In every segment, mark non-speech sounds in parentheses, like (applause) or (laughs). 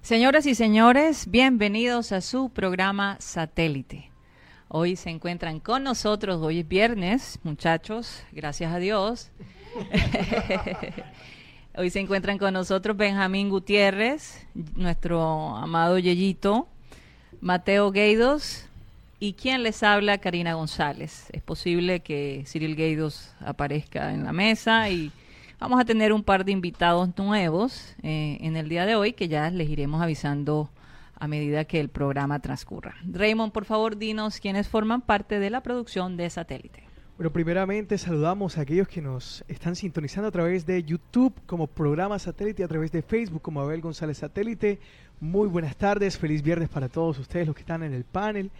Señoras y señores, bienvenidos a su programa Satélite. Hoy se encuentran con nosotros, hoy es viernes, muchachos, gracias a Dios. (laughs) hoy se encuentran con nosotros Benjamín Gutiérrez, nuestro amado Yeyito, Mateo Gueidos y quien les habla, Karina González. Es posible que Cyril Gueidos aparezca en la mesa y Vamos a tener un par de invitados nuevos eh, en el día de hoy que ya les iremos avisando a medida que el programa transcurra. Raymond, por favor, dinos quiénes forman parte de la producción de Satélite. Bueno, primeramente saludamos a aquellos que nos están sintonizando a través de YouTube como programa satélite, a través de Facebook como Abel González Satélite. Muy buenas tardes, feliz viernes para todos ustedes los que están en el panel.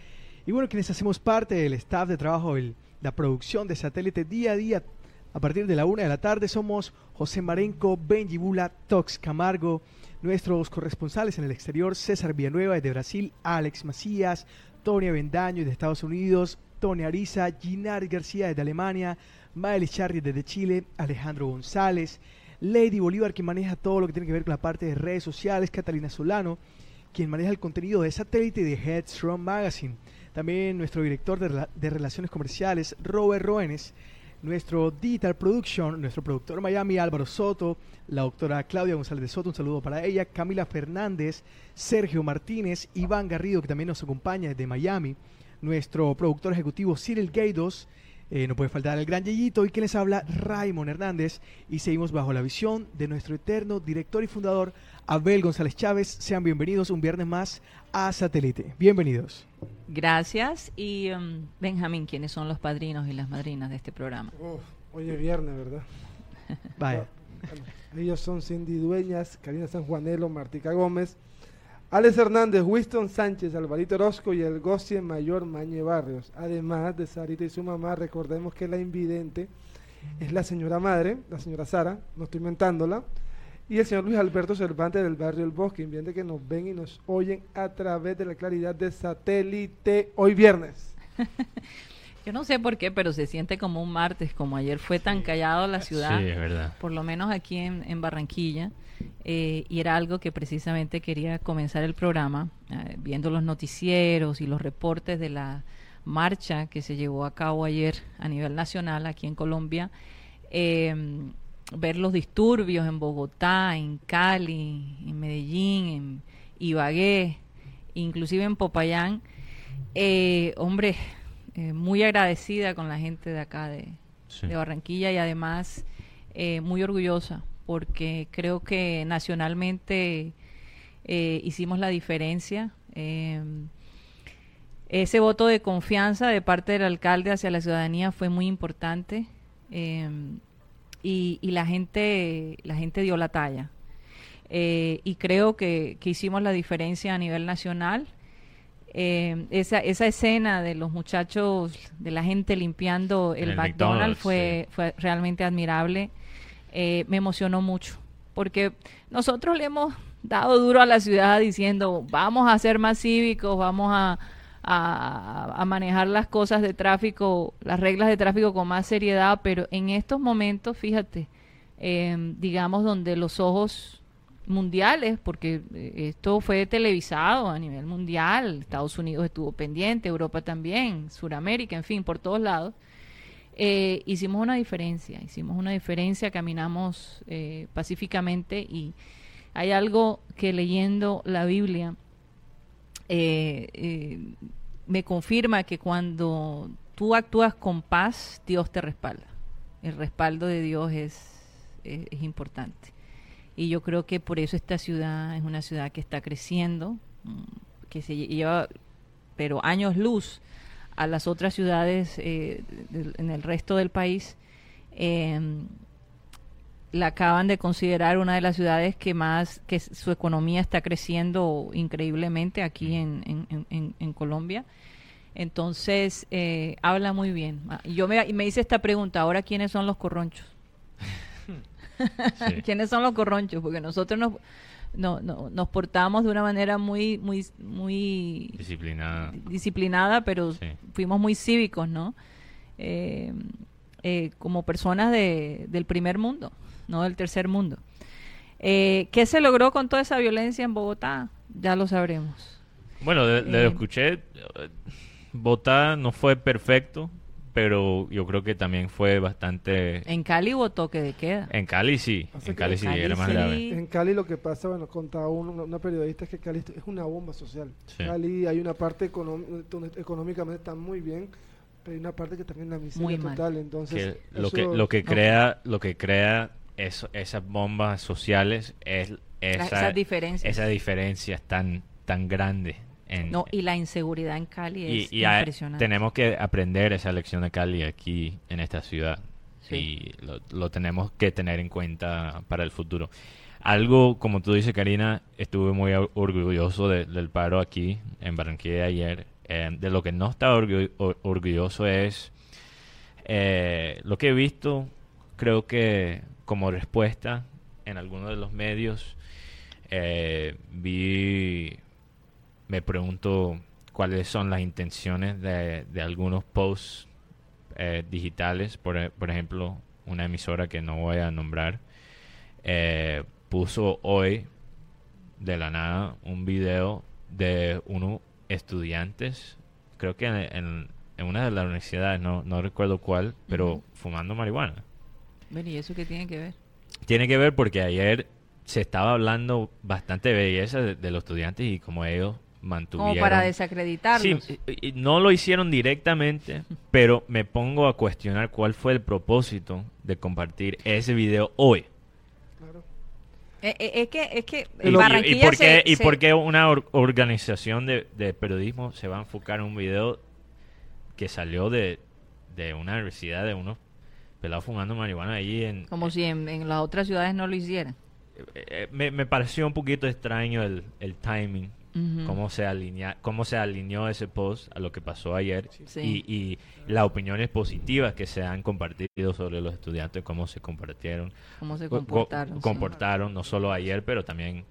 Y bueno, quienes hacemos parte del staff de trabajo de la producción de satélite día a día, a partir de la una de la tarde somos José Marenco, Benji Bula, Tox Camargo, nuestros corresponsales en el exterior, César Villanueva de Brasil, Alex Macías, Tony Avendaño de Estados Unidos, Tony Ariza, Ginar García de Alemania, Maeli Charri desde Chile, Alejandro González, Lady Bolívar, quien maneja todo lo que tiene que ver con la parte de redes sociales, Catalina Solano, quien maneja el contenido de satélite de Headstrong Magazine. También nuestro director de, de Relaciones Comerciales, Robert Roenes, nuestro Digital Production, nuestro productor Miami Álvaro Soto, la doctora Claudia González de Soto, un saludo para ella, Camila Fernández, Sergio Martínez, Iván Garrido, que también nos acompaña desde Miami, nuestro productor ejecutivo Cyril Gaydos, eh, no puede faltar el gran Yeyito y quien les habla Raymond Hernández y seguimos bajo la visión de nuestro eterno director y fundador Abel González Chávez. Sean bienvenidos un viernes más a Satélite. Bienvenidos. Gracias. Y um, Benjamín, ¿quiénes son los padrinos y las madrinas de este programa? hoy es viernes, ¿verdad? Vaya. ellos son Cindy Dueñas, Karina San Juanelo, Martica Gómez, Alex Hernández, Winston Sánchez, Alvarito Orozco y el Gocie Mayor Mañe Barrios. Además de Sarita y su mamá, recordemos que la invidente es la señora madre, la señora Sara, no estoy inventándola, y el señor Luis Alberto Cervantes del barrio El Bosque, invidente que nos ven y nos oyen a través de la claridad de satélite hoy viernes. (laughs) Yo no sé por qué, pero se siente como un martes, como ayer fue tan callado la ciudad, sí, es verdad. por lo menos aquí en, Barranquilla, eh, y era algo que precisamente quería comenzar el programa, eh, viendo los noticieros y los reportes de la marcha que se llevó a cabo ayer a nivel nacional aquí en Colombia, eh, ver los disturbios en Bogotá, en Cali, en Medellín, en Ibagué, inclusive en Popayán, hombre, eh, muy agradecida con la gente de acá de, Barranquilla y además eh, muy orgullosa porque creo que nacionalmente eh, hicimos la diferencia. ese voto de confianza de parte del alcalde hacia la ciudadanía fue muy importante y, la gente la gente dio la talla. y creo que, que hicimos la diferencia a nivel nacional eh, esa, esa escena de los muchachos, de la gente limpiando el, McDonald's, fue, fue realmente admirable. Eh, me emocionó mucho, porque nosotros le hemos dado duro a la ciudad diciendo, vamos a ser más cívicos, vamos a, a, manejar las cosas de tráfico, las reglas de tráfico con más seriedad, pero en estos momentos, fíjate, eh, digamos, donde los ojos mundiales, porque eh, esto fue televisado a nivel mundial, Estados Unidos estuvo pendiente, Europa también, Suramérica, en fin, por todos lados. Eh, hicimos una diferencia, hicimos una diferencia, caminamos eh, pacíficamente y hay algo que leyendo la Biblia me confirma que cuando tú actúas con paz, Dios te respalda. El respaldo de Dios es, es importante. Y yo creo que por eso esta ciudad es una ciudad que está creciendo, mm, que se lleva, pero años luz a las otras ciudades eh, en el resto del país. Eh, la acaban de considerar una de las ciudades que más, que su economía está creciendo increíblemente aquí en, en- en- en- en Colombia. Entonces, eh, habla muy bien. Ah, y Yo me, me hice esta pregunta, ahora, ¿quiénes son los corronchos? (laughs) Sí. (laughs) ¿Quiénes son los corronchos? Porque nosotros nos, no, no- nos portamos de una manera muy, muy, muy Disciplinada. disciplinada, pero Sí. fuimos muy cívicos, ¿no? Eh, eh, como personas de, del primer mundo, no del tercer mundo. Eh, ¿Qué se logró con toda esa violencia en Bogotá? Ya lo sabremos. Bueno, de, de lo Eh. escuché, Bogotá no fue perfecto, pero yo creo que también fue bastante... En Cali hubo toque de queda. En Cali sí, en Cali sí Cali era más sí. grave. En Cali lo que pasa, bueno, contaba un- una, periodista es que Cali es una bomba social. Sí. Cali hay una parte donde económicamente está muy bien, pero hay una parte que también la miseria Muy mal. total. Entonces, que lo que lo que no. crea lo que crea eso- esas bombas sociales es esa, esas diferencias. esa diferencia tan tan grande en, No, y la inseguridad en Cali es y impresionante. tenemos que aprender esa lección de Cali aquí en esta ciudad Sí. y lo, lo tenemos que tener en cuenta para el futuro algo como tú dices Karina estuve muy or- orgulloso de- del paro aquí en Barranquilla ayer Eh, de lo que no estaba orgu- or- orgulloso es eh, lo que he visto, creo que como respuesta en algunos de los medios, eh, vi, me pregunto cuáles son las intenciones de, de algunos posts eh, digitales, por, e- por ejemplo, una emisora que no voy a nombrar, eh, puso hoy de la nada un video de unos estudiantes, creo que en, en- en una de las universidades, no, no recuerdo cuál, pero fumando marihuana. Bueno, ¿y eso qué tiene que ver? Tiene que ver porque ayer se estaba hablando bastante belleza de, de los estudiantes y como ellos mantuvieron... Como para desacreditarlos. Sí, no lo hicieron directamente, (laughs) pero me pongo a cuestionar cuál fue el propósito de compartir ese video hoy. claro. Eh, eh, es que, es que Y- en y- ¿Y, Barranquilla por qué, se- y se- por qué una or- organización de, de periodismo se va a enfocar en un video que salió de, de una universidad de unos pelados fumando marihuana ahí en... como si en, en las otras ciudades no lo hicieran. eh, me, me pareció un poquito extraño el, el timing, Cómo, se alinea, cómo se alineó ese post a lo que pasó ayer Sí. y, y las opiniones positivas que se han compartido sobre los estudiantes, cómo se compartieron, cómo se co- co- comportaron. sí. no solo ayer, pero también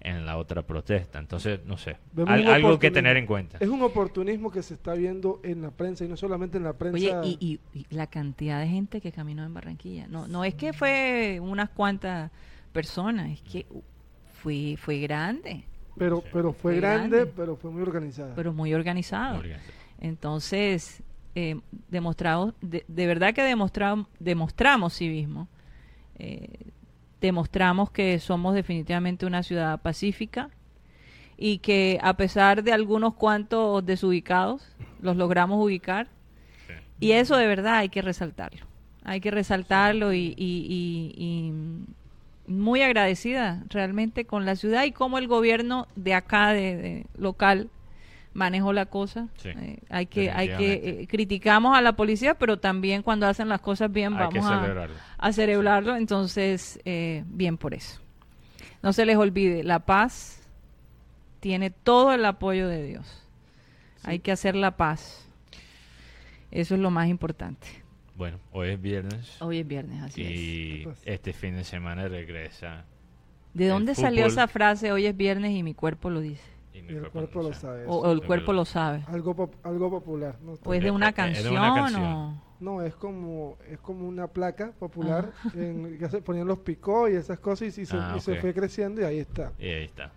en la otra protesta. Entonces, no sé, al- algo que tener en cuenta. Es un oportunismo que se está viendo en la prensa y no solamente en la prensa. Oye, y, y- y la cantidad de gente que caminó en Barranquilla. No, no es que fue unas cuantas personas, es que uh, fue, fue grande, pero, pero fue Fue grande, grande. pero fue muy organizada. pero muy organizado. Organización. Entonces, eh, demostramos, de, de verdad que demostramos, demostramos civismo. Eh, demostramos que somos definitivamente una ciudad pacífica y que a pesar de algunos cuantos desubicados, los logramos ubicar. Sí. Y eso de verdad hay que resaltarlo. Hay que resaltarlo y, y- y- y muy agradecida realmente con la ciudad y cómo el gobierno de acá, de, de local, manejó la cosa. Sí, Eh, hay que, hay que eh, criticamos a la policía, pero también cuando hacen las cosas bien Hay vamos a, celebrarlo. a celebrarlo. Entonces, eh, bien por eso. No se les olvide, la paz tiene todo el apoyo de Dios. Hay que hacer la paz. Eso es lo más importante. Bueno, hoy es viernes Hoy es viernes, así es. y este fin de semana regresa ¿De dónde salió esa frase? Hoy es viernes y mi cuerpo lo dice. y mi Y el cuerpo lo sabe. O, el Es cuerpo verdad. lo sabe. Algo, pop- algo popular. ¿no? O es de Eh, una eh, de canción, una canción. o... No, es como es como una placa popular Ah. en que se ponían los picó y esas cosas y, y se, Ah, y se fue creciendo y ahí está. Y ahí está.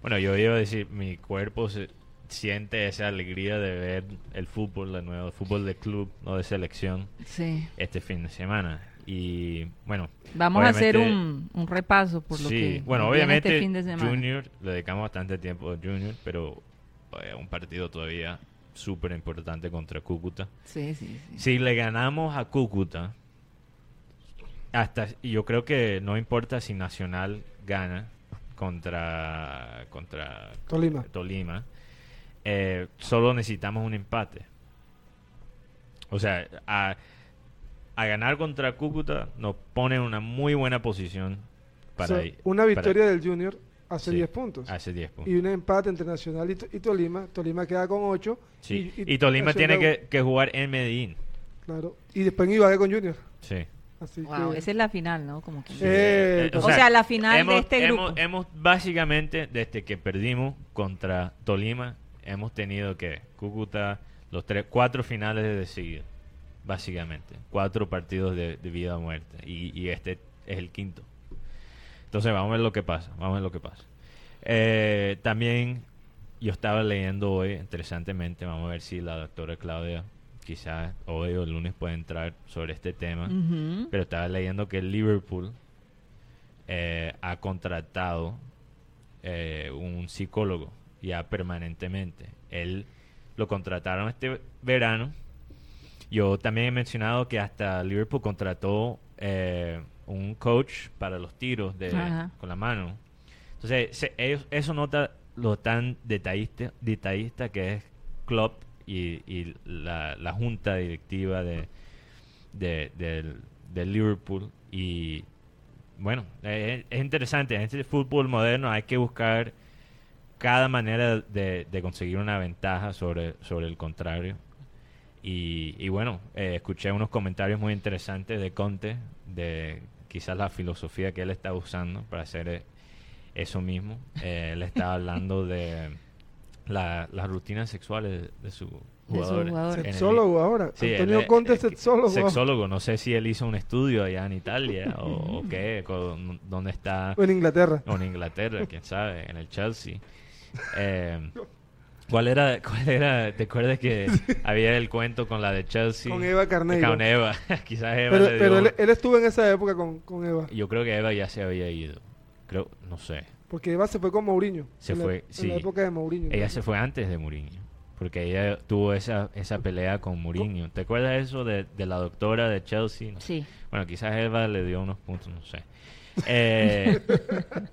Bueno, yo iba a decir, mi cuerpo se, siente esa alegría de ver el fútbol de nuevo, el fútbol de club, no de selección, Sí. este fin de semana. Y bueno, Vamos a hacer un, un repaso por lo sí, que bueno, obviamente este fin de semana. Junior, le dedicamos bastante tiempo a Junior, pero eh, un partido todavía súper importante contra Cúcuta. Sí, sí, sí. Si le ganamos a Cúcuta, hasta y yo creo que no importa si Nacional gana contra contra Tolima. Tolima, eh, solo necesitamos un empate. O sea, a, a ganar contra Cúcuta nos pone en una muy buena posición para ir- una para- victoria del Junior hace Sí, 10 puntos. hace 10 puntos. Y un empate entre Nacional y, To- y Tolima. Tolima queda con 8. Sí. Y, Tolima tiene que, que jugar en Medellín. Claro. Y después en Ibagué con Junior. Sí. Así Wow, que... esa es la final, ¿no? Como que- Eh, o sea, la final de este hemos, grupo. hemos básicamente, desde que perdimos contra Tolima, hemos tenido que Cúcuta, los tres, cuatro finales de seguida, básicamente. Cuatro partidos de, de vida o muerte. Y, y este es el quinto. Entonces vamos a ver lo que pasa. Vamos a ver lo que pasa. Eh, también yo estaba leyendo hoy, interesantemente, vamos a ver si la doctora Claudia quizás hoy o el lunes puede entrar sobre este tema. Pero estaba leyendo que Liverpool eh, ha contratado eh, un psicólogo ya permanentemente. Él lo contrataron este verano. Yo también he mencionado que hasta Liverpool contrató eh, un coach para los tiros de, Ajá. con la mano. Entonces, se- ellos- eso nota lo tan detallista, detallista que es Klopp y, y la, la junta directiva de, de, del, del Liverpool. Y bueno, es interesante. En este fútbol moderno hay que buscar cada manera de, de conseguir una ventaja sobre, sobre el contrario. Y, y bueno, eh, escuché unos comentarios muy interesantes de Conte, de quizás la filosofía que él está usando para hacer eh, eso mismo. Eh, él estaba hablando de la- las rutinas sexuales de, el- Sexólogo ahora. Sí, Antonio él- Conte es sexólogo. Sexólogo, no sé si él hizo un estudio allá en Italia (laughs) o, o qué, con- dónde está, O en Inglaterra. o en Inglaterra, quién sabe, en el Chelsea. Eh, ¿Cuál era, cuál era, te acuerdas que (laughs) había el cuento con la de Chelsea? Con Eva Carneiro. Con Eva, (laughs) quizás Eva Pero, le pero dio- él, él estuvo en esa época con, con Eva. Yo creo que Eva ya se había ido, creo, no sé. Porque Eva se fue con Mourinho. Se en la- fue, en sí. la época de Mourinho. Ella ¿no? se fue antes de Mourinho. Porque ella tuvo esa, esa pelea con Mourinho. ¿Te acuerdas eso de, de la doctora de Chelsea? No sé. Sí. Bueno, quizás Eva le dio unos puntos, no sé. Eh,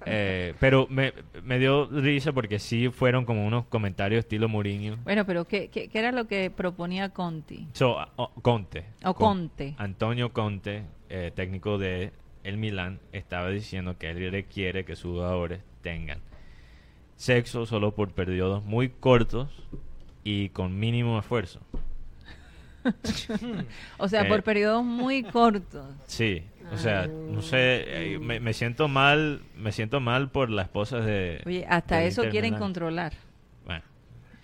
eh, pero me, me dio risa porque sí fueron como unos comentarios estilo Mourinho. Bueno, pero ¿qué, qué, qué era lo que proponía Conti? So, a- o- Conte. O Con- Conte. Antonio Conte, eh, técnico de el Milán, estaba diciendo que él requiere que sus jugadores tengan sexo solo por periodos muy cortos y con mínimo esfuerzo. (laughs) O sea, Eh. por periodos muy cortos. Sí, o sea, no sé, eh, me, me siento mal, me siento mal por las esposas de. Oye, hasta del eso Inter quieren controlar.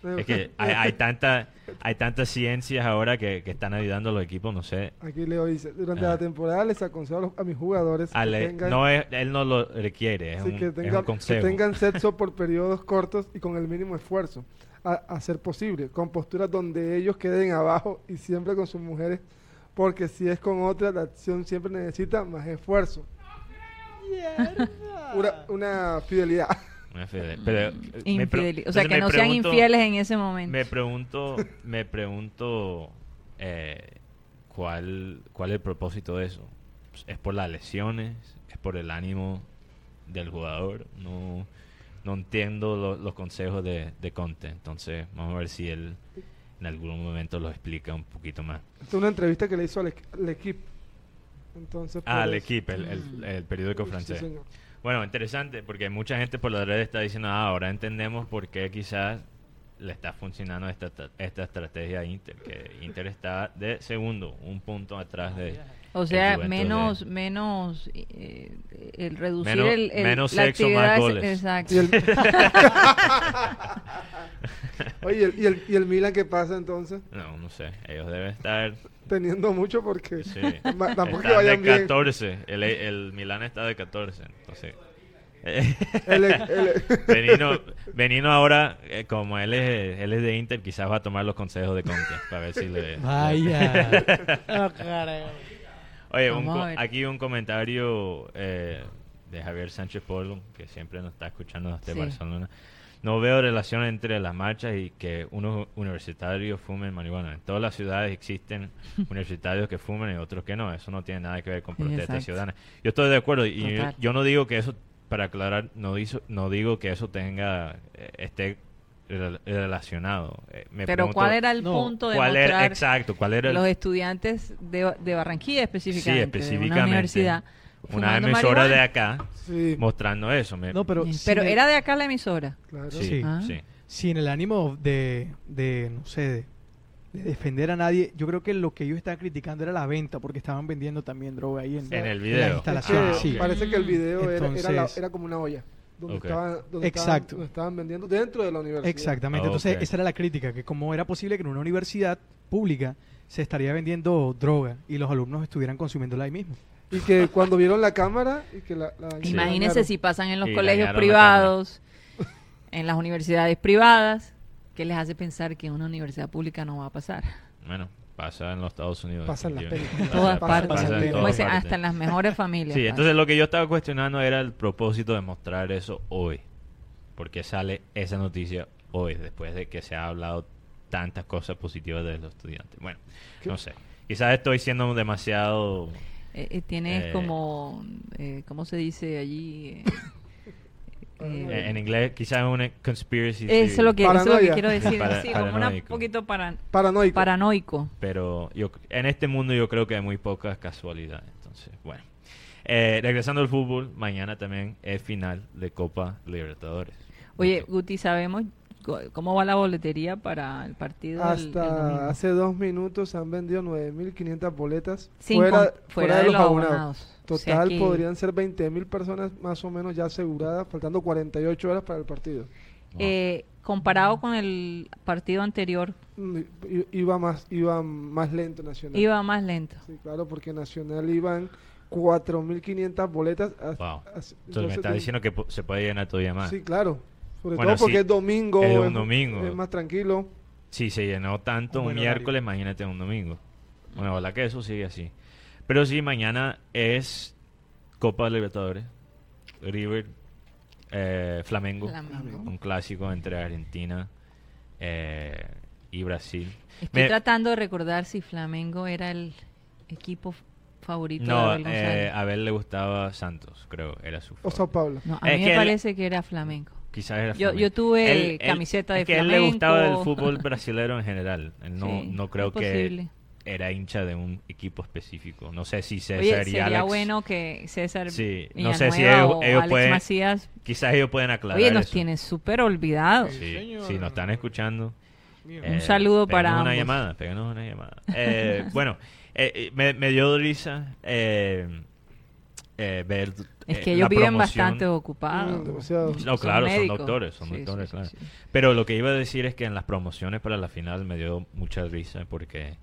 Bueno, es que hay, hay tanta, hay tantas ciencias ahora que, que están ayudando a los equipos, no sé. Aquí Leo dice, durante Ah. la temporada les aconsejo a, los- a mis jugadores a que, le- tengan, no es, él no lo requiere, es, sí, un, que es tengan- un consejo. que tengan (laughs) sexo por periodos cortos y con el mínimo esfuerzo, a, a ser posible, con posturas donde ellos queden abajo y siempre con sus mujeres, porque si es con otra, la acción siempre necesita más esfuerzo. Una, una fidelidad. Pero, eh, Infideli- o sea, que no sean pregunto- infieles en ese momento. Me pregunto, me pregunto eh, cuál, cuál es el propósito de eso. ¿Es por las lesiones? ¿Es por el ánimo del jugador? No, no entiendo lo- los consejos de, de Conte. Entonces, vamos a ver si él en algún momento lo explica un poquito más. Esta es una entrevista que le hizo al, equ- al equipo. Entonces, Ah, el eso- equipo, el, el- el periódico francés. Bueno, interesante, porque mucha gente por la red está diciendo, ah, ahora entendemos por qué quizás le está funcionando esta, esta estrategia a Inter, que Inter está de segundo, un punto atrás de... O el sea, Juventus menos, de- menos eh, el reducir Menos- el, el- menos la sexo, actividad más es- goles. Exacto. Y el- (laughs) Oye, ¿y el, y, el, ¿y el Milan qué pasa entonces? No, no sé, ellos deben estar... Teniendo mucho porque Sí, (laughs) tampoco que vayan de bien. 14, el, el Milán está de 14, entonces... (laughs) El- el- Benino, Benino ahora, eh, como él es, él es de Inter, quizás va a tomar los consejos de Conte para ver si le... Vaya. Ah, caray. Oye, un aquí un comentario eh, de Javier Sánchez Polo, que siempre nos está escuchando desde Sí. Barcelona. no veo relación entre las marchas y que unos universitarios fumen marihuana. En todas las ciudades existen (laughs) universitarios que fuman y otros que no. Eso no tiene nada que ver con protestas ciudadanas. Yo estoy de acuerdo y yo no digo que eso, para aclarar, no, dizo- no digo que eso tenga, eh, esté relacionado. Eh, me Pero pregunto, ¿cuál era el no, punto de ¿cuál era- exacto, cuál era el- los estudiantes de, de Barranquilla específicamente, de específicamente. una universidad, una emisora de acá Sí, mostrando eso? Me- No, pero, Sí, Pero era de acá la emisora. claro. sí, Sí. Ah. sí. sin el ánimo de, de no sé, de, de defender a nadie, yo creo que lo que ellos estaban criticando era la venta, porque estaban vendiendo también droga ahí en, En el las video. Que instalaciones. Ah, sí. Parece que el video era, era, la- era como una olla. Donde, estaban, donde, Exacto. estaban, donde estaban vendiendo dentro de la universidad. Exactamente, Ah, entonces esa era la crítica, que cómo era posible que en una universidad pública se estaría vendiendo droga y los alumnos estuvieran consumiéndola ahí mismo. Y que (laughs) cuando vieron la cámara y que la, la Sí. Imagínense si pasan en los Y colegios la privados, en las universidades privadas, ¿qué les hace pensar que en una universidad pública no va a pasar? Bueno, pasa en los Estados Unidos. Pasa en las películas. En todas pasa- partes. pasa en todas partes. hasta en las mejores familias. Sí, pasa. entonces lo que yo estaba cuestionando era el propósito de mostrar eso hoy. Porque sale esa noticia hoy, después de que se ha hablado tantas cosas positivas de los estudiantes. Bueno, ¿Qué? no sé. Quizás estoy siendo demasiado... Eh, eh, tienes Eh, como, eh, ¿cómo se dice allí? (laughs) Eh, eh, en inglés, quizás una conspiracy eso, es lo que, eso es lo que Paranoia. quiero decir. (laughs) Para- sí, como una- un poquito para, Paranoico. paranoico. Pero yo, en este mundo yo creo que hay muy pocas casualidades. Entonces, bueno. Eh, regresando al fútbol, mañana también es final de Copa Libertadores. Oye, Guti, ¿sabemos cómo va la boletería para el partido del- el? Hasta hace dos minutos se han vendido 9.500 boletas Sin fuera, con- fuera de los abonados. abonados. O sea Total podrían ser 20.000 personas más o menos ya aseguradas, faltando 48 horas para el partido. Wow. eh, comparado con el partido anterior, Mm, i- Iba más, iba más lento Nacional. iba más lento. Sí, claro, porque Nacional iban 4.500 boletas. a- Wow. a- Entonces me está diciendo que se puede llenar todavía más. Sí, claro. Sobre Bueno, todo porque sí, es domingo. es un domingo. Es más tranquilo. Si se llenó tanto Un un buen horario. miércoles, imagínate un domingo. Bueno, ojalá que eso siga así. Pero sí, mañana es Copa Libertadores. River, eh, Flamengo. Flamengo. Un clásico entre Argentina eh, y Brasil. Estoy Me- tratando de recordar si Flamengo era el equipo favorito de No, Abel González. eh, a Abel le gustaba Santos, creo, era su O Sao. Paulo. No, a es mí me parece que era Flamengo. Quizás era Yo- yo tuve camiseta de es que él le gustaba el fútbol brasilero en general. Él no, Sí, no creo que era hincha de un equipo específico. No sé si César Oye, y sería Alex... bueno que César Sí, no sé si ellos- pueden- Macías, Quizás ellos pueden aclarar oye, nos eso. tiene súper olvidados. Sí, señor. si nos están escuchando. Mío. Un saludo para una ambos. llamada, péganos una llamada. Eh, (laughs) bueno, eh, eh, me, me dio risa eh, eh, ver Es eh, que la ellos viven bastante ocupados. Mm. No, claro, son doctores, son Sí, doctores, sí, claro. sí, sí. Pero lo que iba a decir es que en las promociones para la final me dio mucha risa porque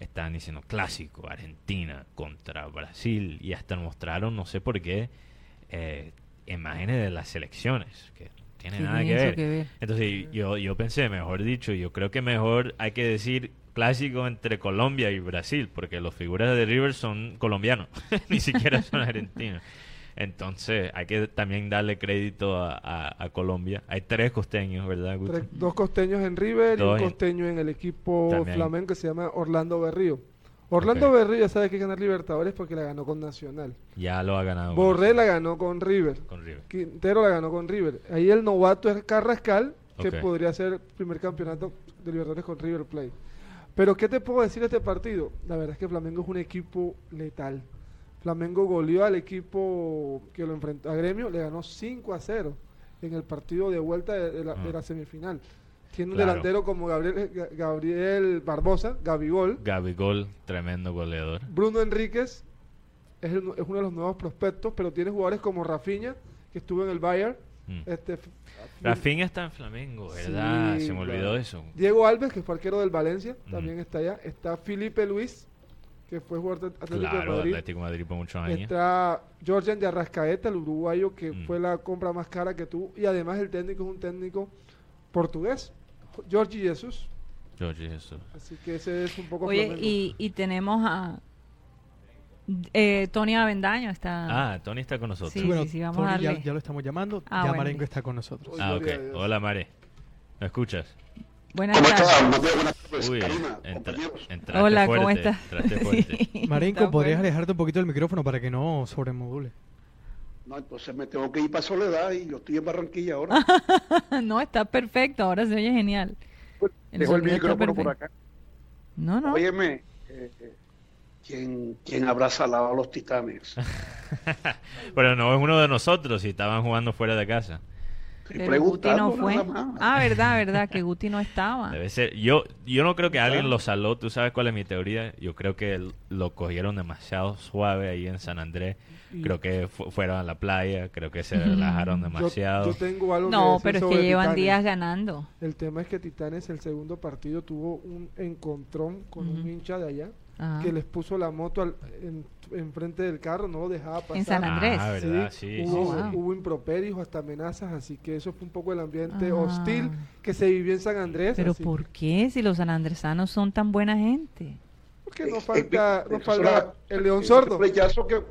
están diciendo clásico, Argentina contra Brasil y hasta mostraron, no sé por qué, eh, imágenes de las selecciones, que no tiene ¿Qué nada ver. que ver? Entonces yo, yo pensé, mejor dicho, yo creo que mejor hay que decir clásico entre Colombia y Brasil, porque los figuras de River son colombianos, (laughs) ni siquiera son argentinos. Entonces hay que también darle crédito a, a- a Colombia. Hay tres costeños, ¿verdad, Guti? Tres- dos costeños en River y Dos un en- costeño en el equipo También. flamenco que se llama Orlando Berrío. Orlando Ok. Berrío ya sabe que ganar Libertadores porque la ganó con Nacional. Ya lo ha ganado. Borré la ganó con River. con River. Quintero la ganó con River. Ahí el novato es Carrascal, que podría ser el primer campeonato de Libertadores con River Plate. Pero ¿qué te puedo decir de este partido? La verdad es que Flamengo es un equipo letal. Flamengo goleó al equipo que lo enfrentó a Gremio, le ganó 5 a 0 en el partido de vuelta de, de la, de la semifinal. Tiene un delantero como Gabriel, Ga- Gabriel Barbosa, Gabigol. Gabigol, tremendo goleador. Bruno Enríquez es, el- es uno de los nuevos prospectos, pero tiene jugadores como Rafinha, que estuvo en el Bayern. Mm. Este, Rafinha está en Flamengo, ¿verdad? Sí, Se me olvidó claro. eso. Diego Alves, que fue arquero del Valencia, Mm. también está allá. Está Felipe Luis, que fue jugador de Atlético de Claro, Madrid. Atlético de Madrid por muchos años. Está Georgian Yarrascaeta, el uruguayo, que Mm. fue la compra más cara que tuvo. Y además el técnico es un técnico portugués, Jorge Jesus. Jorge Jesús. Así que ese es un poco Oye, y, y tenemos a Eh, Tony Avendaño está. Ah, Tony está con nosotros. Sí, sí, sí, vamos a Tony ya, darle. ya lo estamos llamando. Ah, ya bueno, Marengo está con nosotros. Ah, ok. a. Hola, Mare. ¿Me escuchas? Buenas ¿Cómo tardes. están? Mateo, buenas tardes. Uy, Karina, entra- Hola, fuerte, ¿cómo estás? (laughs) Sí, está ¿podrías alejarte un poquito del micrófono para que no sobremodule? No, entonces me tengo que ir para Soledad y yo estoy en Barranquilla ahora. (laughs) no, está perfecto, ahora se oye genial. El Dejo el micrófono por acá. No, no. Óyeme, eh, eh, ¿quién, ¿quién habrá salado a los titanes? (laughs) Pero no es uno de nosotros si estaban jugando fuera de casa. Estoy Pero Guti no fue. Ah, verdad, verdad, que Guti no estaba. Debe ser. Yo, yo no creo que alguien lo saló. ¿Tú sabes cuál es mi teoría? Yo creo que lo cogieron demasiado suave ahí en San Andrés. Creo que fu- fueron a la playa. Creo que se relajaron Yo- demasiado. Yo, tengo algo que No, decir pero es que llevan Titanes. días ganando. El tema es que Titanes, el segundo partido, tuvo un encontrón con un Ujú. hincha de allá Ajá. que les puso la moto al, en, enfrente del carro, no lo dejaba pasar. En San Andrés. Ah, verdad, sí. sí, hubo, sí. hubo improperios, hasta amenazas, así que eso fue un poco el ambiente Ah. hostil que se vivió en San Andrés. Pero así ¿por qué si los sanandresanos son tan buena gente? Porque no Eh, falta, eh, no falta era- el león sordo. que,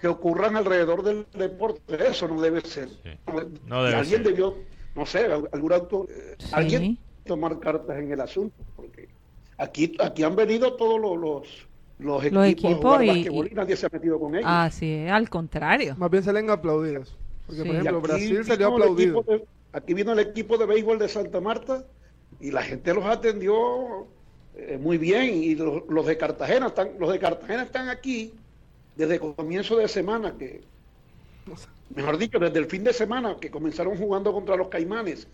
que ocurran alrededor del deporte, eso no debe ser. Sí. No debe alguien ser. debió, no sé, al- algún auto, eh, Sí. alguien tomar cartas en el asunto, porque aquí, aquí han venido todos los, los, los equipos, Los a equipos jugar y- nadie se ha metido con ellos. Ah, sí, al contrario. Más bien salen aplaudidos. Porque, Sí. por ejemplo, aquí Brasil salió vino el aplaudido. equipo de- aquí vino el equipo de béisbol de Santa Marta y la gente los atendió eh, muy bien y los, los de Cartagena están los de Cartagena están aquí desde comienzo de semana que mejor dicho desde el fin de semana que comenzaron jugando contra los Caimanes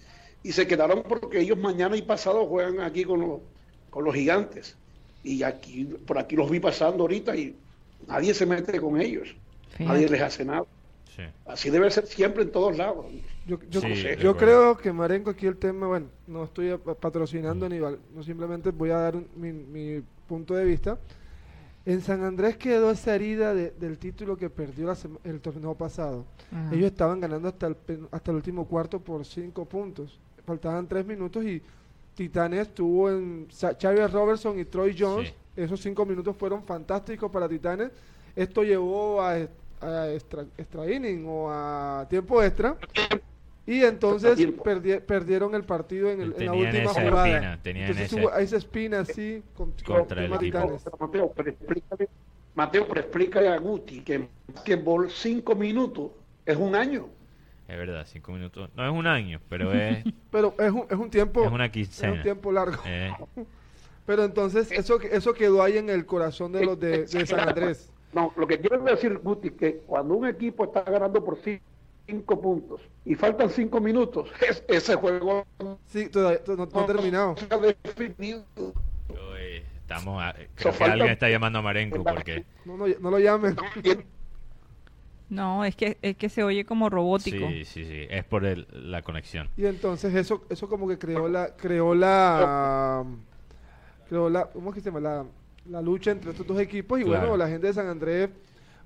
y se quedaron porque ellos mañana y pasado juegan aquí con los con los gigantes y aquí por aquí los vi pasando ahorita y nadie se mete con ellos nadie les hace nada Sí. Así debe ser siempre en todos lados. Yo, yo, Sí, creo que Marenco aquí el tema, bueno, no estoy pa- patrocinando ni val- no simplemente voy a dar un- mi, mi punto de vista. En San Andrés quedó esa herida de- del título que perdió la el torneo pasado. Ajá. Ellos estaban ganando hasta el, pen- hasta el último cuarto por cinco puntos. Faltaban tres minutos y Titanes tuvo en Xavier Robertson y Troy Jones. Sí. Esos cinco minutos fueron fantásticos para Titanes. Esto llevó a, a extra, extra inning o a tiempo extra. Y entonces perdi- perdieron el partido en, el- en la última esa jugada. espina, entonces ese- hubo esa espina así con, Contra el. Titanes. Mateo, pero explícale, Mateo, pero explícale a Guti que en basquetbol cinco minutos es un año. Es verdad, cinco minutos. No es un año, pero es, (laughs) Pero es un, es un tiempo es una es quincena. un tiempo largo. Eh, (laughs) Pero entonces eso eso quedó ahí en el corazón de los de, de San Andrés. No, lo que quiero decir, Guti, que cuando un equipo está ganando por ci- cinco puntos y faltan cinco minutos, (laughs) es- ese juego Sí, todavía no, no ha terminado. se ha definido. Uy, estamos a- creo que falta- alguien está llamando a Marenco porque No, no, no lo llamen. No, es que, es que se oye como robótico. sí, sí, sí, es por el- la conexión. Y entonces eso eso como que creó la creó la creó la ¿cómo es que se llama? La, la lucha entre estos dos equipos y Claro. bueno, la gente de San Andrés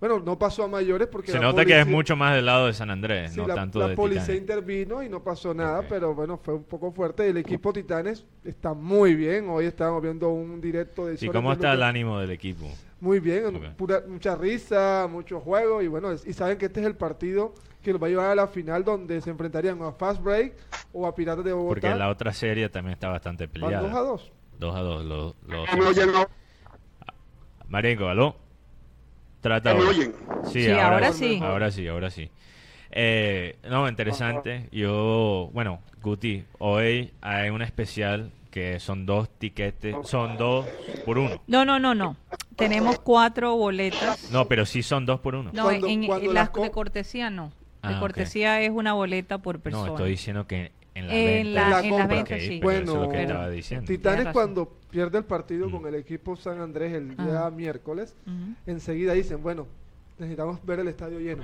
bueno, no pasó a mayores porque Se la nota que es mucho más del lado de San Andrés, Sí, no la, tanto la de policía Titanes. intervino y no pasó nada, pero bueno, fue un poco fuerte. El equipo Titanes está muy bien. Hoy estábamos viendo un directo de ¿Y cómo está el ánimo del equipo? Muy bien, Ok. pura- mucha risa, mucho juego y bueno, es- y saben que este es el partido que los va a llevar a la final donde se enfrentarían a Fast Break o a Piratas de Bogotá. Porque la otra serie también está bastante Van peleada. 2 a 2. 2 a 2. Los, los- ¿Me oyen ahora? Marenco, ¿aló? Trata ¿Me ahora. oyen? Sí, Sí, ahora, ahora sí. Ahora sí, ahora sí. Eh, no, interesante. Yo, bueno, Guti, hoy hay un especial que son dos tiquetes, son dos por uno. No, no, no, no. Tenemos cuatro boletas. No, pero sí son dos por uno. No, Cuando- en, las de cortesía no. Ah, de ok. cortesía es una boleta por persona. No, estoy diciendo que en la En venta. la- En la en compra. las ventas, Ok, sí. pero eso es lo Bueno, que pero- estaba diciendo. Titanes cuando pierde el partido Mm. con el equipo San Andrés el día Ajá. miércoles, enseguida dicen, bueno, necesitamos ver el estadio lleno.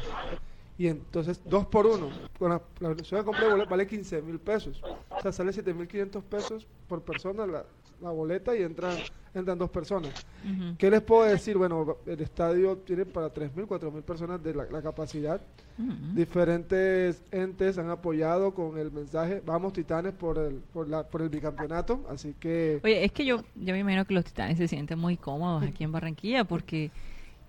Y entonces, dos por uno, con la, la versión de compra de boleto vale 15 mil pesos. O sea, sale 7 mil 500 pesos por persona la, la boleta y entran, entran dos personas. Ujú. ¿Qué les puedo decir? Bueno, el estadio tiene para 3.000, 4.000 personas de la, la capacidad. Diferentes entes han apoyado con el mensaje, vamos Titanes por el, por la, por el bicampeonato, así que... Oye, es que yo, yo me imagino que los titanes se sienten muy cómodos aquí en Barranquilla porque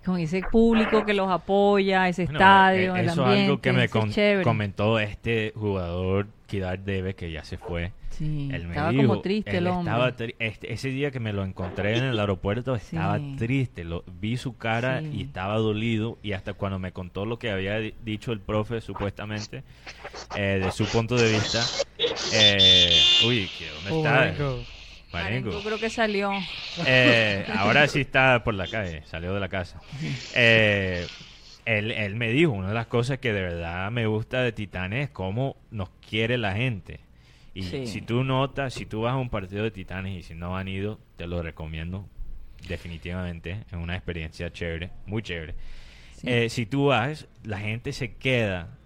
con ese público que los apoya, ese Bueno, estadio, eh, el eso ambiente, es algo que me eso es con- chévere. comentó este jugador Kidar Debe que ya se fue. Sí, Él me estaba dijo, como triste el hombre. estaba tri- este- ese día que me lo encontré en el aeropuerto estaba Sí. triste, lo, vi su cara Sí. y estaba dolido y hasta cuando me contó lo que había di- dicho el profe supuestamente eh, de su punto de vista, eh, uy, ¿qué- ¿dónde Oh, está? Marenco. Marenco creo que salió. Eh, ahora sí está por la calle, salió de la casa. Eh, él, él me dijo, una de las cosas que de verdad me gusta de Titanes es cómo nos quiere la gente. Y Sí. si tú notas, si tú vas a un partido de Titanes y si no han ido, te lo recomiendo definitivamente. Es una experiencia chévere, muy chévere. Sí. Eh, si tú vas, la gente se queda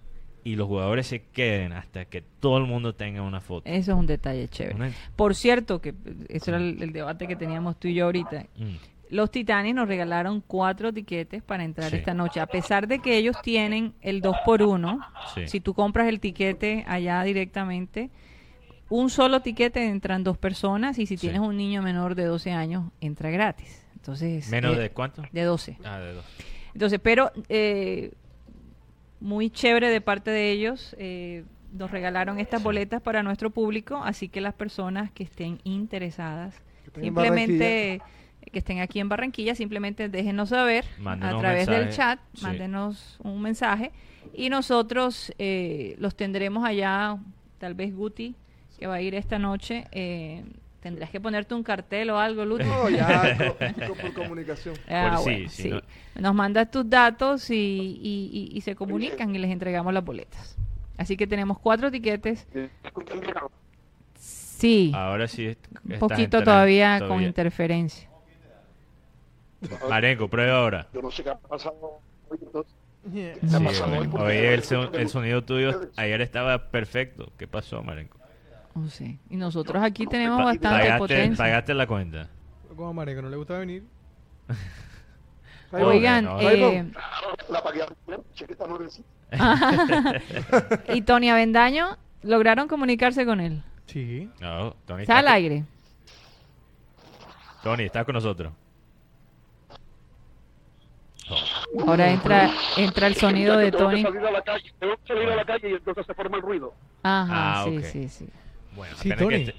y los jugadores se queden hasta que todo el mundo tenga una foto. Eso es un detalle chévere. Una- Por cierto, que eso era el, el debate que teníamos tú y yo ahorita. Mm. Los Titanes nos regalaron cuatro tiquetes para entrar Sí. esta noche. A pesar de que ellos tienen el 2 por 1 Sí. si tú compras el tiquete allá directamente, un solo tiquete entran dos personas y si Sí. tienes un niño menor de 12 años, entra gratis. Entonces, ¿Menos eh, de cuánto? de 12. Ah, de dos. Entonces, pero eh, muy chévere de parte de ellos. eh, nos regalaron estas boletas para nuestro público, así que las personas que estén interesadas, Que simplemente que estén aquí en Barranquilla, simplemente déjenos saber Mándenos a través del chat, Sí. mándenos un mensaje y nosotros eh, los tendremos allá, tal vez Guti, que va a ir esta noche. eh, Tendrás que ponerte un cartel o algo, Luti. No, ya, (laughs) co- por comunicación. Ah, Por sí, sí. no- Nos mandas tus datos y, y- y- y se comunican y les entregamos las boletas. Así que tenemos cuatro tiquetes. Sí, Ahora sí. est- un poquito entrando, todavía con interferencia. Marenco, prueba ahora. Yo no sé qué ha pasado. Yeah. ¿Qué ha Sí, oye, el, son- el sonido tuyo ayer estaba perfecto. ¿Qué pasó, Marenco? Oh, sí. Y nosotros aquí tenemos bastante Pagaste, potencia. pagaste la cuenta. Como a no le gusta venir. (laughs) Oigan, eh, (laughs) y Tony Avendaño, ¿lograron comunicarse con él? Sí. No, Tony, Está al con- aire. Tony, está con nosotros. Oh, Ahora entra entra el sonido de Tengo que Tony. salir a la calle, tengo que salir a la calle y entonces se forma el ruido. Ajá, Ah, sí, sí, sí. Bueno, Sí, apenas Tony. que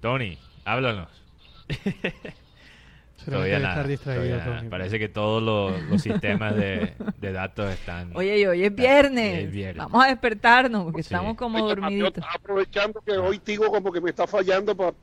Tony, háblanos. Todavía nada, estar distraído, todavía nada. Tony. Parece que todos los, los sistemas de, de datos están... (laughs) Oye, y hoy es viernes. es viernes. Vamos a despertarnos porque Sí. estamos como Yo dormiditos. aprovechando que hoy Tigo como que me está fallando para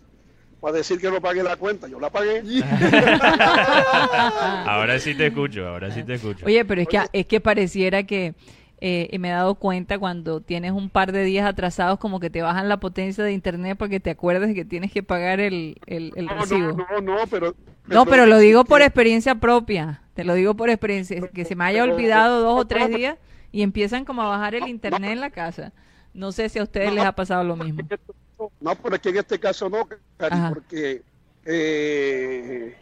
decir que no pague la cuenta. Yo la pagué. (laughs) Ahora sí te escucho, ahora sí te escucho. Oye, pero es que, es que pareciera que eh, y me he dado cuenta cuando tienes un par de días atrasados como que te bajan la potencia de internet para que te acuerdes de que tienes que pagar el, el, el No, recibo. no, no, no, pero... No, pero lo digo por experiencia propia. Te lo digo por experiencia. Que se me haya olvidado dos o tres días y empiezan como a bajar el internet en la casa. No sé si a ustedes les ha pasado lo mismo. No, pero es que en este caso no, Cari, porque eh,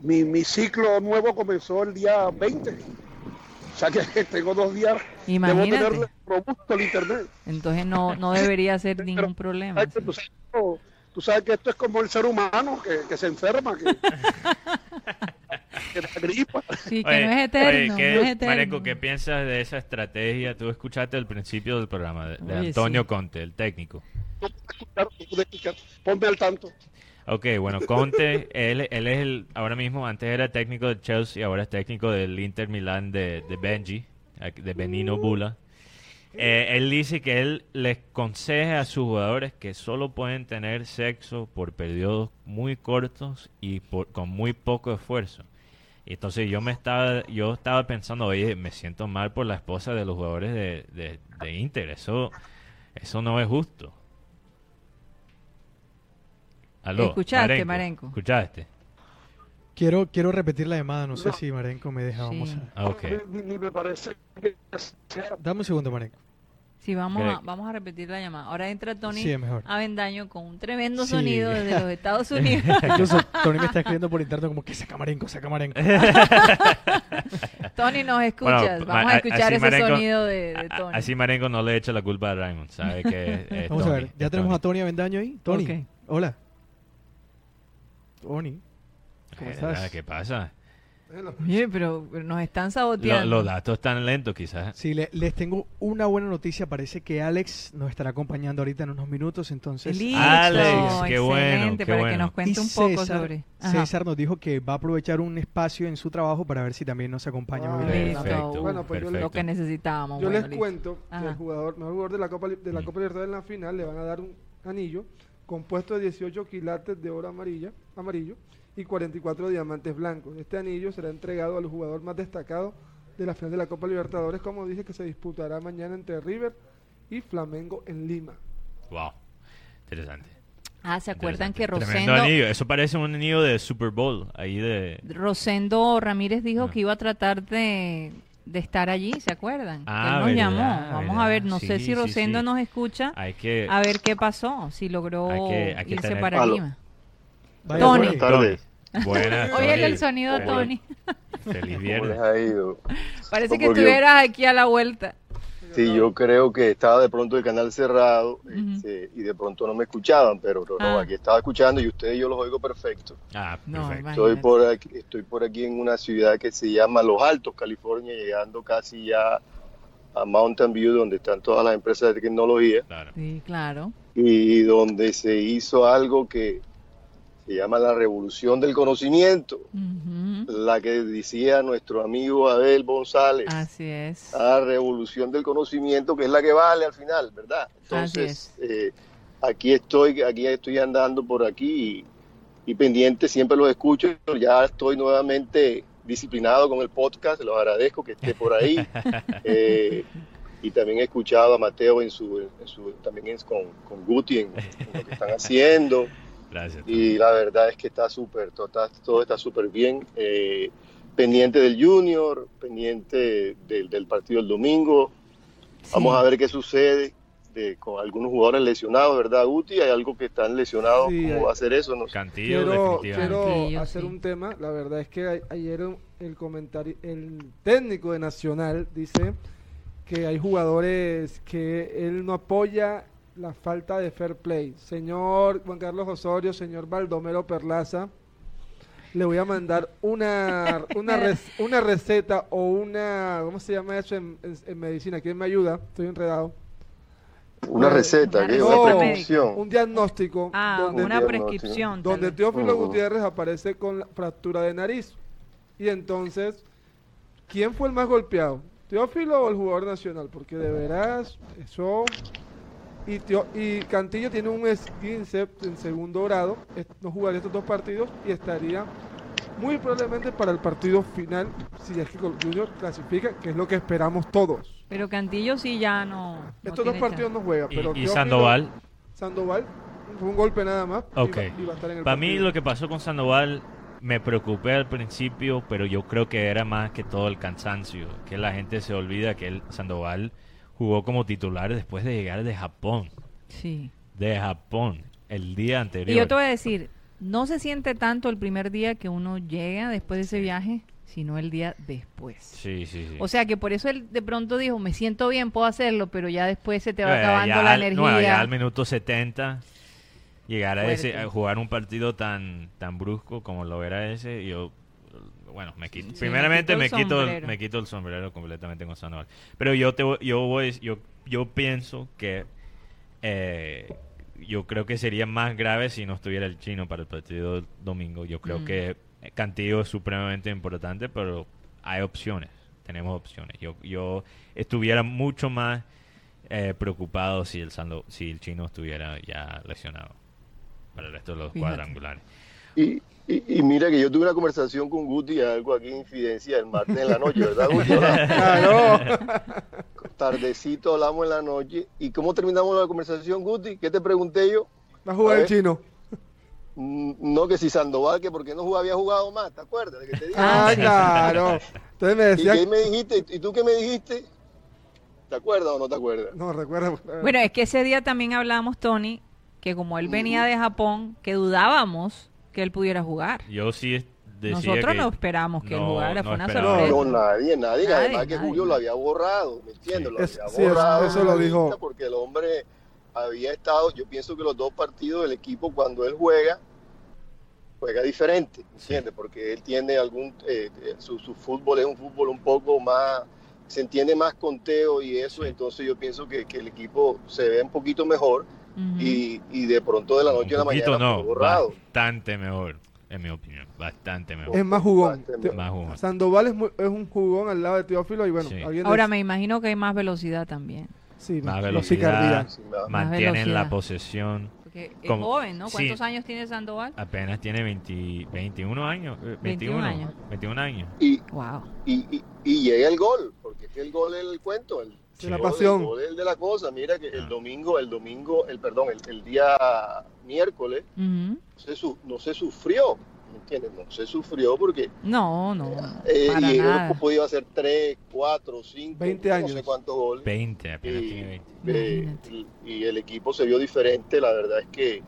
mi, mi ciclo nuevo comenzó el día 20. O sea que (laughs) tengo dos días. Imagínate. Debo tener robusto el internet. Entonces no, no (laughs) debería ser ningún problema. Que Tú, sabes, tú sabes que esto es como el ser humano que, que se enferma, que, que la gripa. Sí, que Oye, no es eterno. oye, ¿qué- no es eterno. Marenco, ¿qué piensas de esa estrategia? Tú escuchaste el principio del programa de, de Oye, Antonio sí. Conte, el técnico. Pude escuchar. Ponme al tanto. Ok, bueno, Conte, él, él es el, ahora mismo, antes era técnico del Chelsea, ahora es técnico del Inter Milán de, de Benji, de Benino Bula. Eh, él dice que él les aconseja a sus jugadores que solo pueden tener sexo por periodos muy cortos y por, con muy poco esfuerzo. Y entonces yo me estaba, yo estaba pensando, oye, me siento mal por la esposa de los jugadores de, de, de Inter. Eso, eso no es justo. Aló, Escuchaste, Marenco. ¿Escuchaste? Quiero, quiero repetir la llamada, no sé No. si Marenco me deja. Vamos Sí. a... Ah, ok. Ni, ni me parece que sea. Dame un segundo, Marenco. Sí, vamos a, vamos a repetir la llamada. Ahora entra Tony Sí, es mejor. Avendaño con un tremendo Sí. sonido desde los Estados (laughs) Unidos. Incluso Tony me está escribiendo por interno como que saca marenco, saca marenco. (laughs) Tony, nos Bueno, escuchas. ma- Vamos a escuchar ese Marengo- sonido de, de A- a- Tony. Así Marengo no le echa la culpa a Raymond, sabe que es (laughs) Vamos a Tony, ver, ya es tenemos Tony. a Tony Avendaño ahí. Tony, Ok. hola. Tony, ¿cómo Eh, estás? ¿Qué pasa? Oye, pero, nos están Lo- saboteando. los datos están lentos quizás. Sí, le- les tengo una buena noticia. Parece que Alex nos estará acompañando ahorita en unos minutos. Entonces, Listo, Alex, qué bueno, qué para que bueno. nos cuente Y un poco César- sobre... Ajá. César nos dijo que va a aprovechar un espacio en su trabajo para ver si también nos acompaña. Ah, Listo. programa. Perfecto, Bueno, pues yo le- Lo perfecto. que necesitábamos. Yo bueno, les listo. cuento que Ajá. el jugador, mejor jugador de la Copa, de la. Copa Libertadores en la final le van a dar un anillo compuesto de 18 quilates de oro amarilla, amarillo y 44 diamantes blancos. Este anillo será entregado al jugador más destacado de la final de la Copa Libertadores, como dije, que se disputará mañana entre River y Flamengo en Lima. Wow, interesante. Ah, ¿se acuerdan que. Rosendo, anillo. Eso parece un anillo de Super Bowl, ahí de... Rosendo Ramírez dijo Ah. que iba a tratar de, de estar allí, ¿se acuerdan? Ah, Él nos verdad, llamó. Vamos a ver, no sé si Rosendo sí. nos escucha, Hay que... a ver qué pasó, si logró Hay que- hay que irse tener- para. Lima. Vaya, Tony. Buenas tardes. Buenas, Oye, el sonido de ¿Cómo le- Tony. ¿Cómo Feliz les viernes. ha ido? Parece que estuvieras aquí a la vuelta. Sí, yo creo que estaba de pronto el canal cerrado este, y de pronto no me escuchaban, pero no, Ah. aquí estaba escuchando y ustedes yo los oigo perfecto. Ah, No, perfecto. Estoy por, aquí, estoy por aquí en una ciudad que se llama Los Altos, California, llegando casi ya a Mountain View, donde están todas las empresas de tecnología Claro. Sí, claro. y donde se hizo algo que se llama la revolución del conocimiento, la que decía nuestro amigo Abel González. Así es. a revolución del conocimiento, que es la que vale al final, ¿verdad? Así Entonces, eh, aquí estoy, aquí estoy andando por aquí y, y pendiente, siempre los escucho, ya estoy nuevamente disciplinado con el podcast, los agradezco que esté por ahí. (laughs) Eh, y también he escuchado a Mateo en su, en su también con, con Guti en, en lo que están haciendo Gracias. y la verdad es que está súper, todo está, todo está súper bien. eh, pendiente del Junior, pendiente del, del partido del domingo. Vamos Sí. a ver qué sucede de, con algunos jugadores lesionados, ¿verdad, Guti? Hay algo que están lesionados. Sí, ¿Cómo va a ser eso? No sé. Cantillo, Quiero, definitivamente. quiero Cantillo, hacer sí. un tema. La verdad es que a- ayer el comentario, el técnico de Nacional dice que hay jugadores que él no apoya la falta de fair play. Señor Juan Carlos Osorio, señor Baldomero Perlaza, le voy a mandar una, (laughs) una, rec- una receta o una, ¿cómo se llama eso en, en- en medicina? ¿Quién me ayuda? Estoy enredado. Una receta, ¿qué? No, una prescripción. Un diagnóstico Ah, donde, una prescripción. donde. Teófilo. Gutiérrez aparece con la fractura de nariz. Y entonces, ¿quién fue el más golpeado? ¿Teófilo o el jugador nacional? Porque de veras, eso... Y, y Cantillo tiene un esguince en segundo grado, es- no jugaría estos dos partidos y estaría muy probablemente para el partido final, si es que Junior clasifica, que es lo que esperamos todos. Pero Cantillo sí ya no. no Estos dos partidos no juega, Y, pero y Sandoval, Sandoval, fue un golpe nada más. y Ok. va- y va a estar en el para mí lo que pasó con Sandoval me preocupé al principio, pero yo creo que era más que todo el cansancio, que la gente se olvida que el Sandoval jugó como titular después de llegar de Japón. Sí. de Japón, el día anterior. Y yo te voy a decir, no se siente tanto el primer día que uno llega después de ese viaje, sino el día después. Sí, sí, sí. O sea que por eso él de pronto dijo, me siento bien, puedo hacerlo, pero ya después se te va Eh, acabando ya la al- energía. no, ya al minuto 70 llegar a ese a jugar un partido tan tan brusco como lo era ese yo bueno me quito Sí, primeramente me quito el quito el, sombrero. me quito el sombrero completamente con Sandoval pero yo te voy- yo voy yo yo pienso que eh, yo creo que sería más grave si no estuviera el chino para el partido del domingo yo creo Mm. que Cantillo es supremamente importante pero hay opciones tenemos opciones yo yo estuviera mucho más eh, preocupado si el Sando- si el chino estuviera ya lesionado para el resto de los Fíjate. cuadrangulares. Y, y, y mira que yo tuve una conversación con Guti, algo aquí en Infidencia, el martes en la noche, ¿verdad, Guti? Hola. (laughs) Tardecito hablamos en la noche. ¿Y cómo terminamos la conversación, Guti? ¿Qué te pregunté yo? Va a jugar A el ver. chino. Mm, No, que si Sandoval, que porque no jugaba- había jugado más, ¿te acuerdas? De que te dije? Ah, sí. claro. Entonces me ¿Y decía, qué me dijiste? ¿Y tú qué me dijiste? ¿Te acuerdas o no te acuerdas? No, recuerda. Bueno, es que ese día también hablamos, Tony, que como él venía de Japón, que dudábamos que él pudiera jugar. Yo sí es- decía Nosotros que no esperamos que él no- jugara, no fue una esperaba. sorpresa. No, nadie, nadie. Nadie, Además que nadie. Julio lo había borrado, ¿me entiendes? Lo Es- había sí, eso- borrado eso de lo dijo. Porque el hombre había estado, yo pienso que los dos partidos del equipo cuando él juega, juega diferente, ¿me ¿entiendes? Porque él tiene algún, eh, eh, su, su fútbol es un fútbol un poco más, se entiende más conteo y eso, Sí. entonces yo pienso que, que el equipo se ve un poquito mejor Y, y de pronto de la noche a la mañana no, borrado. bastante mejor, en mi opinión, bastante mejor. Es más jugón. Te- Más jugón. Sandoval es, muy- es un jugón al lado de Teófilo y bueno, Sí. Ahora me imagino que hay más velocidad también. sí, Más velocidad. Sí, Mantienen la posesión, Porque es Como- joven, ¿no? sí. ¿Cuántos años tiene Sandoval? apenas tiene 20 21 años, eh, 21 21, años. 21 años. Y, Wow. y, y, y llega el gol, porque es que el gol es el cuento, el, Sí, el la pasión. el gol es el de la cosa. Mira que Ah. el domingo, el domingo, el perdón, el, el día miércoles Ujú. no se, su- no se sufrió, ¿me entiendes? No se sufrió porque No, no, eh, para y nada. podía hacer 3, 4, 5, 20 años. no sé cuántos goles. 20, apenas Y, tiene 20. eh, y- y el equipo se vio diferente, la verdad es que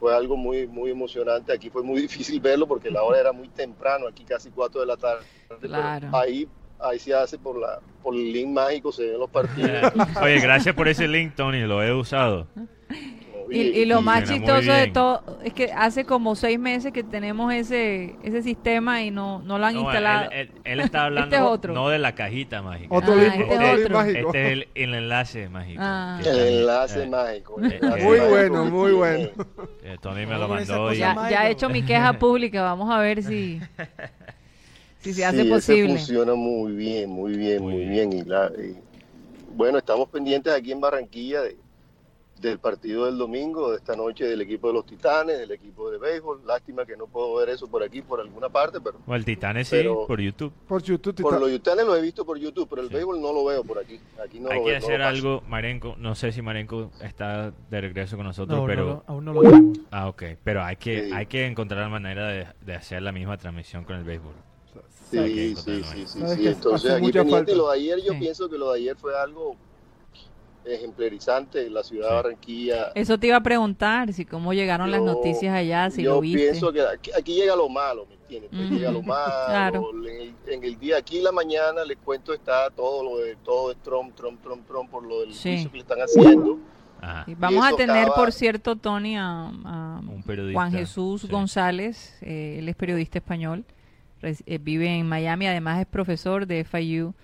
fue algo muy muy emocionante, aquí fue muy (laughs) difícil verlo porque la hora era muy temprano, aquí casi 4 de la tarde, pero Claro. ahí ahí se hace por la por el link mágico, se ven los partidos. (laughs) Oye, gracias por ese link, Tony, lo he usado. Y, y lo más Funciona muy chistoso de todo es que hace como seis meses que tenemos ese ese sistema y no, no lo han No, instalado. él, él- él está hablando Este es otro. no de la cajita mágica. Otro Ah, link, este otro es otro. Este es el, el enlace mágico. Ah. El enlace eh, mágico. el eh, enlace Muy mágico bueno, muy bueno. eh, Tony me lo mandó y ya, ya he hecho mi queja pública, vamos a ver si, (laughs) si se hace Sí, ese posible. funciona muy bien, muy bien, Muy muy, bien. bien. Y la- y, bueno, estamos pendientes aquí en Barranquilla de- del partido del domingo, de esta noche del equipo de los Titanes, del equipo de béisbol. Lástima que no puedo ver eso por aquí, por alguna parte, pero O el Titanes sí, por YouTube. Por YouTube. por los Titanes lo he visto por YouTube, pero el Sí. béisbol no lo veo por aquí. Aquí no Hay lo que veo, no hacer lo paso. algo, Marenco. No sé si Marenco está de regreso con nosotros, No, pero. no aún no lo tenemos. Ah, ok. Pero hay que, Sí. hay que encontrar la manera de, de hacer la misma transmisión con el béisbol. Sí, sí, sí, sí, Entonces aquí pendiente, lo de ayer, yo Sí. pienso que lo de ayer fue algo ejemplarizante en la ciudad Sí. de Barranquilla. Eso te iba a preguntar, si cómo llegaron las noticias allá, si yo lo viste. pienso que aquí, aquí llega lo malo, ¿me entiendes? Pues. Llega lo (laughs) malo. Claro. En, el, en el día, aquí en la mañana, les cuento, está todo lo de todo es Trump, Trump, Trump, Trump, por lo del Sí. juicio que le están haciendo. Sí, Vamos a tener, acaba- por cierto, Tony, a, a Un periodista, Juan Jesús sí. González. eh, él es periodista español, vive en Miami, además es profesor de FIU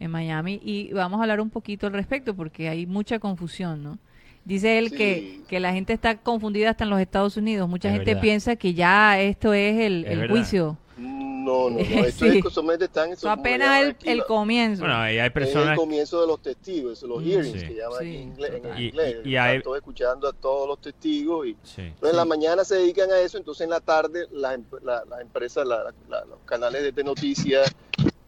en Miami. Y vamos a hablar un poquito al respecto porque hay mucha confusión, ¿no? Dice él Sí. que, que la gente está confundida hasta en los Estados Unidos. Mucha Es gente verdad. piensa que ya esto es el, Es el verdad. juicio. No, no, no. (laughs) Esto Sí. es que solamente están Eso apenas el, el comienzo. Bueno, ahí hay Es el personas. comienzo de los testigos, los Mm. hearings Sí. que llaman Sí, en inglés. En. Y- inglés. y- y hay- todos escuchando a todos los testigos y Sí. Entonces en la mañana se dedican a eso, entonces en la tarde las em- la- las empresas, la- la- los canales de, de noticias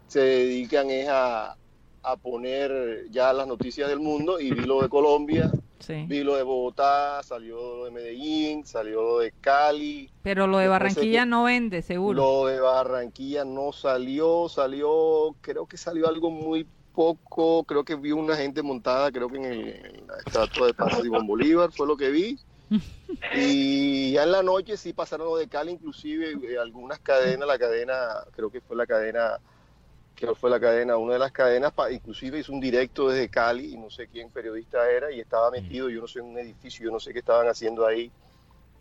se dedican es a, a poner ya las noticias del mundo y vi lo de Colombia, Sí. vi lo de Bogotá, salió lo de Medellín, salió lo de Cali, Pero lo de Barranquilla se- no vende, seguro. lo de Barranquilla no salió, salió, creo que salió algo muy poco, creo que vi una gente montada, creo que en, el, en la estatua de Paz Simón Bolívar, fue lo que vi. (laughs) Y ya en la noche sí pasaron lo de Cali, inclusive eh, algunas cadenas, la cadena, creo que fue la cadena, que fue la cadena, una de las cadenas, pa- inclusive hizo un directo desde Cali, y no sé quién periodista era, y estaba metido, yo no sé, en un edificio, yo no sé qué estaban haciendo ahí.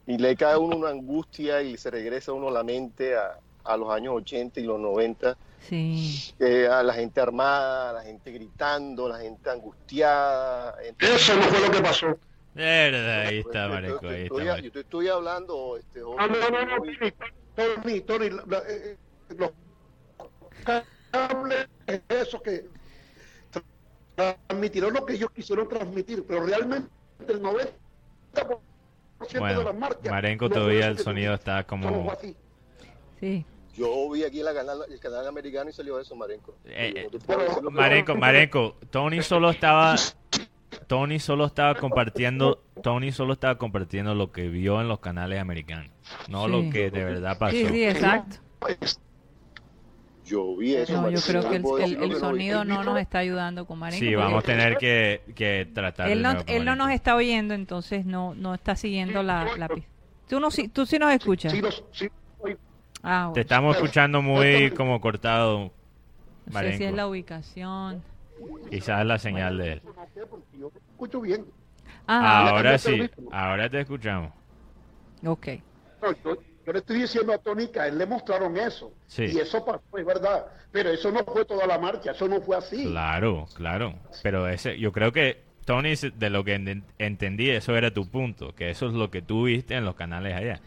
Y le cae a uno una angustia y se regresa a uno la mente a, a los años 80 y los 90, Sí. eh, a la gente armada, a la gente gritando, la gente angustiada. Entonces, Eso no fue lo que pasó. Verdad, ahí está, yo- Marenco. yo Ahí está. Yo te estoy hablando, este, no, no, Tony, Tony, Tony, la- la- los eso que tra- transmitieron lo que ellos quisieron transmitir, pero realmente el 90% de Bueno, las marchas. Marenco todavía el sonido está como. Sí. Yo vi aquí la canal, el canal americano y salió eso, Marenco. Eh, eh, Marenco, Marenco, Tony solo estaba. Tony solo estaba compartiendo. Tony solo estaba compartiendo lo que vio en los canales americanos. No Sí. lo que de verdad pasó. Sí, sí, exacto. Yo vi eso. No, yo creo que el, sonido no nos está ayudando con Marenco. Sí, vamos a tener que, que tratar Él de no, nuevo con él no nos está oyendo, entonces no, no está siguiendo la, la pi- Tú, no, sí- tú sí nos escuchas. Sí, sí, Ah, Te estamos escuchando muy como cortado, no sé si es la ubicación. Quizás la señal de él. escucho bien. Ah, Ahora sí, ahora te escuchamos. ok. Yo, le estoy diciendo a Tony que a él le mostraron eso. Sí. Y eso pasó, es verdad. Pero eso no fue toda la marcha, eso no fue así. Claro, claro. Pero ese, yo creo que, Tony, de lo que en- entendí, eso era tu punto, que eso es lo que tú viste en los canales allá.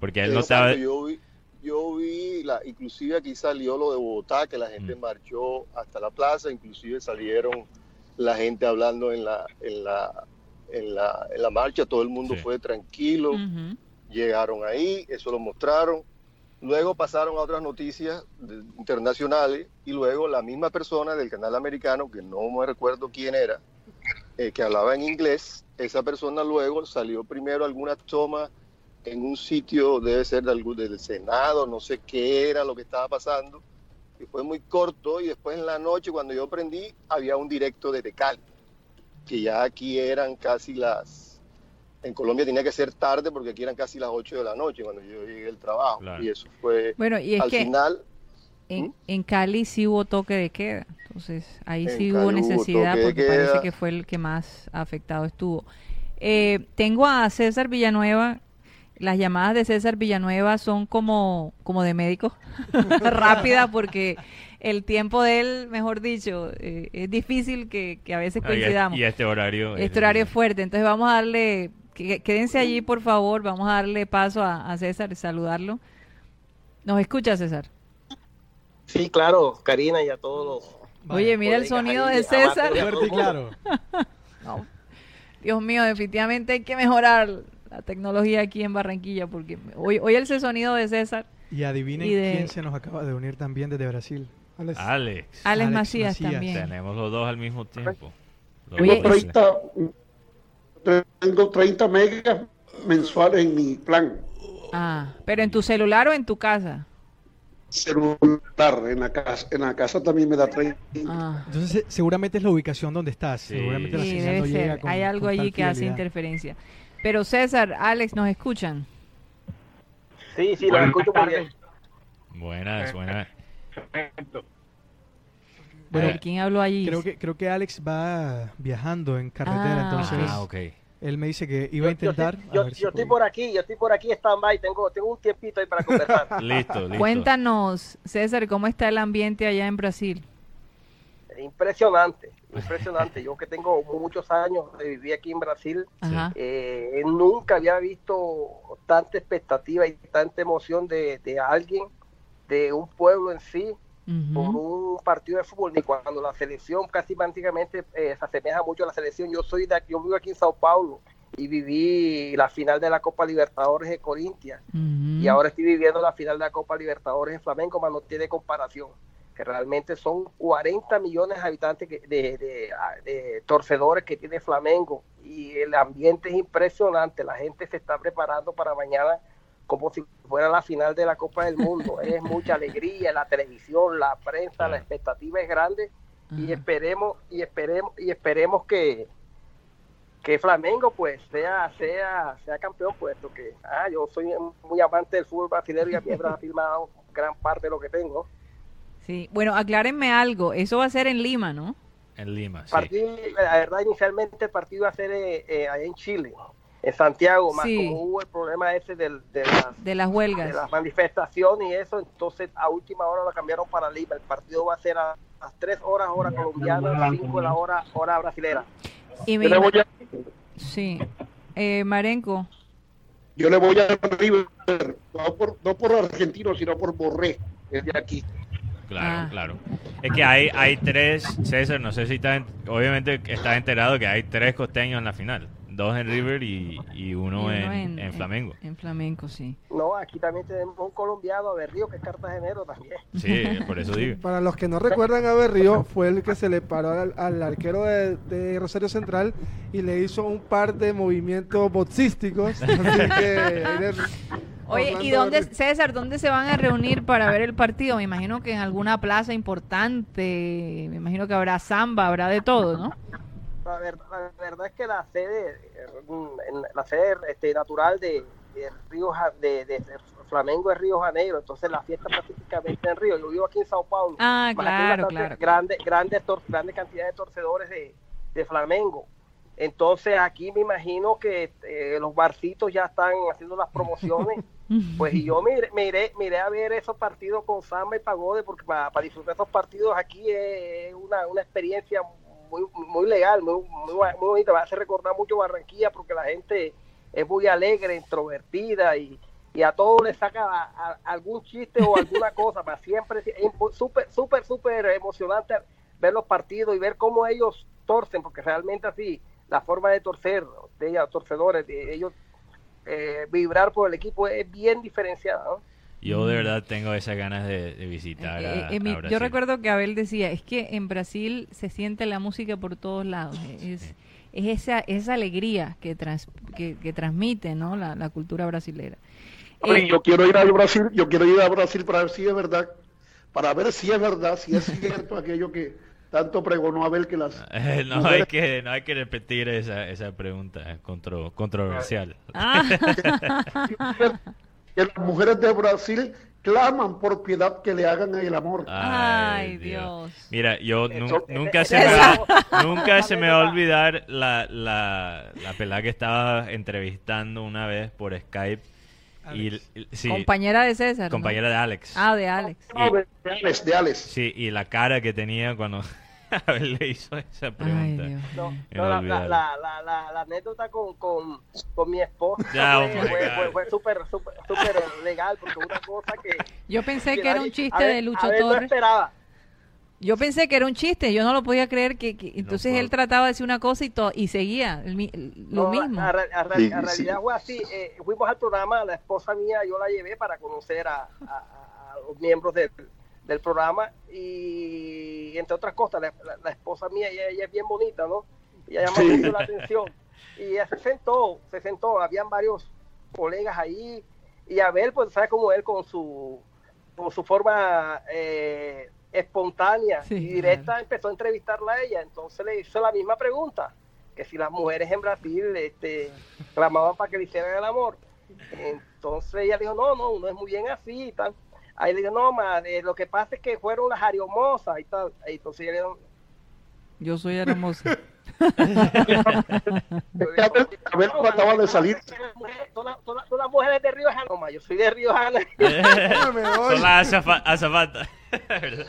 Porque él no estaba... Yo vi, yo vi la, inclusive aquí salió lo de Bogotá, que la gente Mm. marchó hasta la plaza, inclusive salieron la gente hablando en la, en la, en la, en la marcha, todo el mundo Sí. fue tranquilo. Llegaron ahí, eso lo mostraron. Luego pasaron a otras noticias internacionales y luego la misma persona del canal americano, que no me recuerdo quién era, eh, que hablaba en inglés, esa persona luego salió primero algunas tomas en un sitio, debe ser de algún, del Senado, no sé qué era lo que estaba pasando, y fue muy corto y después en la noche cuando yo prendí había un directo desde Cali, que ya aquí eran casi las, en Colombia tenía que ser tarde porque aquí eran casi las 8 de la noche cuando yo llegué al trabajo, Claro. y eso fue Bueno, y es al que final, en, ¿Mm? en Cali sí hubo toque de queda. Entonces, ahí En sí hubo Cali hubo necesidad porque parece que fue el que más afectado estuvo. Eh, tengo a César Villanueva. Las llamadas de César Villanueva son como, como de médico, (laughs) rápida porque el tiempo de él, mejor dicho, eh, es difícil que, que a veces Ah, y, coincidamos. y este horario... Este horario es fuerte, entonces vamos a darle, quédense allí por favor, vamos a darle paso a, a César y saludarlo. ¿Nos escucha César? Sí, claro, Karina y a todos los Oye, mira el sonido de César. amantes de Fuerte y claro. (laughs) No. Dios mío, definitivamente hay que mejorar la tecnología aquí en Barranquilla porque hoy, hoy el sonido de César, Y adivinen Y de- quién se nos acaba de unir también desde Brasil. Alex. Alex, Alex, Alex Macías, Macías. también. tenemos los dos al mismo tiempo. Oye, dos. 30, tengo 30 megas mensuales en mi plan Ah, pero en tu celular o en tu casa. celular. En la casa, en la casa también me da 30. Ah. Entonces, se- seguramente es la ubicación donde estás. Sí. Seguramente la Sí, debe no llega ser. con- Hay algo con allí que hace interferencia. Pero César, Alex, ¿nos escuchan? Sí, sí, los escucho muy bien. Buenas, buenas. Bueno, a ver, ¿quién habló allí? Creo que, creo que Alex va viajando en carretera, Ah. entonces Ah, ok. él me dice que iba a Yo- yo intentar. estoy- a Yo, si yo estoy por aquí, yo estoy por aquí, stand-by, tengo, tengo un tiempito ahí para conversar. (laughs) Listo, listo. Cuéntanos, César, ¿cómo está el ambiente allá en Brasil? impresionante, impresionante. Yo que tengo muchos años de vivir aquí en Brasil, eh, nunca había visto tanta expectativa y tanta emoción de, de alguien, de un pueblo en sí, por un partido de fútbol, ni cuando la selección casi prácticamente eh, se asemeja mucho a la selección. Yo soy de aquí, yo vivo aquí en Sao Paulo y viví la final de la Copa Libertadores de Corintia y ahora estoy viviendo la final de la Copa Libertadores en Flamengo, más no tiene comparación, que realmente son 40 millones de habitantes que- de, de- de torcedores que tiene Flamengo. Y el ambiente es impresionante, la gente se está preparando para mañana como si fuera la final de la Copa del Mundo, (laughs) es mucha alegría, la televisión, la prensa, la expectativa es grande y esperemos y esperemos y esperemos que que Flamengo pues sea sea sea campeón puesto que ah, yo soy muy amante del fútbol brasileño y a mí Brasil me ha dado (laughs) gran parte de lo que tengo Sí. Bueno, aclárenme algo. Eso va a ser en Lima, ¿no? En Lima, sí. partido la verdad inicialmente el partido iba a ser eh, eh, allá en Chile en Santiago más Sí. como hubo el problema ese del, de las De las de huelgas. las manifestaciones y eso, entonces a última hora lo cambiaron para Lima. El partido va a ser a las 3 horas hora colombiana, 5 de la hora hora brasilera. Y Yo me le voy a, Sí. Eh, Marenco. yo le voy a River, no por, no por argentino, sino por Borré, es de aquí. Claro, Ah. claro. Es que hay, hay tres, César, no sé si estás, en- obviamente estás enterado que hay tres costeños en la final. Dos en River y, y uno, y uno en, en Flamengo. En, Flamenco, sí. No, aquí también tenemos un colombiano de Río que es cartagenero también. Sí, por eso digo. (laughs) Para los que no recuerdan, a Berrío fue el que se le paró al, al arquero de, de Rosario Central y le hizo un par de movimientos boxísticos. (laughs) Así que Oye, ¿y dónde. César, dónde se van a reunir para ver el partido? Me imagino que en alguna plaza importante, me imagino que habrá samba, habrá de todo, ¿no? La, ver- la verdad es que la sede, eh, la sede este, natural de, de Río de, de- Flamengo es Río Janeiro, entonces la fiesta prácticamente en Río. Yo vivo aquí en Sao Paulo. Ah, claro, claro. Grande, grande, tor- grande cantidad de torcedores de, de Flamengo. Entonces aquí me imagino que eh, los barcitos ya están haciendo las promociones. (laughs) Pues y yo me iré, me iré, me iré a ver esos partidos con samba y pagode porque para, para disfrutar esos partidos aquí es una, una experiencia muy, muy legal, muy, muy, muy bonita. Me hace recordar mucho Barranquilla porque la gente es muy alegre, introvertida y, y a todos le saca a- a- algún chiste o alguna (laughs) cosa. Para siempre es súper, súper, súper emocionante ver los partidos y ver cómo ellos torcen, porque realmente así la forma de torcer, de ellos, torcedores, de ellos eh, vibrar por el equipo es bien diferenciada. ¿no? Yo de verdad tengo esas ganas de, de visitar Eh, a, eh, mi- a yo recuerdo que Abel decía, es que en Brasil se siente la música por todos lados. Es, es esa, esa alegría que, trans- que, que transmite ¿no? la, la cultura brasilera. Oye, Eh, yo quiero ir a Brasil, yo quiero ir a Brasil para ver si es verdad, para ver si es verdad, si es (laughs) cierto aquello que tanto pregonó Abel que las (laughs) Eh, no, hay mujeres- que, no hay que repetir esa, esa pregunta eh, contro- controversial. ah, (laughs) que las mujeres de Brasil claman por piedad que le hagan el amor. Ay, Dios. Mira, yo nu- Eso- nunca se me va, nunca se me va a olvidar la, la, la pelada que estaba entrevistando una vez por Skype. Y, y- sí, compañera de César. ¿no? compañera de Alex. Ah, de Alex. No, de de Alex, de Alex. Sí, y la cara que tenía cuando (laughs) le hizo esa Ay, pregunta. Dios No, mío. no, la, la, la, la, la- la anécdota con, con, con mi esposa Ya, oh fue, fue, fue, fue súper súper súper legal porque una cosa que Yo pensé que que era un chiste ver- de Lucho a ver, no Torres. esperaba. Yo pensé que era un chiste, yo no lo podía creer que, que- entonces él trataba de decir una cosa y to- y seguía el mi- lo No, mismo. A, re- a re- Sí, a sí. realidad fue así. eh, fuimos al programa, la esposa mía, yo la llevé para conocer a, a- a los miembros del, del programa y entre otras cosas, la, la- la esposa mía, ella, ella es bien bonita, ¿no? Ella llama Sí. mucho la atención. Y ella se sentó, se sentó, habían varios colegas ahí y a ver, pues, ¿sabe cómo él con su, con su forma eh, espontánea Sí, y directa claro. empezó a entrevistarla a ella, entonces le hizo la misma pregunta que si las mujeres en Brasil este, clamaban para que le hicieran el amor. Entonces ella dijo, no, no, no es muy bien así y tal. Ahí le dijo, no, eh, lo que pasa es que fueron las ariomosas y tal. Ahí Entonces dijo, Yo soy hermosa. Es que Abel, Abel "No, ma, trataba lo de salir. Todas las- mujeres de Río ma, yo soy de Río voy. Son las azafa- azafatas.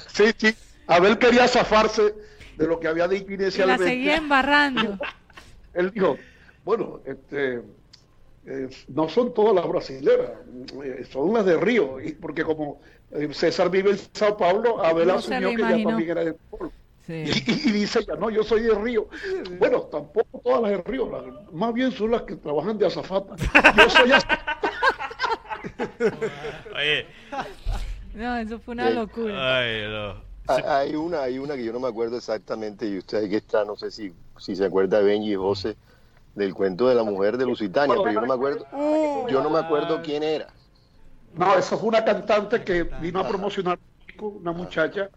Sí, sí. Abel quería zafarse de lo que había dicho Y la inicialmente. seguía embarrando. Él dijo, bueno, este, eh, no son todas las brasileras, eh, son las de Río, y porque como eh, César vive en Sao Paulo, Abel No asumió que ella también era de Paulo. Sí. Y, y dice ella, no, yo soy de Río. Bueno, tampoco todas las de Río, las- más bien son las que trabajan de azafata. Yo soy azafata. (laughs) Oye, No, eso fue una locura. ay, no. Hay una, hay una que yo no me acuerdo exactamente y usted ahí que está, no sé si, si se acuerda Benji y José del cuento de la mujer de Lusitania, pero yo no me acuerdo, yo no me acuerdo quién era. No, eso fue una cantante que vino a promocionar una muchacha.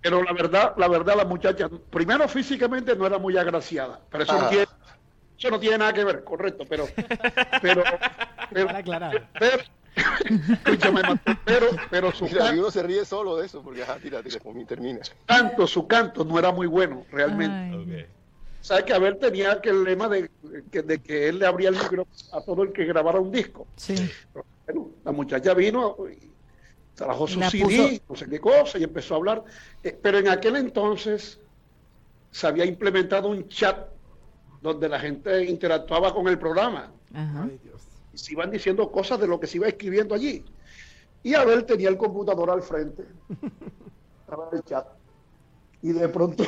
Pero la verdad, la verdad, la muchacha, primero físicamente no era muy agraciada, pero eso no tiene, eso no tiene nada que ver, correcto, pero, pero, pero, (laughs) Para aclarar. pero, (laughs) escúchame, pero, pero su Mira, canto, uno se ríe solo de eso, porque ajá, tira, tira, con mi termina. canto, su canto no era muy bueno, realmente. Ay, Ok. Sabes que Abel tenía aquel lema de que, de que él le abría el libro a todo el que grabara un disco. sí. Bueno, la muchacha vino y trajo su La CD, no sé qué cosa, y empezó a hablar. Eh, pero en aquel entonces se había implementado un chat donde la gente interactuaba con el programa Ajá. Ay, Dios. y se iban diciendo cosas de lo que se iba escribiendo allí. Y Abel tenía el computador al frente, (laughs) estaba en el chat, y de pronto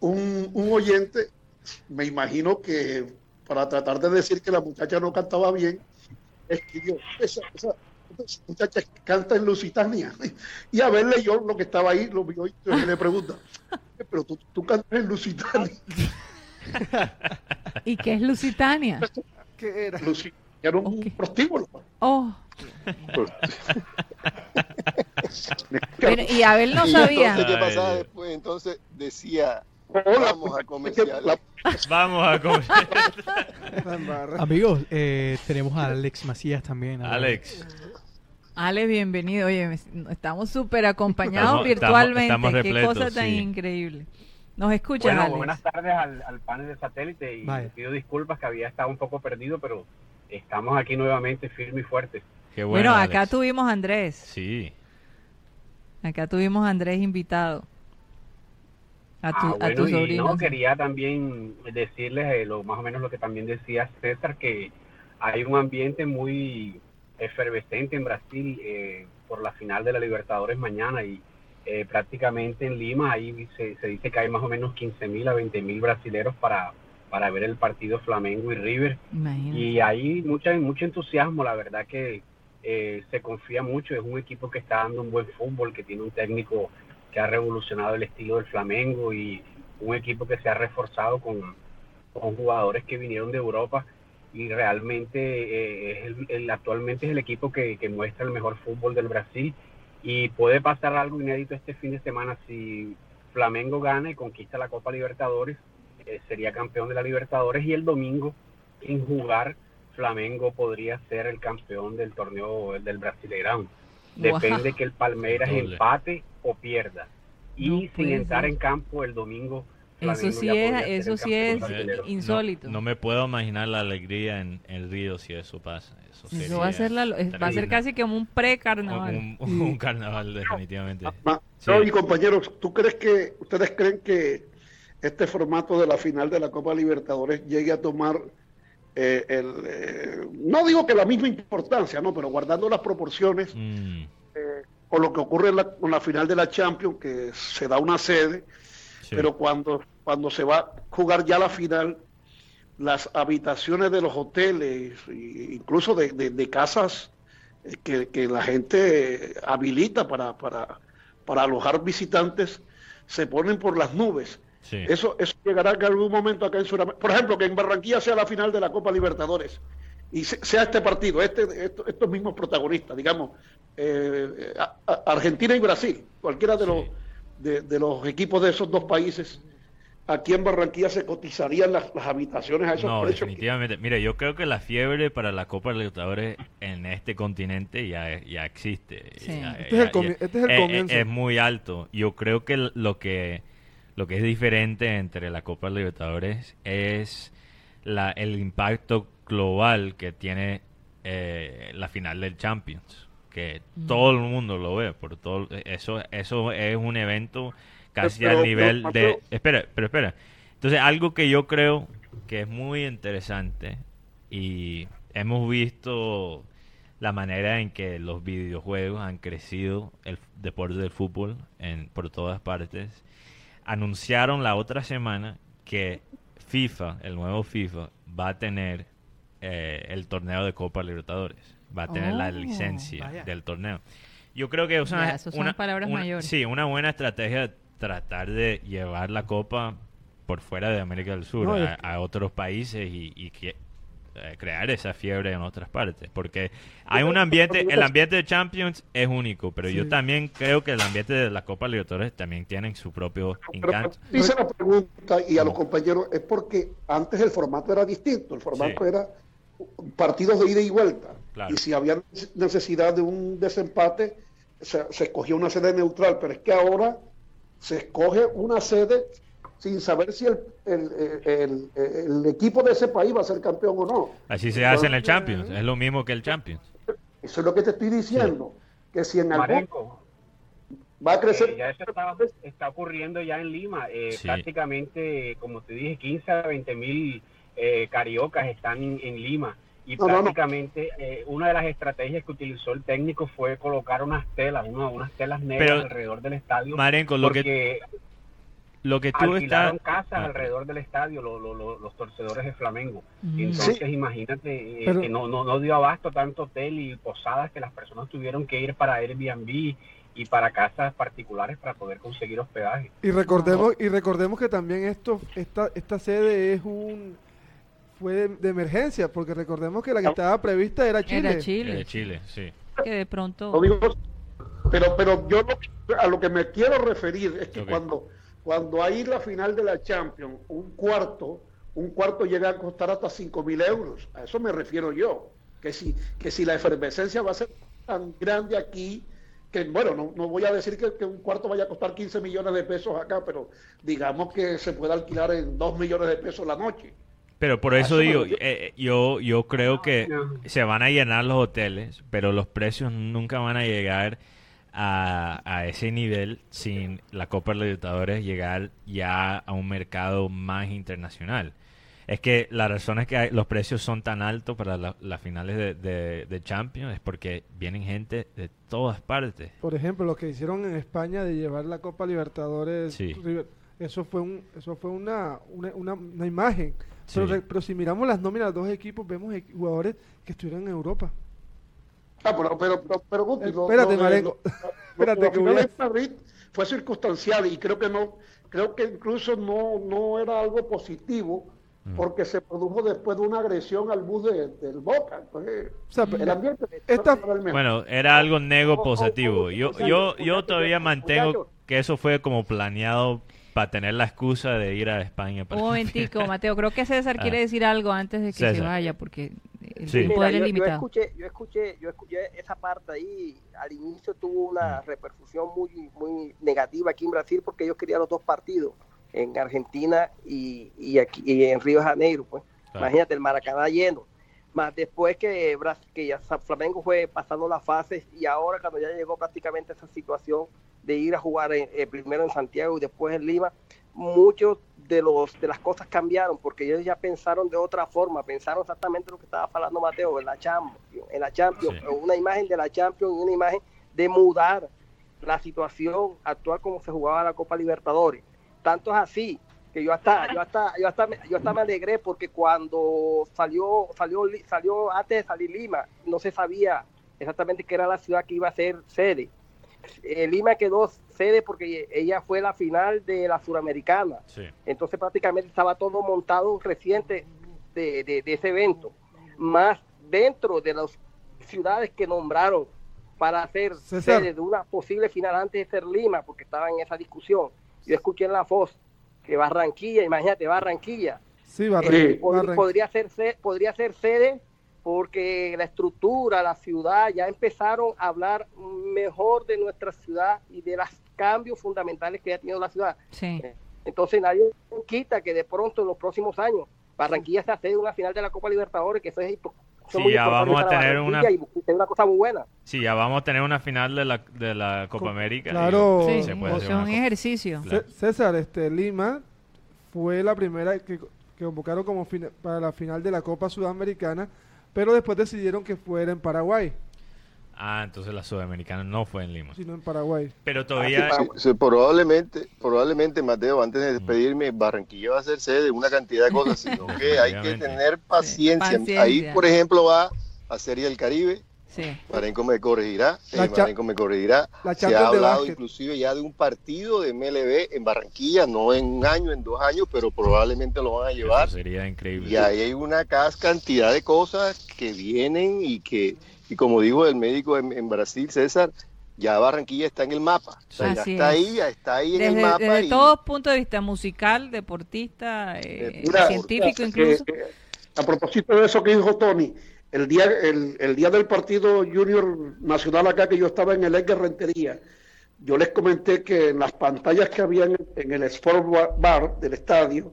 un, un oyente, me imagino que para tratar de decir que la muchacha no cantaba bien, escribió, esa, esa, esa muchacha canta en Lusitania. (laughs) Y Abel leyó lo que estaba ahí, lo vio y le pregunta, pero tú, tú cantas en Lusitania. ¿Y qué es Lusitania? ¿Qué era? Lusitania Era un prostíbulo. Oh. (laughs) Pero, y Abel no y sabía. entonces, ¿qué Ay, pasaba Dios. después? Entonces decía, vamos a la- Vamos a comer. La (laughs) embarra. Amigos, eh, tenemos a Alex Macías también. ahora. Alex, Ale, bienvenido. Oye, estamos súper acompañados Estamos- estamos- virtualmente. estamos Qué repletos, cosa tan sí. increíble. Nos escuchas, Bueno, Alex. buenas tardes al, al panel de satélite y pido disculpas que había estado un poco perdido, pero estamos aquí nuevamente firme y fuerte. qué Bueno, bueno. acá Alex. tuvimos a Andrés. Sí. Acá tuvimos a Andrés invitado. A tu, Ah, a bueno, sobrino. no, quería también decirles eh, lo, más o menos lo que también decía César, que hay un ambiente muy efervescente en Brasil eh, por la final de la Libertadores mañana y eh, prácticamente en Lima ahí se, se dice que hay más o menos 15 mil a 20 mil brasileros para, para ver el partido Flamengo y River. Imagínate. Y hay mucha, mucho entusiasmo, la verdad que eh, se confía mucho, es un equipo que está dando un buen fútbol, que tiene un técnico que ha revolucionado el estilo del Flamengo y un equipo que se ha reforzado con, con jugadores que vinieron de Europa y realmente eh, es el, actualmente es el equipo que, que muestra el mejor fútbol del Brasil. Y puede pasar algo inédito este fin de semana. Si Flamengo gana y conquista la Copa Libertadores, eh, sería campeón de la Libertadores. Y el domingo sin jugar Flamengo podría ser el campeón del torneo del Brasileirão. Depende que el Palmeiras Doble. empate o pierda. Y No sin puede entrar ser. en campo el domingo. Eso sí es, eso sí es insólito. No, no me puedo imaginar la alegría en el río si eso pasa. Eso, Eso va a ser, la- va a ser casi como un pre-carnaval. un, un- un (laughs) carnaval definitivamente. Ma- Sí. No, y compañeros, ¿tú crees que, ustedes creen que este formato de la final de la Copa Libertadores llegue a tomar eh, el, eh, no digo que la misma importancia, no, pero guardando las proporciones Mm, eh, con lo que ocurre en la, con la final de la Champions, que se da una sede, sí. pero cuando, cuando se va a jugar ya la final, las habitaciones de los hoteles, e incluso de, de- de casas que, que la gente habilita para, para, para alojar visitantes, se ponen por las nubes. Sí. Eso, eso llegará en algún momento acá en Sudamérica. Por ejemplo, que en Barranquilla sea la final de la Copa Libertadores y se- sea este partido, este, esto- estos mismos protagonistas, digamos, eh, a- a- Argentina y Brasil, cualquiera de, Sí. los, de, de los equipos de esos dos países, aquí en Barranquilla se cotizarían las, las habitaciones a esos No, precios. que- definitivamente. Mire, yo creo que la fiebre para la Copa Libertadores en este continente ya, ya existe. Sí. Ya- Este es el ya- comi- ya- este es el comienzo. es muy alto. Yo creo que lo que lo que es diferente entre la Copa Libertadores es la, el impacto global que tiene eh, la final del Champions. Que Mm. todo el mundo lo ve. por todo Eso, eso es un evento casi Pero- al pero, nivel de... Espera, pero espera. Entonces, algo que yo creo que es muy interesante y hemos visto la manera en que los videojuegos han crecido el deporte del fútbol en, por todas partes. Anunciaron la otra semana que FIFA, el nuevo FIFA, va a tener eh, el torneo de Copa Libertadores. Va a tener la Oh, licencia vaya. del torneo. Yo creo que es una, Ya, eso son una- palabras una- mayores. Sí, una buena estrategia tratar de llevar la Copa por fuera de América del Sur, No, a, a otros países y, y que- crear esa fiebre en otras partes. Porque hay un ambiente, el ambiente de Champions es único, pero yo también creo que el ambiente de la Copa Libertadores también tienen su propio Pero encanto. hice la pregunta y a los compañeros es porque antes el formato era distinto, el formato Sí. era partidos de ida y vuelta. Claro. Y si había necesidad de un desempate, se, se escogía una sede neutral, pero es que ahora se escoge una sede sin saber si el, el, el- el- el equipo de ese país va a ser campeón o no. Así se hace en el Champions, es lo mismo que el Champions. Eso es lo que te estoy diciendo, que si en algún Marenco, va a crecer... eh, ya eso está, está ocurriendo ya en Lima. Eh, Sí. Prácticamente, como te dije, 15 a 20 mil eh, cariocas están en, en Lima. Y No, no, no. prácticamente eh, una de las estrategias que utilizó el técnico fue colocar unas telas, una- unas telas negras Pero, alrededor del estadio. Marenco, lo que, porque lo que tú alquilaron estás... casas Ah, alrededor del estadio lo- lo- lo- los torcedores de Flamengo. Mm. Entonces, Sí. imagínate eh, Pero- que no, no, no dio abasto tanto hotel y posadas que las personas tuvieron que ir para Airbnb y para casas particulares para poder conseguir hospedaje. Y recordemos, y recordemos que también esto, esta, esta sede es un fue de, de emergencia, porque recordemos que la que estaba prevista era Chile. Era Chile. De Chile, sí. Que de pronto. Pero, pero yo lo- a lo que me quiero referir es que cuando, cuando hay la final de la Champions, un cuarto, un cuarto llega a costar hasta 5 mil euros. A eso me refiero yo. Que si, que si la efervescencia va a ser tan grande aquí, que bueno, no, no voy a decir que, que un cuarto vaya a costar 15 millones de pesos acá, pero digamos que se puede alquilar en 2 millones de pesos la noche. Pero por eso Eso digo, yo- eh, yo, yo creo que se van a llenar los hoteles, pero los precios nunca van a llegar a, a ese nivel sin la Copa Libertadores llegar ya a un mercado más internacional. Es que la razón es que hay- los precios son tan altos para la- las finales de, de, de Champions es porque vienen gente de todas partes. Por ejemplo, lo que hicieron en España de llevar la Copa Libertadores, Sí. River, eso fue un, eso fue una, una, una, una imagen. Sí. Pero, pero si miramos las nóminas de los dos equipos, vemos jugadores que estuvieron en Europa. Ah, pero, pero, pero, pero, Espérate, Marengo. lo- (laughs) Espérate, lo que voy a- fue circunstancial y creo que no, creo que incluso no, no era algo positivo Mm. porque se produjo después de una agresión al bus de- del Boca. Entonces, O sea, el ambiente esta- no era. Bueno, era algo nego positivo. Yo, yo, yo todavía mantengo que eso fue como planeado para tener la excusa de ir a España. Para Un momentico, (laughs) Mateo. Creo que César Ah. quiere decir algo antes de que se César. vaya, porque el Sí. Mira, yo, yo escuché, yo escuché, yo escuché esa parte ahí. Al inicio tuvo una Mm. repercusión muy, muy negativa aquí en Brasil porque ellos querían los dos partidos en Argentina y, y aquí y en Río de Janeiro, pues. Claro. Imagínate el Maracaná lleno. Más después que, Bras- que ya Flamengo fue pasando las fases y ahora cuando ya llegó prácticamente esa situación de ir a jugar en- eh, primero en Santiago y después en Lima, muchos de los de las cosas cambiaron porque ellos ya pensaron de otra forma, pensaron exactamente lo que estaba hablando Mateo en la Champions, en la Champions, Sí. una imagen de la Champions y una imagen de mudar la situación actual como se jugaba la Copa Libertadores. Tanto es así que yo hasta yo hasta yo hasta me, yo hasta me alegré porque cuando salió salió Li- salió antes de salir Lima no se sabía exactamente qué era la ciudad que iba a ser sede. Eh, Lima quedó sede porque ella fue la final de la Suramericana. Sí. Entonces prácticamente estaba todo montado reciente de, de- de ese evento. Más dentro de las ciudades que nombraron para hacer César. sede de una posible final antes de ser Lima, porque estaba en esa discusión. Yo escuché en la voz que Barranquilla, imagínate, Barranquilla, Sí, Barran- Sí. pod- Barran- podría ser se- podría ser sede porque la estructura, la ciudad, ya empezaron a hablar mejor de nuestra ciudad y de los cambios fundamentales que ha tenido la ciudad. Sí. Entonces nadie quita que de pronto en los próximos años Barranquilla se hace una final de la Copa Libertadores, que eso es, es Sí, muy ya vamos a tener una- y es una cosa muy buena. Sí, ya vamos a tener una final de la, de la Copa Co- América. claro. se Sí, puede hacer una un ejercicio. Claro. César, este, Lima fue la primera que, que convocaron como fina- para la final de la Copa Sudamericana, pero después decidieron que fuera en Paraguay, Ah, entonces la Sudamericana no fue en Lima. sino en Paraguay. Pero todavía... Ah, Sí, sí, probablemente, probablemente, Mateo, antes de despedirme, Barranquilla va a ser sede de una cantidad de cosas, sino (laughs) que hay que tener paciencia. paciencia. Ahí, por ejemplo, va a Serie del Caribe, Sí. Marenco me corregirá, eh, Marenco me corregirá. la Se ha hablado inclusive ya de un partido de MLB en Barranquilla, no en un año, en dos años, pero probablemente lo van a llevar. Eso sería increíble. Y ahí hay una cas- cantidad de cosas que vienen y que, y como dijo el médico en, en Brasil, César, ya Barranquilla está en el mapa. O sea, ya está es. ahí, ya está ahí en el mapa. desde y- todo punto de vista musical, deportista, eh, Mira, científico eh, incluso. eh, a propósito de eso que dijo Tony, el día, el, el día del partido Junior Nacional acá que yo estaba en el Edgar Rentería, yo les comenté que en las pantallas que había en, el Sport Bar- del estadio,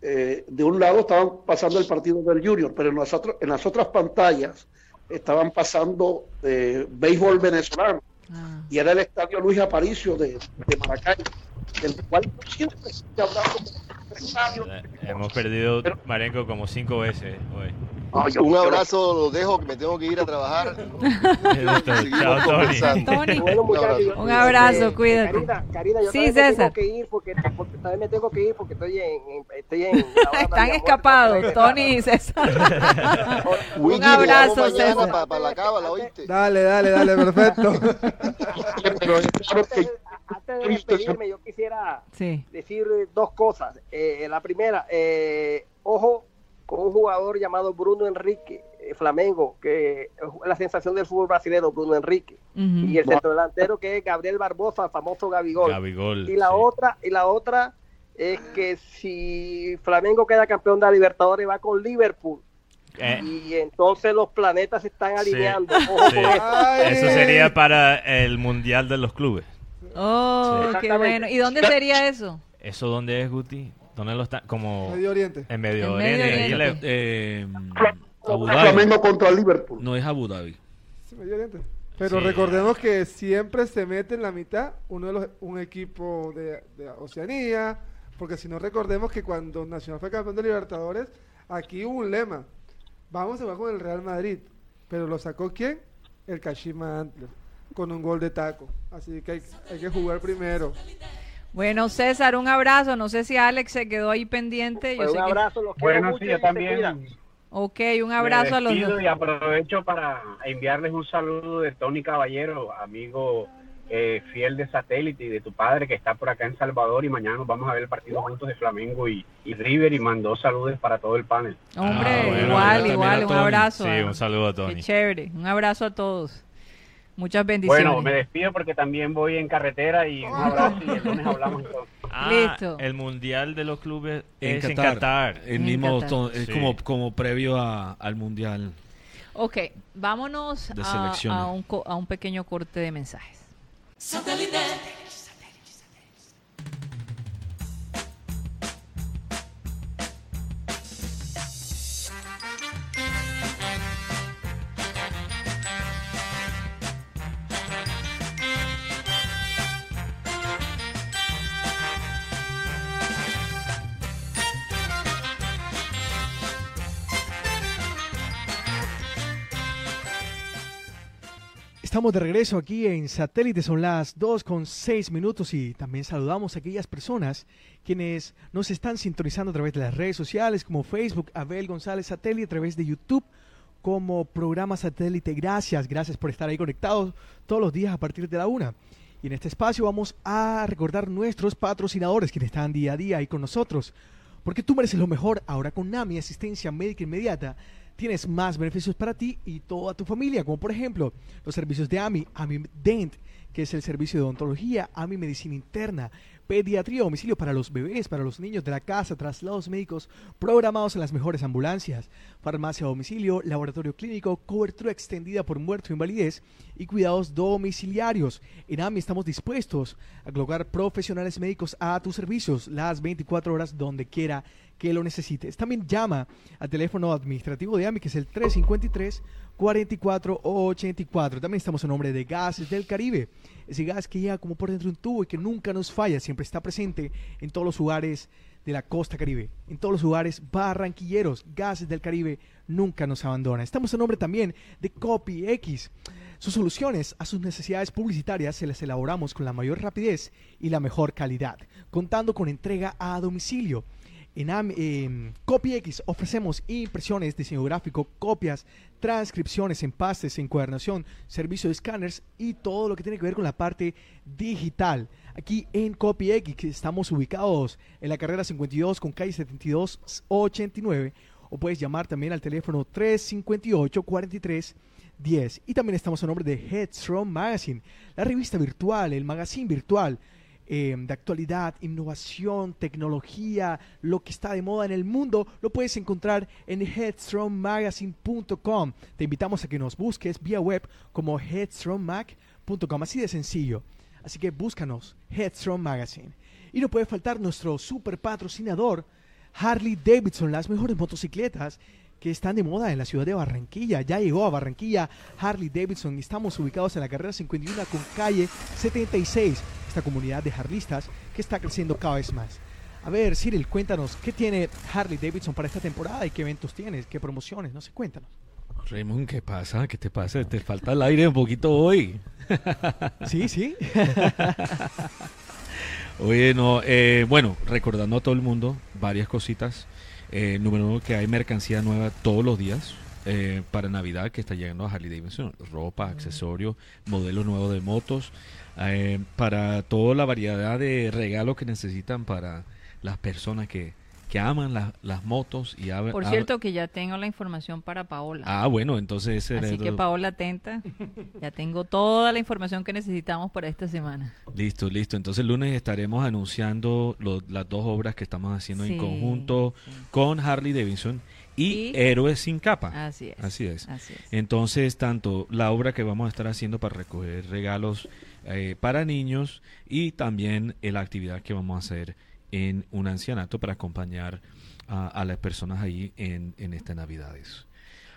eh, de un lado estaban pasando el partido del Junior, pero en las, otras en las otras pantallas estaban pasando eh, béisbol venezolano Ah. y era el estadio Luis Aparicio de, de Maracay, del cual siempre como estadio. Eh, Hemos perdido Pero- Marenco como cinco veces hoy. Yo- Un abrazo, los dejo, que me tengo que ir a trabajar. (laughs) Chao, Tony. conversando. Tony. Bueno, Un muchachos, yo- Un abrazo, eh, cuídate. Karina, Karina, yo Sí, César. tengo que ir porque, porque también me tengo que ir porque estoy en, estoy en Están escapados, Tony y. César. (laughs) Un abrazo, César. Para la cábala, ¿oíste? Dale, dale, dale, perfecto. Antes, antes de despedirme, yo quisiera Sí. decir dos cosas. Eh, la primera, eh, ojo con un jugador llamado Bruno Enrique, eh, Flamengo, que es la sensación del fútbol brasileño, Bruno Enrique. Y el centro delantero que es Gabriel Barbosa, el famoso Gabigol. Gabigol, y la sí. otra, y la otra es que si Flamengo queda campeón de la Libertadores va con Liverpool. Eh, Y entonces los planetas se están Sí. alineando. Ojo Sí. con eso. Sería para el Mundial de los Clubes. Oh, Sí. qué bueno. ¿Y dónde sería eso? ¿Eso dónde es, Guti? ¿Dónde lo está? Como Medio Oriente. en Medio En Oriente. Medio ahí Oriente. le- Eh, Abu Dhabi. Flamengo contra Liverpool. No es Abu Dhabi. Sí, Medio Oriente. Pero Sí. recordemos que siempre se mete en la mitad uno de los, un equipo de, de Oceanía, porque si no recordemos que cuando Nacional fue campeón de Libertadores, aquí hubo un lema, vamos a jugar con el Real Madrid, pero lo sacó quién? El Kashima Antlers, con un gol de taco. Así que hay, hay que jugar primero. Bueno, César, un abrazo. No sé si Alex se quedó ahí pendiente. Yo Pues sé un que- abrazo, los quiero Bueno, mucho sí, yo también. Ok, un abrazo a los dos. Y aprovecho para enviarles un saludo de Tony Caballero, amigo eh, fiel de satélite y de tu padre que está por acá en Salvador y mañana nos vamos a ver el partido juntos de Flamengo y, y River y mandó saludos para todo el panel. Hombre, Ah, bueno, igual, igual, un abrazo. Sí, ah. un saludo a Qué Tony. chévere. Un abrazo a todos. Muchas bendiciones. Bueno, me despido porque también voy en carretera y un abrazo y el lunes hablamos entonces. Ah, Listo. El Mundial de los Clubes En es en Qatar. Qatar. El En mismo Qatar. es Sí. como, como previo a- al Mundial. Ok, vámonos De a, a un, co- a un pequeño corte de mensajes. Estamos de regreso aquí en Satélite, son las 2 con 6 minutos y también saludamos a aquellas personas quienes nos están sintonizando a través de las redes sociales como Facebook, Abel González Satélite, a través de YouTube como programa Satélite. Gracias, gracias por estar ahí conectados todos los días a partir de la una. Y en este espacio vamos a recordar nuestros patrocinadores quienes están día a día ahí con nosotros. Porque tú mereces lo mejor ahora con NAMI, asistencia médica inmediata. Tienes más beneficios para ti y toda tu familia, como por ejemplo los servicios de AMI, AMI Dent, que es el servicio de odontología, AMI Medicina Interna, pediatría a domicilio para los bebés, para los niños de la casa, traslados médicos programados en las mejores ambulancias, farmacia a domicilio, laboratorio clínico, cobertura extendida por muerte o invalidez y cuidados domiciliarios. En AMI estamos dispuestos a colocar profesionales médicos a tus servicios las 24 horas donde quiera que lo necesites. También llama al teléfono administrativo de AMI que es el 353 44 84. También estamos en nombre de Gases del Caribe. Ese gas que llega como por dentro de un tubo y que nunca nos falla, siempre está presente en todos los lugares de la costa caribe, en todos los lugares barranquilleros. Gases del Caribe nunca nos abandona. Estamos en nombre también de Copy X. Sus soluciones a sus necesidades publicitarias se las elaboramos con la mayor rapidez y la mejor calidad, contando con entrega a domicilio. En em, CopyX ofrecemos impresiones, diseño gráfico, copias, transcripciones, empastes, encuadernación, servicio de escáneres y todo lo que tiene que ver con la parte digital. Aquí en CopyX estamos ubicados en la carrera 52 con calle 7289 o puedes llamar también al teléfono 358 43 10. Y también estamos en nombre de Headstrong Magazine, la revista virtual, el magazine virtual eh, de actualidad, innovación, tecnología, lo que está de moda en el mundo, lo puedes encontrar en headstrongmagazine.com. Te invitamos a que nos busques vía web como headstrongmag.com, así de sencillo. Así que búscanos, Headstrong Magazine. Y no puede faltar nuestro super patrocinador, Harley Davidson, las mejores motocicletas que están de moda en la ciudad de Barranquilla. Ya llegó a Barranquilla Harley Davidson estamos ubicados en la carrera 51 con calle 76. Esta comunidad de harlistas que está creciendo cada vez más. A ver, Cyril, cuéntanos, ¿qué tiene Harley Davidson para esta temporada y qué eventos tienes? ¿Qué promociones? No sé, cuéntanos. Raymond, ¿qué pasa? ¿Qué te pasa? Te falta el aire un poquito hoy. (laughs) Sí, sí. (laughs) Oye, no, eh, bueno, recordando a todo el mundo varias cositas. Eh, número uno, que hay mercancía nueva todos los días eh, para Navidad que está llegando a Harley Davidson. Ropa, accesorios, modelos nuevos de motos. eh, para toda la variedad de regalos que necesitan para las personas que que aman las- las motos y ab- Por cierto que ya tengo la información para Paola. Ah, bueno, entonces ese era Así que el- Paola atenta. Ya tengo toda la información que necesitamos para esta semana. Listo, listo. Entonces el lunes estaremos anunciando lo- las dos obras que estamos haciendo en conjunto sí. con Harley Davidson y, Y- Héroes sin capa. Así es. Así es. Así es. Entonces, tanto la obra que vamos a estar haciendo para recoger regalos eh, para niños y también eh, la actividad que vamos a hacer en un ancianato para acompañar a, a las personas ahí en, estas Navidades.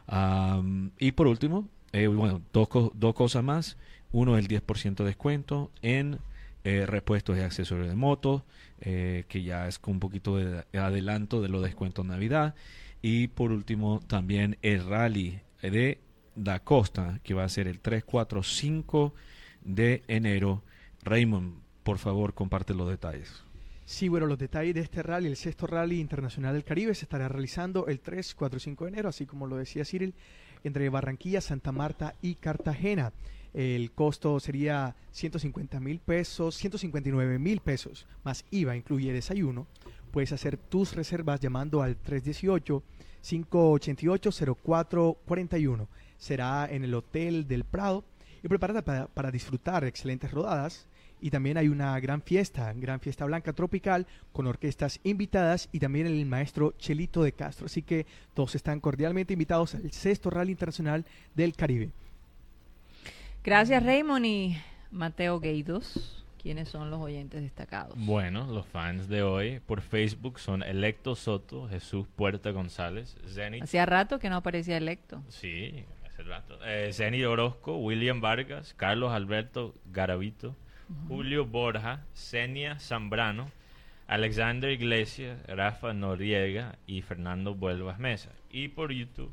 Am, y por último, eh, bueno, dos, dos cosas más. Uno, el 10% de descuento en eh, repuestos y accesorios de moto, eh, que ya es un poquito de adelanto de los descuentos Navidad. Y por último, también el rally de Da Costa, que va a ser el 3, 4, 5 de enero. Raymond, por favor, comparte los detalles. Sí, bueno, los detalles de este rally, el sexto rally internacional del Caribe, se estará realizando el 3, 4 y 5 de enero, así como lo decía Cyril, entre Barranquilla, Santa Marta y Cartagena. El costo sería 150 mil pesos, 159 mil pesos, más IVA, incluye desayuno. Puedes hacer tus reservas llamando al 318-588-0441. Será en el Hotel del Prado y prepárate para, para disfrutar excelentes rodadas. Y también hay una gran fiesta, gran fiesta blanca tropical con orquestas invitadas y también el maestro Chelito de Castro. Así que todos están cordialmente invitados al sexto Rally Internacional del Caribe. Gracias Raymond y Mateo Gueidos. ¿Quiénes son los oyentes destacados? Bueno, los fans de hoy por Facebook son Electo Soto, Jesús Puerta González, Zenit. Hacía rato que no aparecía electo. Sí, hace rato. Eh, Zenit Orozco, William Vargas, Carlos Alberto Garavito, Julio Borja, Senia Zambrano, Alexander Iglesias, Rafa Noriega y Fernando Vuelvas Mesa. Y por YouTube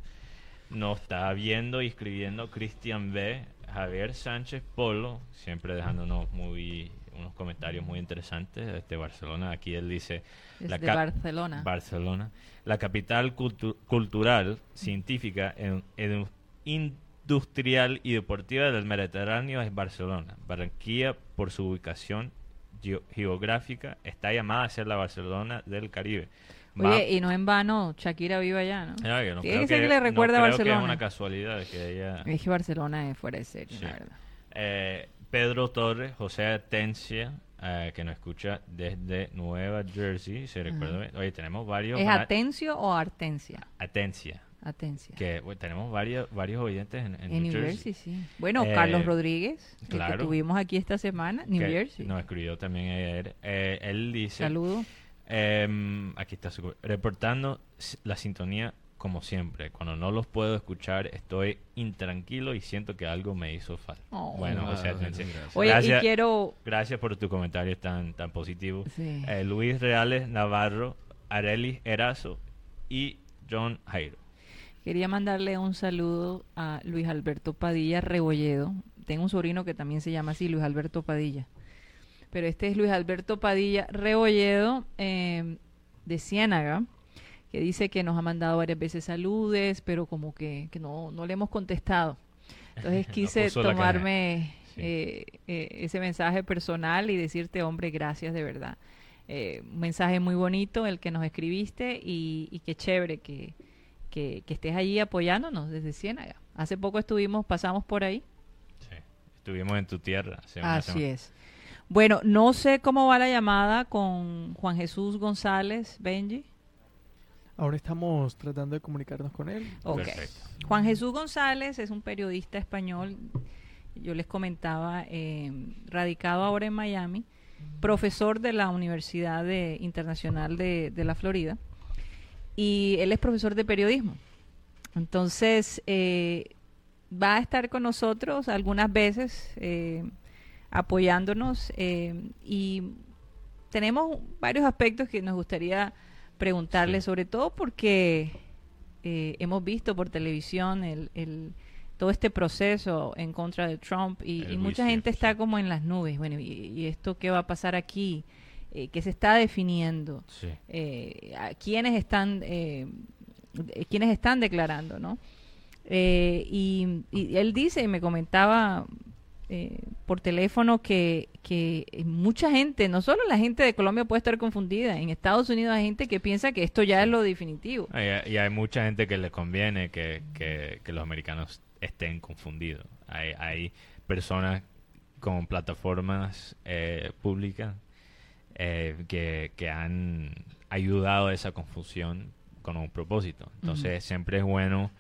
nos está viendo y escribiendo Cristian B, Javier Sánchez Polo, siempre dejándonos muy unos comentarios muy interesantes desde Barcelona. Aquí él dice Desde Barcelona. Barcelona, la capital cultu- cultural, científica, en- edu- industrial y deportiva del Mediterráneo es Barcelona. Barranquilla, por su ubicación geo- geográfica, está llamada a ser la Barcelona del Caribe. Va- Oye, y no en vano, Shakira vive allá, ¿no? Que no Tiene que ser que le no recuerda a creo que Barcelona. es una casualidad que ella... Es que Barcelona es fuera de serie, Sí. la verdad. Eh, Pedro Torres, José Atencia, eh, que nos escucha desde Nueva Jersey, se recuerda. bien. Oye, tenemos varios... ¿Es Atencio o Artencia? Atencia. Atencia. Que bueno, tenemos varios, varios oyentes en, en En New New Jersey. Jersey, sí. Bueno, Eh, Carlos Rodríguez, el que claro. tuvimos aquí esta semana, New que Jersey. Nos escribió también ayer. Eh, él dice... Saludos. em, aquí está su... Reportando la sintonía como siempre. Cuando no los puedo escuchar estoy intranquilo y siento que algo me hizo falta. Oh. Bueno, o sea, sí. gracias. Oye, gracias, y quiero... gracias por tu comentario tan, tan positivo. Sí. Eh, Luis Reales Navarro, Arelis Erazo y John Jairo. Quería mandarle un saludo a Luis Alberto Padilla Rebolledo. Tengo un sobrino que también se llama así, Luis Alberto Padilla. Pero este es Luis Alberto Padilla Rebolledo eh, de Ciénaga, que dice que nos ha mandado varias veces saludes, pero como que, que no, no le hemos contestado. Entonces (laughs) quise tomarme Sí. eh, eh, ese mensaje personal y decirte, hombre, gracias de verdad. Eh, un mensaje muy bonito el que nos escribiste y, y qué chévere que, que, que estés allí apoyándonos desde Ciénaga. Hace poco estuvimos, pasamos por ahí. Sí. Estuvimos en tu tierra. hace una Así semana. es. Bueno, no sé cómo va la llamada con Juan Jesús González Benji. Ahora estamos tratando de comunicarnos con él. Ok. Perfecto. Juan Jesús González es un periodista español, yo les comentaba, eh, radicado ahora en Miami, profesor de la Universidad de- Internacional de, de la Florida, y él es profesor de periodismo. Entonces, eh, va a estar con nosotros algunas veces eh, apoyándonos eh, y tenemos varios aspectos que nos gustaría preguntarle, Sí. sobre todo porque eh, hemos visto por televisión el, el- todo este proceso en contra de Trump y, mucha gente está como en las nubes. Bueno, ¿y, y esto qué va a pasar aquí? Eh, ¿Qué se está definiendo? Sí. eh, a quiénes están eh, quiénes están declarando, ¿no? Eh, y, y él dice y me comentaba eh, por teléfono que, que mucha gente, no solo la gente de Colombia puede estar confundida, en Estados Unidos hay gente que piensa que esto ya es lo definitivo. Y, y hay mucha gente que le conviene que, que- que los americanos estén confundidos. Hay, hay personas con plataformas eh, públicas eh, que, que han ayudado a esa confusión con un propósito. Entonces siempre es bueno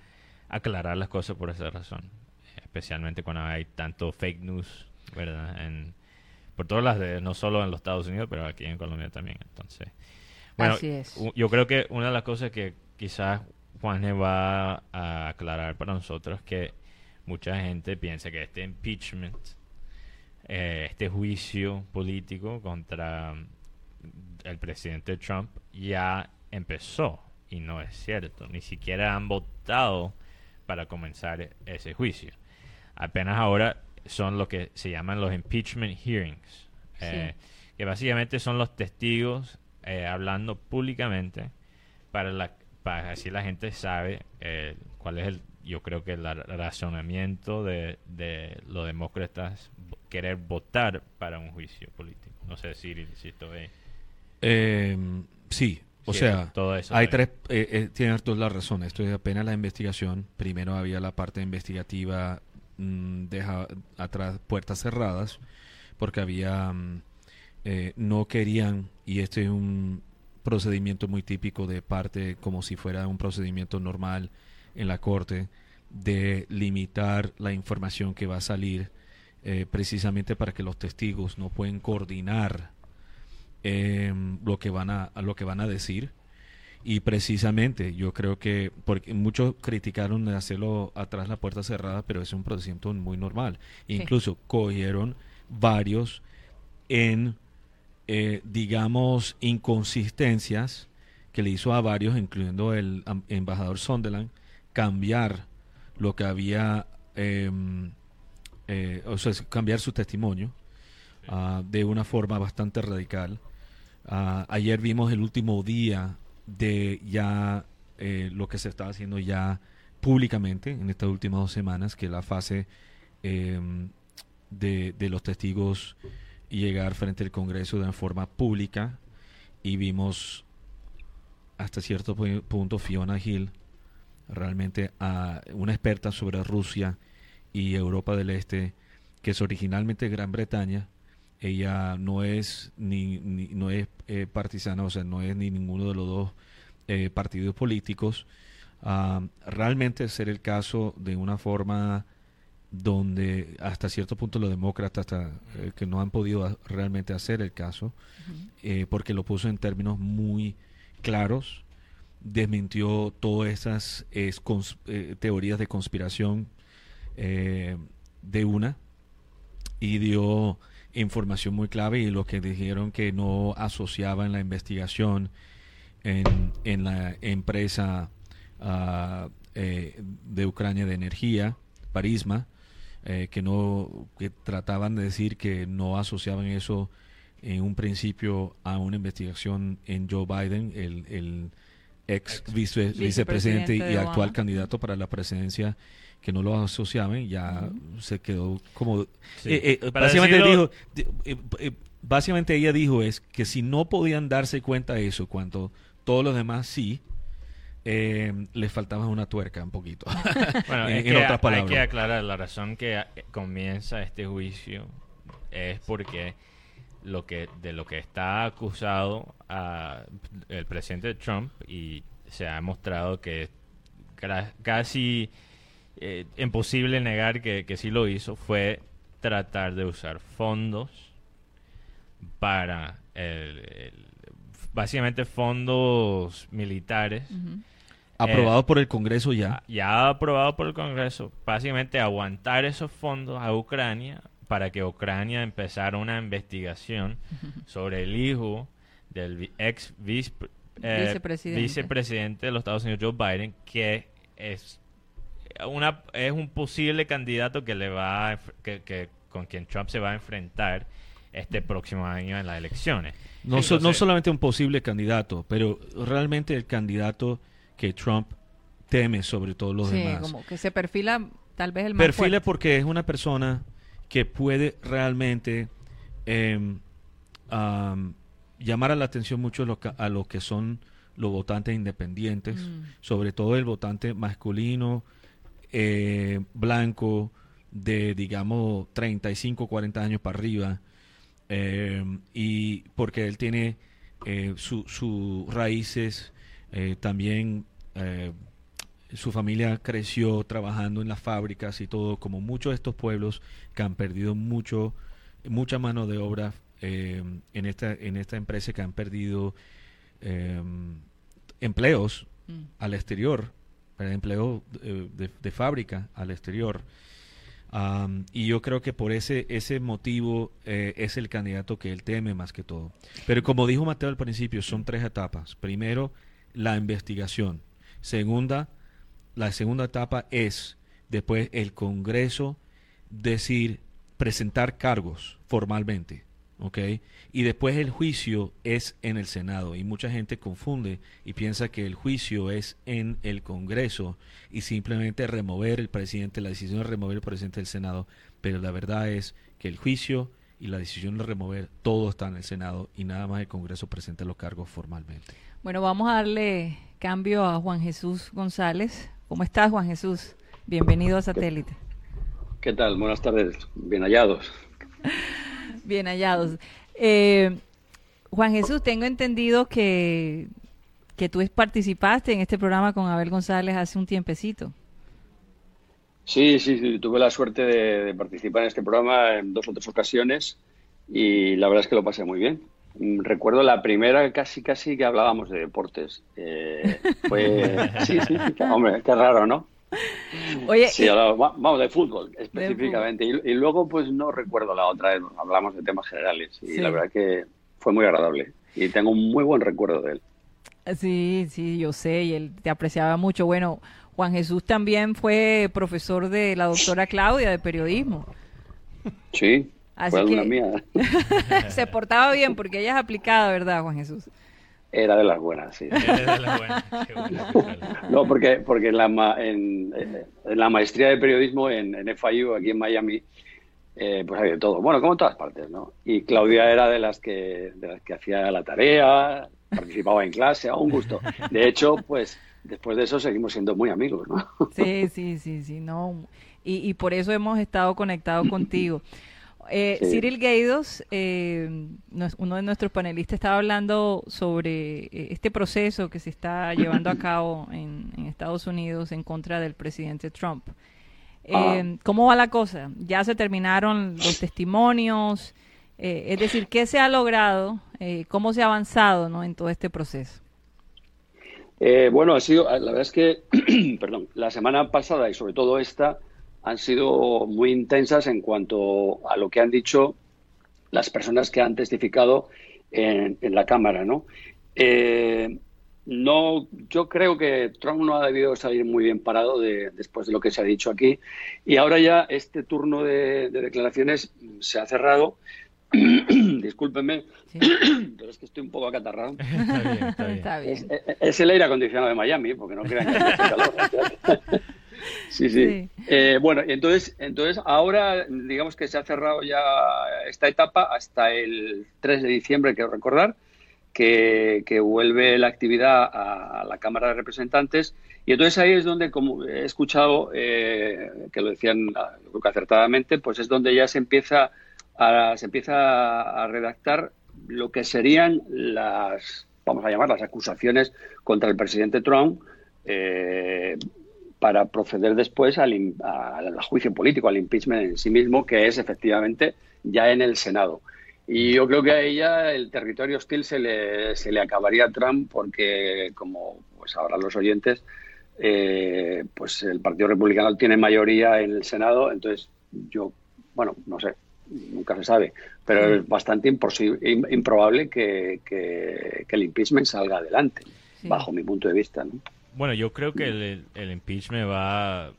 aclarar las cosas por esa razón, especialmente cuando hay tanto fake news, ¿verdad? En, por todas las de, no solo en los Estados Unidos, pero aquí en Colombia también. Entonces, bueno, Así es. u- yo creo que una de las cosas que quizás Juanje va a aclarar para nosotros es que mucha gente piensa que este impeachment, eh, este juicio político contra mm, el presidente Trump ya empezó y no es cierto. Ni siquiera han votado para comenzar ese juicio. Apenas ahora son lo que se llaman los impeachment hearings, eh, que básicamente son los testigos eh, hablando públicamente para la para así la gente sabe eh, cuál es el yo creo que el ra- razonamiento de, de los demócratas querer votar para un juicio político. No sé si, si estoy... Eh, sí, o Sí, sea, todo eso hay también. tres, eh, eh, tienes toda la razón. Esto es apenas la investigación. Primero había la parte investigativa mm, deja atrás puertas cerradas porque había mm, eh, no querían y este es un procedimiento muy típico de parte como si fuera un procedimiento normal en la corte de limitar la información que va a salir eh, precisamente para que los testigos no pueden coordinar eh, lo que van a, lo que van a decir. Y precisamente yo creo que porque muchos criticaron de hacerlo atrás la puerta cerrada pero es un procedimiento muy normal. Incluso cogieron varios en eh, digamos inconsistencias que le hizo a varios incluyendo el embajador Sunderland cambiar lo que había em, eh, o sea, cambiar su testimonio ah, de una forma bastante radical. Ah, ayer vimos el último día de ya eh, lo que se está haciendo ya públicamente en estas últimas dos semanas, que la fase em, de, de los testigos llegar frente al Congreso de una forma pública y vimos hasta cierto pu- punto Fiona Hill, realmente a una experta sobre Rusia y Europa del Este, que es originalmente Gran Bretaña. Ella no es ni, ni- no es eh, partisana, o sea, no es ni ninguno de los dos eh, partidos políticos. Ah, realmente ser el caso de una forma donde hasta cierto punto los demócratas hasta, eh, que no han podido realmente hacer el caso eh, porque lo puso en términos muy claros desmintió todas esas es, cons- eh, teorías de conspiración eh, de una y dio información muy clave y lo que dijeron que no asociaban la investigación en, en la empresa ah, eh, de Ucrania de energía, Parisma, eh, que no que trataban de decir que no asociaban eso en un principio a una investigación en Joe Biden, el, el ex vice- vicepresidente Vicepresidente y actual Obama. candidato para la presidencia, que no lo asociaban, ya se quedó como... Sí. eh, eh, básicamente decirlo- dijo, di- eh, eh, básicamente ella dijo es que si no podían darse cuenta de eso, cuando todos los demás sí, eh, les faltaba una tuerca un poquito. (laughs) Bueno, En- es en que otras hay palabras. que aclarar, la razón que a- comienza este juicio es porque lo que de lo que está acusado a el presidente Trump y se ha mostrado que casi eh, imposible negar que, que sí lo hizo fue tratar de usar fondos para el- el- básicamente fondos militares. Aprobado por el Congreso ya. ya aprobado por el Congreso, básicamente aguantar esos fondos a Ucrania para que Ucrania empezara una investigación sobre el hijo del ex vice- eh, Vicepresidente. vicepresidente de los Estados Unidos, Joe Biden, que es una es un posible candidato que le va a que, que- con quien Trump se va a enfrentar este próximo año en las elecciones. No, so- no Entonces- solamente un posible candidato, pero realmente el candidato que Trump teme sobre todos los Sí, demás. como que se perfila tal vez el más Perfila fuerte. porque es una persona que puede realmente em, am, llamar a la atención mucho lo a lo que son los votantes independientes, Mm. sobre todo el votante masculino, eh, blanco, de digamos 35, 40 años para arriba, eh, y porque él tiene eh, su- sus raíces eh, también su familia creció trabajando en las fábricas y todo, como muchos de estos pueblos que han perdido mucho, mucha mano de obra en esta en esta empresa que han perdido empleos Mm. al exterior, ¿verdad? empleo eh, de, fábrica al exterior. Am, y yo creo que por ese, ese motivo eh, es el candidato que él teme más que todo. Pero como dijo Mateo al principio, son tres etapas. Primero, la investigación. Segunda, la segunda etapa es después el Congreso decir, presentar cargos formalmente. ¿Ok? Y después el juicio es en el Senado. Y mucha gente confunde y piensa que el juicio es en el Congreso y simplemente remover el presidente, la decisión de remover el presidente del Senado. Pero la verdad es que el juicio y la decisión de remover todo está en el Senado y nada más el Congreso presenta los cargos formalmente. Bueno, vamos a darle cambio a Juan Jesús González. ¿Cómo estás, Juan Jesús? Bienvenido a Satélite. ¿Qué tal? Buenas tardes, bien hallados. (laughs) Bien hallados. Eh, Juan Jesús, tengo entendido que, que tú participaste en este programa con Abel González hace un tiempecito. Sí, sí, sí, tuve la suerte de, de participar en este programa en dos o tres ocasiones y la verdad es que lo pasé muy bien. Mm, Recuerdo la primera casi casi que hablábamos de deportes. Eh, fue, (laughs) sí, sí, sí, hombre, qué raro, ¿no? (laughs) Oye, Sí, y- vamos, de fútbol específicamente. Y, y luego, pues no recuerdo la otra vez, hablamos de temas generales. Y Sí. la verdad que fue muy agradable. Y tengo un muy buen recuerdo de él. sí, sí, yo sé, y él te apreciaba mucho. Bueno, Juan Jesús también fue profesor de la doctora Claudia de periodismo. Sí, Así fue que- mía. (laughs) Se portaba bien porque ella es aplicada, ¿verdad, Juan Jesús? Era de las buenas, sí. Eres de la buena. Qué bueno (laughs) escucharlo. No, porque, porque en, la, ma- en, eh, en la maestría de periodismo en, en FIU, aquí en Miami, eh, pues hay de todo. Bueno, como en todas partes, ¿no? Y Claudia era de las que, de las que hacía la tarea, participaba en clase, a un gusto. De hecho, pues después de eso seguimos siendo muy amigos, ¿no? Sí, sí, sí, sí, no. Y, y por eso hemos estado conectados contigo. Eh, Sí. Cyril Gaidos, eh, uno de nuestros panelistas, estaba hablando sobre eh, este proceso que se está (coughs) llevando a cabo en, en Estados Unidos en contra del presidente Trump. Eh, Ah. ¿Cómo va la cosa? ¿Ya se terminaron los testimonios? Eh, es decir, ¿qué se ha logrado? Eh, ¿Cómo se ha avanzado ¿no? en todo este proceso? Eh, bueno, ha sido, la verdad es que, (clears throat) perdón, la semana pasada y sobre todo esta han sido muy intensas en cuanto a lo que han dicho las personas que han testificado en, en la Cámara, ¿no? Eh, no, yo creo que Trump no ha debido salir muy bien parado de- después de lo que se ha dicho aquí. Y ahora ya este turno de, de declaraciones se ha cerrado. (clears throat) Discúlpenme, Sí. (clears throat) pero es que estoy un poco acatarrado. Está bien, está bien. Está bien. Es, es- es el aire acondicionado de Miami, porque no crean que calor. (laughs) Sí, sí. Sí. Eh, bueno, entonces, entonces ahora digamos que se ha cerrado ya esta etapa hasta el 3 de diciembre, quiero recordar, que, que vuelve la actividad a, la Cámara de Representantes. Y entonces ahí es donde, como he escuchado, eh, que lo decían ah, creo que acertadamente, pues es donde ya se empieza a, se empieza a redactar lo que serían las, vamos a llamar, las acusaciones contra el presidente Trump eh, para proceder después al, al juicio político, al impeachment en sí mismo, que es efectivamente ya en el Senado. Y yo creo que a ella el territorio hostil se le, se le acabaría a Trump porque, como pues ahora los oyentes, eh, pues el Partido Republicano tiene mayoría en el Senado, entonces yo, bueno, no sé, nunca se sabe, pero es bastante imposi- im- improbable que, que- que el impeachment salga adelante, Sí. bajo mi punto de vista. ¿no? Bueno, yo creo que el, el impeachment va,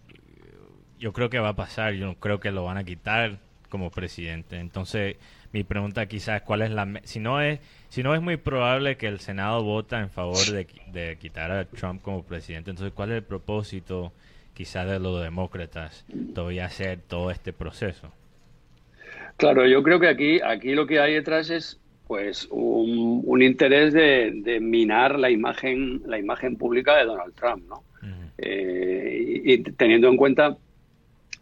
yo creo que va a pasar, yo creo que lo van a quitar como presidente. Entonces, mi pregunta quizás es cuál es la, si no es, si no es muy probable que el Senado vota en favor de quitar a Trump como presidente, entonces cuál es el propósito quizás de los demócratas todavía hacer todo este proceso. Claro, yo creo que aquí, aquí lo que hay detrás es pues un, un interés de, de, minar la imagen, la imagen pública de Donald Trump, ¿no? eh, y, y, teniendo en cuenta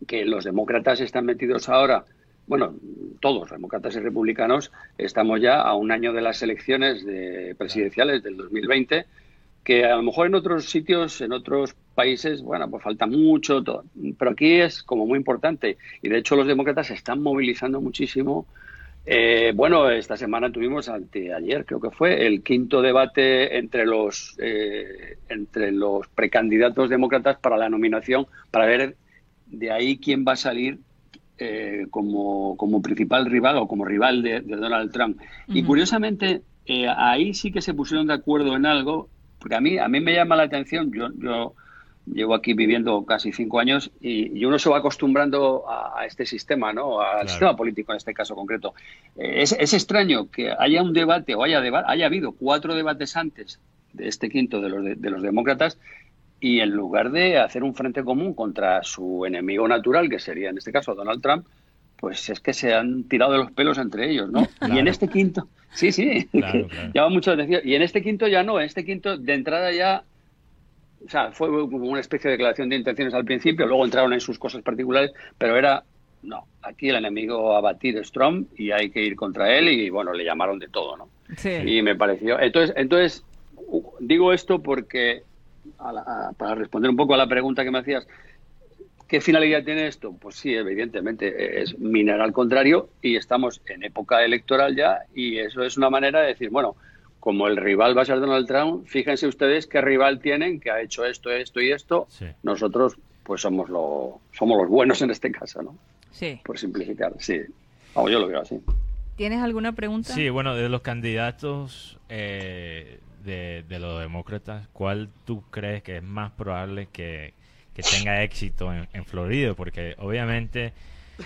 que los demócratas están metidos ahora, bueno, todos, demócratas y republicanos, estamos ya a un año de las elecciones de presidenciales del 2020, que a lo mejor en otros sitios, en otros países, bueno, pues falta mucho, todo. pero aquí es como muy importante. Y de hecho los demócratas se están movilizando muchísimo. Eh, bueno, esta semana tuvimos, ayer creo que fue, el quinto debate entre los, eh, entre los precandidatos demócratas para la nominación, para ver de ahí quién va a salir eh, como, como, principal rival o como rival de, de Donald Trump. Uh -huh. Y curiosamente, eh, ahí sí que se pusieron de acuerdo en algo, porque a mí, a mí me llama la atención, yo, yo llevo aquí viviendo casi cinco años y, y uno se va acostumbrando a, a este sistema, ¿no? al claro. sistema político en este caso concreto. Eh, es, es, extraño que haya un debate o haya, deba haya habido cuatro debates antes de este quinto de los, de, de los demócratas y en lugar de hacer un frente común contra su enemigo natural, que sería en este caso Donald Trump, pues es que se han tirado de los pelos entre ellos, ¿no? Claro. (laughs) Y en este quinto, sí, sí, claro, claro. (laughs) llama mucho la atención. Y en este quinto ya no, en este quinto de entrada ya, o sea, fue como una especie de declaración de intenciones al principio, luego entraron en sus cosas particulares, pero era, no, aquí el enemigo a batir es Trump y hay que ir contra él y bueno, le llamaron de todo, ¿no? Sí. Y me pareció, entonces, entonces digo esto porque a la, a, para responder un poco a la pregunta que me hacías, ¿qué finalidad tiene esto? Pues sí, evidentemente, es minar al contrario y estamos en época electoral ya y eso es una manera de decir, bueno, como el rival va a ser Donald Trump, fíjense ustedes qué rival tienen, que ha hecho esto, esto y esto, sí. nosotros pues somos, lo, somos los buenos en este caso, ¿no? Sí. Por simplificar, sí. Vamos, yo lo veo así. ¿Tienes alguna pregunta? Sí, bueno, de los candidatos... Eh de, de, los demócratas, ¿cuál tú crees que es más probable que, que tenga éxito en, en, Florida? Porque obviamente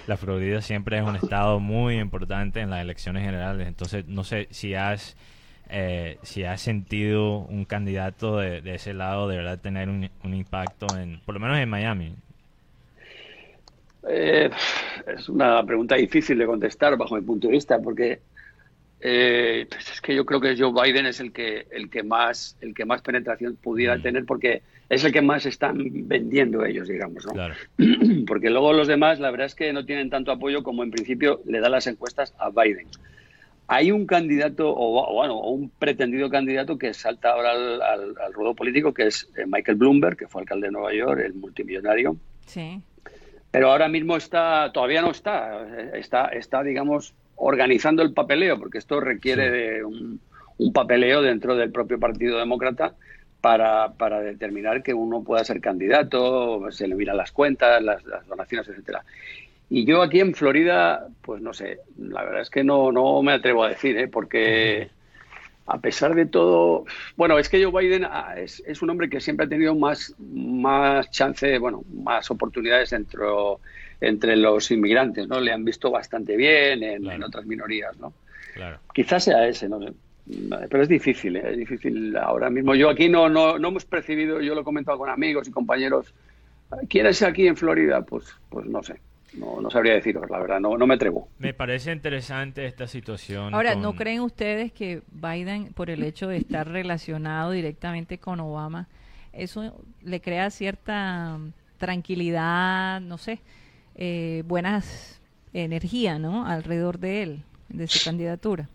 la Florida siempre es un estado muy importante en las elecciones generales. Entonces, no sé si has, eh, si has sentido un candidato de, de, ese lado de verdad tener un, un, impacto, en, por lo menos en Miami. Eh, es una pregunta difícil de contestar bajo mi punto de vista, porque eh, pues es que yo creo que Joe Biden es el que el que más el que más penetración pudiera mm. tener porque es el que más están vendiendo ellos digamos ¿no? claro. (clears throat) porque luego los demás la verdad es que no tienen tanto apoyo como en principio le da las encuestas a Biden hay un candidato o, o bueno o un pretendido candidato que salta ahora al, al, al ruedo político que es eh, Michael Bloomberg que fue alcalde de Nueva York el multimillonario sí pero ahora mismo está todavía no está está está digamos organizando el papeleo, porque esto requiere sí. de un, un, papeleo dentro del propio Partido Demócrata para, para, determinar que uno pueda ser candidato, se le miran las cuentas, las, las, donaciones, etcétera. Y yo aquí en Florida, pues no sé, la verdad es que no, no me atrevo a decir, ¿eh? porque a pesar de todo, bueno, es que Joe Biden ah, es, es un hombre que siempre ha tenido más, más chance, bueno, más oportunidades dentro entre los inmigrantes, ¿no? Le han visto bastante bien en, claro. en otras minorías, ¿no? Claro. Quizás sea ese, ¿no? Pero es difícil, ¿eh? es difícil ahora mismo. Yo aquí no, no, no hemos percibido, yo lo he comentado con amigos y compañeros, ¿quién es aquí en Florida? Pues, pues no sé. No, no sabría deciros, la verdad, no, no me atrevo. Me parece interesante esta situación. Ahora, con... ¿no creen ustedes que Biden, por el hecho de estar relacionado directamente con Obama, eso le crea cierta tranquilidad, no sé, eh, buenas energía, ¿no? Alrededor de él, de su candidatura.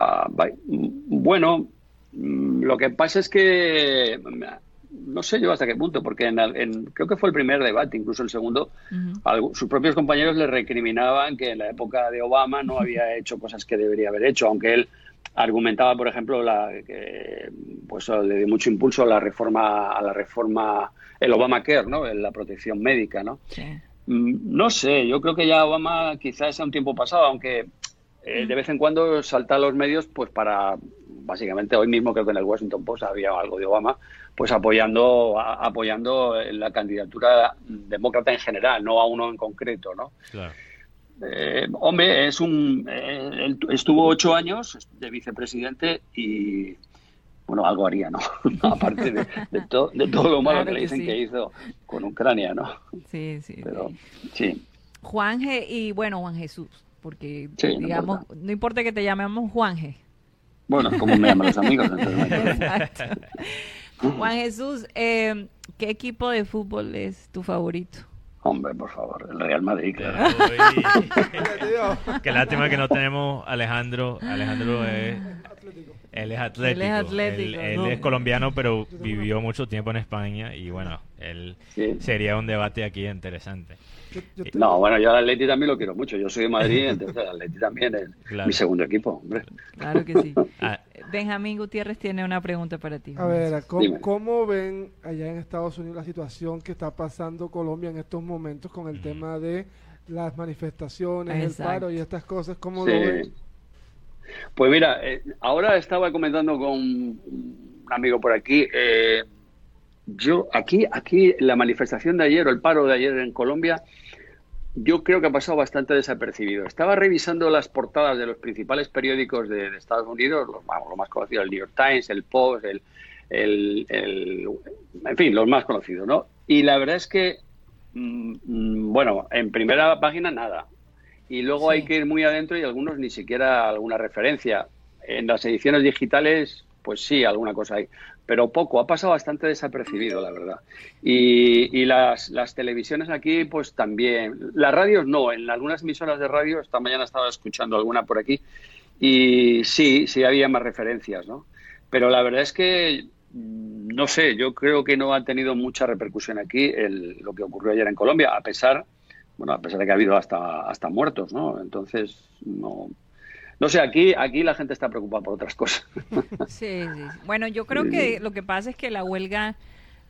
Uh, bueno, mm, lo que pasa es que no sé yo hasta qué punto, porque en, en, creo que fue el primer debate, incluso el segundo, uh -huh. algo, sus propios compañeros le recriminaban que en la época de Obama no había hecho cosas que debería haber hecho, aunque él argumentaba, por ejemplo, la, que pues le dio mucho impulso a la reforma, a la reforma, el Obamacare, ¿no? La protección médica, ¿no? Sí. No sé, yo creo que ya Obama quizás sea un tiempo pasado, aunque eh, de vez en cuando salta a los medios, pues para, básicamente hoy mismo creo que en el Washington Post había algo de Obama, pues apoyando, a, apoyando la candidatura demócrata en general, no a uno en concreto, ¿no? Claro. Eh, hombre, es un, eh, estuvo ocho años de vicepresidente y, bueno, algo haría, ¿no? (laughs) Aparte de, de, to, de, todo lo malo claro que le dicen que, sí. que, hizo con Ucrania, ¿no? Sí, sí. Pero, sí. Juanje y bueno, Juan Jesús, porque Sí, no digamos, importa. no importa que te llamemos Juanje. Bueno, como me llaman los amigos. (laughs) entonces. Juan Jesús, eh, ¿qué equipo de fútbol es tu favorito? Hombre, por favor, el Real Madrid, claro. (laughs) (laughs) Qué lástima que no tenemos Alejandro. Alejandro es. Él es atlético. Él es atlético, Él, él ¿no? es colombiano, pero vivió mucho tiempo en España y bueno, él Sí. sería un debate aquí interesante. Yo- yo te- No, bueno, yo al Atleti también lo quiero mucho. Yo soy de Madrid, entonces el Atleti también es Claro. mi segundo equipo, hombre. Claro que sí. (laughs) Ah, Benjamín Gutiérrez tiene una pregunta para ti. A ver, ¿cómo, ven allá en Estados Unidos la situación que está pasando Colombia en estos momentos con el tema de las manifestaciones, el paro y estas cosas? ¿Cómo Sí. lo ven? Pues mira, eh, ahora estaba comentando con un amigo por aquí. eh, yo aquí, aquí la manifestación de ayer o el paro de ayer en Colombia, yo creo que ha pasado bastante desapercibido. Estaba revisando las portadas de los principales periódicos de, de Estados Unidos, los, vamos, los más conocidos, el New York Times, el Post, el, el- el- en fin, los más conocidos, ¿no? Y la verdad es que, mm, mm, bueno, en primera página nada. Y luego Sí. hay que ir muy adentro y algunos ni siquiera alguna referencia. En las ediciones digitales, pues sí, alguna cosa hay. Pero poco, ha pasado bastante desapercibido, la verdad. Y, y las, las televisiones aquí, pues también. Las radios no, en algunas emisoras de radio, esta mañana estaba escuchando alguna por aquí, y sí, sí había más referencias, ¿no? Pero la verdad es que, mm, no sé, yo creo que no ha tenido mucha repercusión aquí el- lo que ocurrió ayer en Colombia, a pesar, bueno, a pesar de que ha habido hasta, hasta muertos, ¿no? Entonces, no. No sé, aquí, aquí la gente está preocupada por otras cosas. (laughs) Sí, sí. Bueno, yo creo que lo que pasa es que la huelga,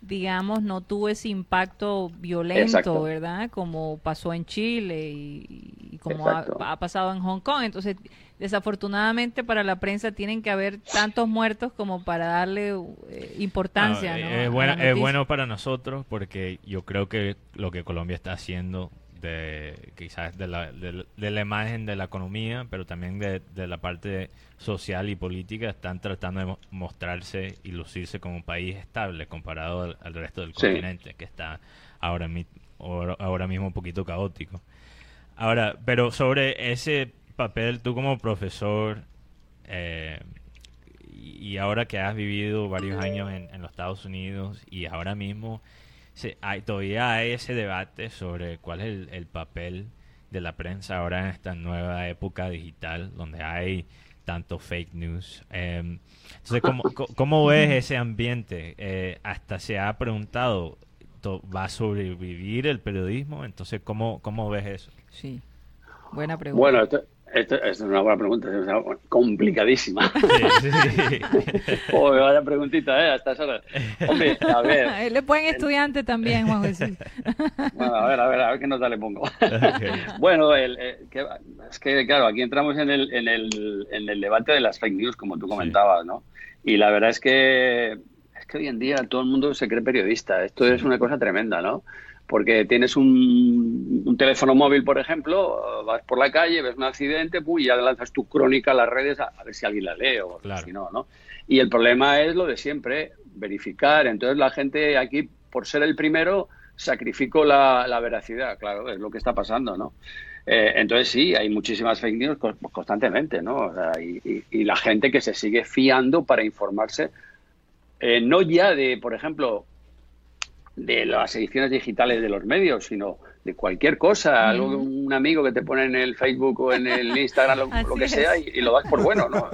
digamos, no tuvo ese impacto violento, Exacto. ¿verdad? Como pasó en Chile y, y como ha, pasado en Hong Kong. Entonces, desafortunadamente para la prensa tienen que haber tantos muertos como para darle eh, importancia. no, ¿no? es, buena- es bueno para nosotros porque yo creo que lo que Colombia está haciendo de quizás de la, de, de la imagen de la economía, pero también de, de la parte social y política, están tratando de mo- mostrarse y lucirse como un país estable comparado al, al resto del Sí. continente, que está ahora, mi- ahora, mismo un poquito caótico. Ahora, pero sobre ese papel, tú como profesor, eh, y y ahora que has vivido varios años en, en los Estados Unidos y ahora mismo se- hay, todavía hay ese debate sobre cuál es el, el papel de la prensa ahora en esta nueva época digital donde hay tanto fake news. Eh, entonces, ¿cómo, cómo ves (laughs) ese ambiente? Eh, hasta se ha preguntado, ¿va a sobrevivir el periodismo? Entonces, ¿cómo, cómo ves eso? Sí. Buena pregunta. Bueno, esto, es una buena pregunta, es una- complicadísima. Sí, sí, (laughs) vaya preguntita, ¿eh? A estas horas. Hombre, a ver, (laughs) Él es buen estudiante también, Juan Jesús. (laughs) bueno, a ver, a ver, a ver qué nota le pongo. Bueno, el, eh, que- es que, claro, aquí entramos en el, en, el, en el debate de las fake news, como tú comentabas, ¿no? Y la verdad es que, es que hoy en día todo el mundo se cree periodista. Esto es una cosa tremenda, ¿no? Porque tienes un, un teléfono móvil, por ejemplo, vas por la calle, ves un accidente, y ya lanzas tu crónica a las redes a, a ver si alguien la lee o Claro. si no, ¿no? Y el problema es lo de siempre, verificar. Entonces la gente aquí, por ser el primero, sacrifico la, la veracidad, claro, es lo que está pasando, ¿no? Eh, entonces sí, hay muchísimas fake news cos- constantemente, ¿no? O sea, y, y- y la gente que se sigue fiando para informarse, eh, no ya de, por ejemplo, de las ediciones digitales de los medios, sino de cualquier cosa, algo que un amigo que te pone en el Facebook o en el Instagram, lo, lo que es. sea, y, y lo das por bueno, ¿no?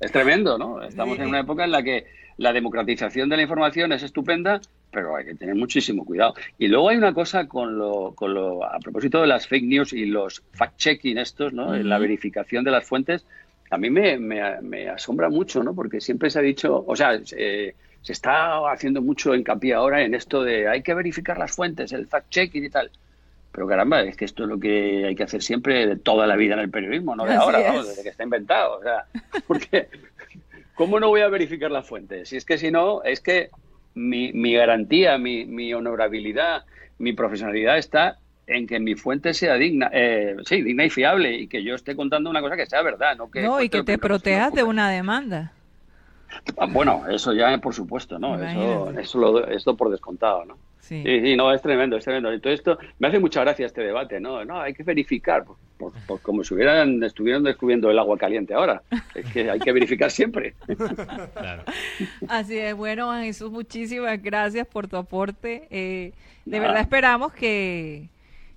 Es tremendo, ¿no? Estamos en una época en la que la democratización de la información es estupenda, pero hay que tener muchísimo cuidado. Y luego hay una cosa con lo, con lo a propósito de las fake news y los fact-checking estos, ¿no? La Ujú. verificación de las fuentes, a mí me, me- me asombra mucho, ¿no? Porque siempre se ha dicho, o sea, eh, se está haciendo mucho hincapié ahora en esto de hay que verificar las fuentes, el fact-checking y tal. Pero caramba, es que esto es lo que hay que hacer siempre de toda la vida en el periodismo, no de Así ahora, vamos, desde que está inventado. O sea, (laughs) porque ¿cómo no voy a verificar las fuentes? Si es que si no, es que mi, mi garantía, mi, mi honorabilidad, mi profesionalidad está en que mi fuente sea digna, eh, sí, digna y fiable y que yo esté contando una cosa que sea verdad, no que No, y que te protejas de una demanda. Ah, Bueno, eso ya por supuesto, ¿no? Eso, eso lo, esto por descontado, ¿no? Sí. Sí, sí, no, es tremendo, es tremendo. Entonces esto me hace mucha gracia este debate, ¿no? No, hay que verificar, por, por- por como si hubieran, estuvieran descubriendo el agua caliente ahora. Es que hay que verificar siempre. Claro. Así es, bueno, Jesús, muchísimas gracias por tu aporte. Eh, de Nada. verdad esperamos que,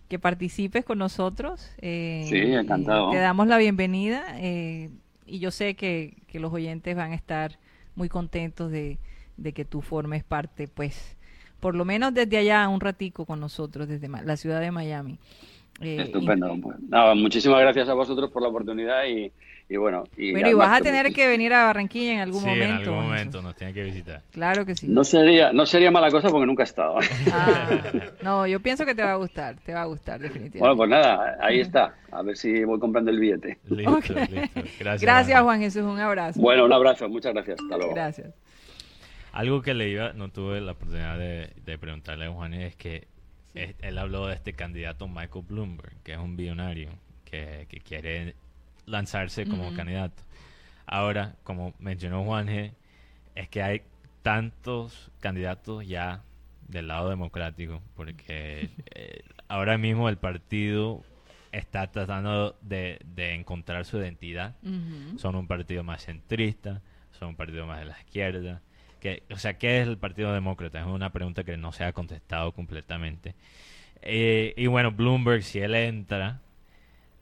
que participes con nosotros. eh, Sí, encantado. y Te damos la bienvenida eh, y yo sé que, que los oyentes van a estar muy contentos de, de que tú formes parte, pues, por lo menos desde allá un ratico con nosotros, desde la ciudad de Miami. Eh, Estupendo. Pues, nada, muchísimas gracias a vosotros por la oportunidad y, y bueno. Y Bueno, y vas a tener que venir a Barranquilla en algún sí, momento. en algún momento nos tiene que visitar. Claro que sí. No sería, no sería mala cosa porque nunca he estado. Ah, (laughs) no, yo pienso que te va a gustar, te va a gustar definitivamente. Bueno, pues nada, ahí está. A ver si voy comprando el billete. Listo, listo. Gracias. Gracias, Juan. Jesús, un abrazo. Bueno, un abrazo, muchas gracias. Hasta luego. Gracias. Algo que le iba, no tuve la oportunidad de, de preguntarle a Juan es que es- él habló de este candidato Michael Bloomberg, que es un billonario que, que quiere lanzarse como candidato. Ahora, como mencionó Juan G, es que hay tantos candidatos ya del lado democrático, porque (laughs) eh, ahora mismo el partido está tratando de, de encontrar su identidad son un partido más centrista, son un partido más de la izquierda. Que, o sea, ¿qué es el Partido Demócrata? Es una pregunta que no se ha contestado completamente. Eh, y bueno, Bloomberg, si él entra,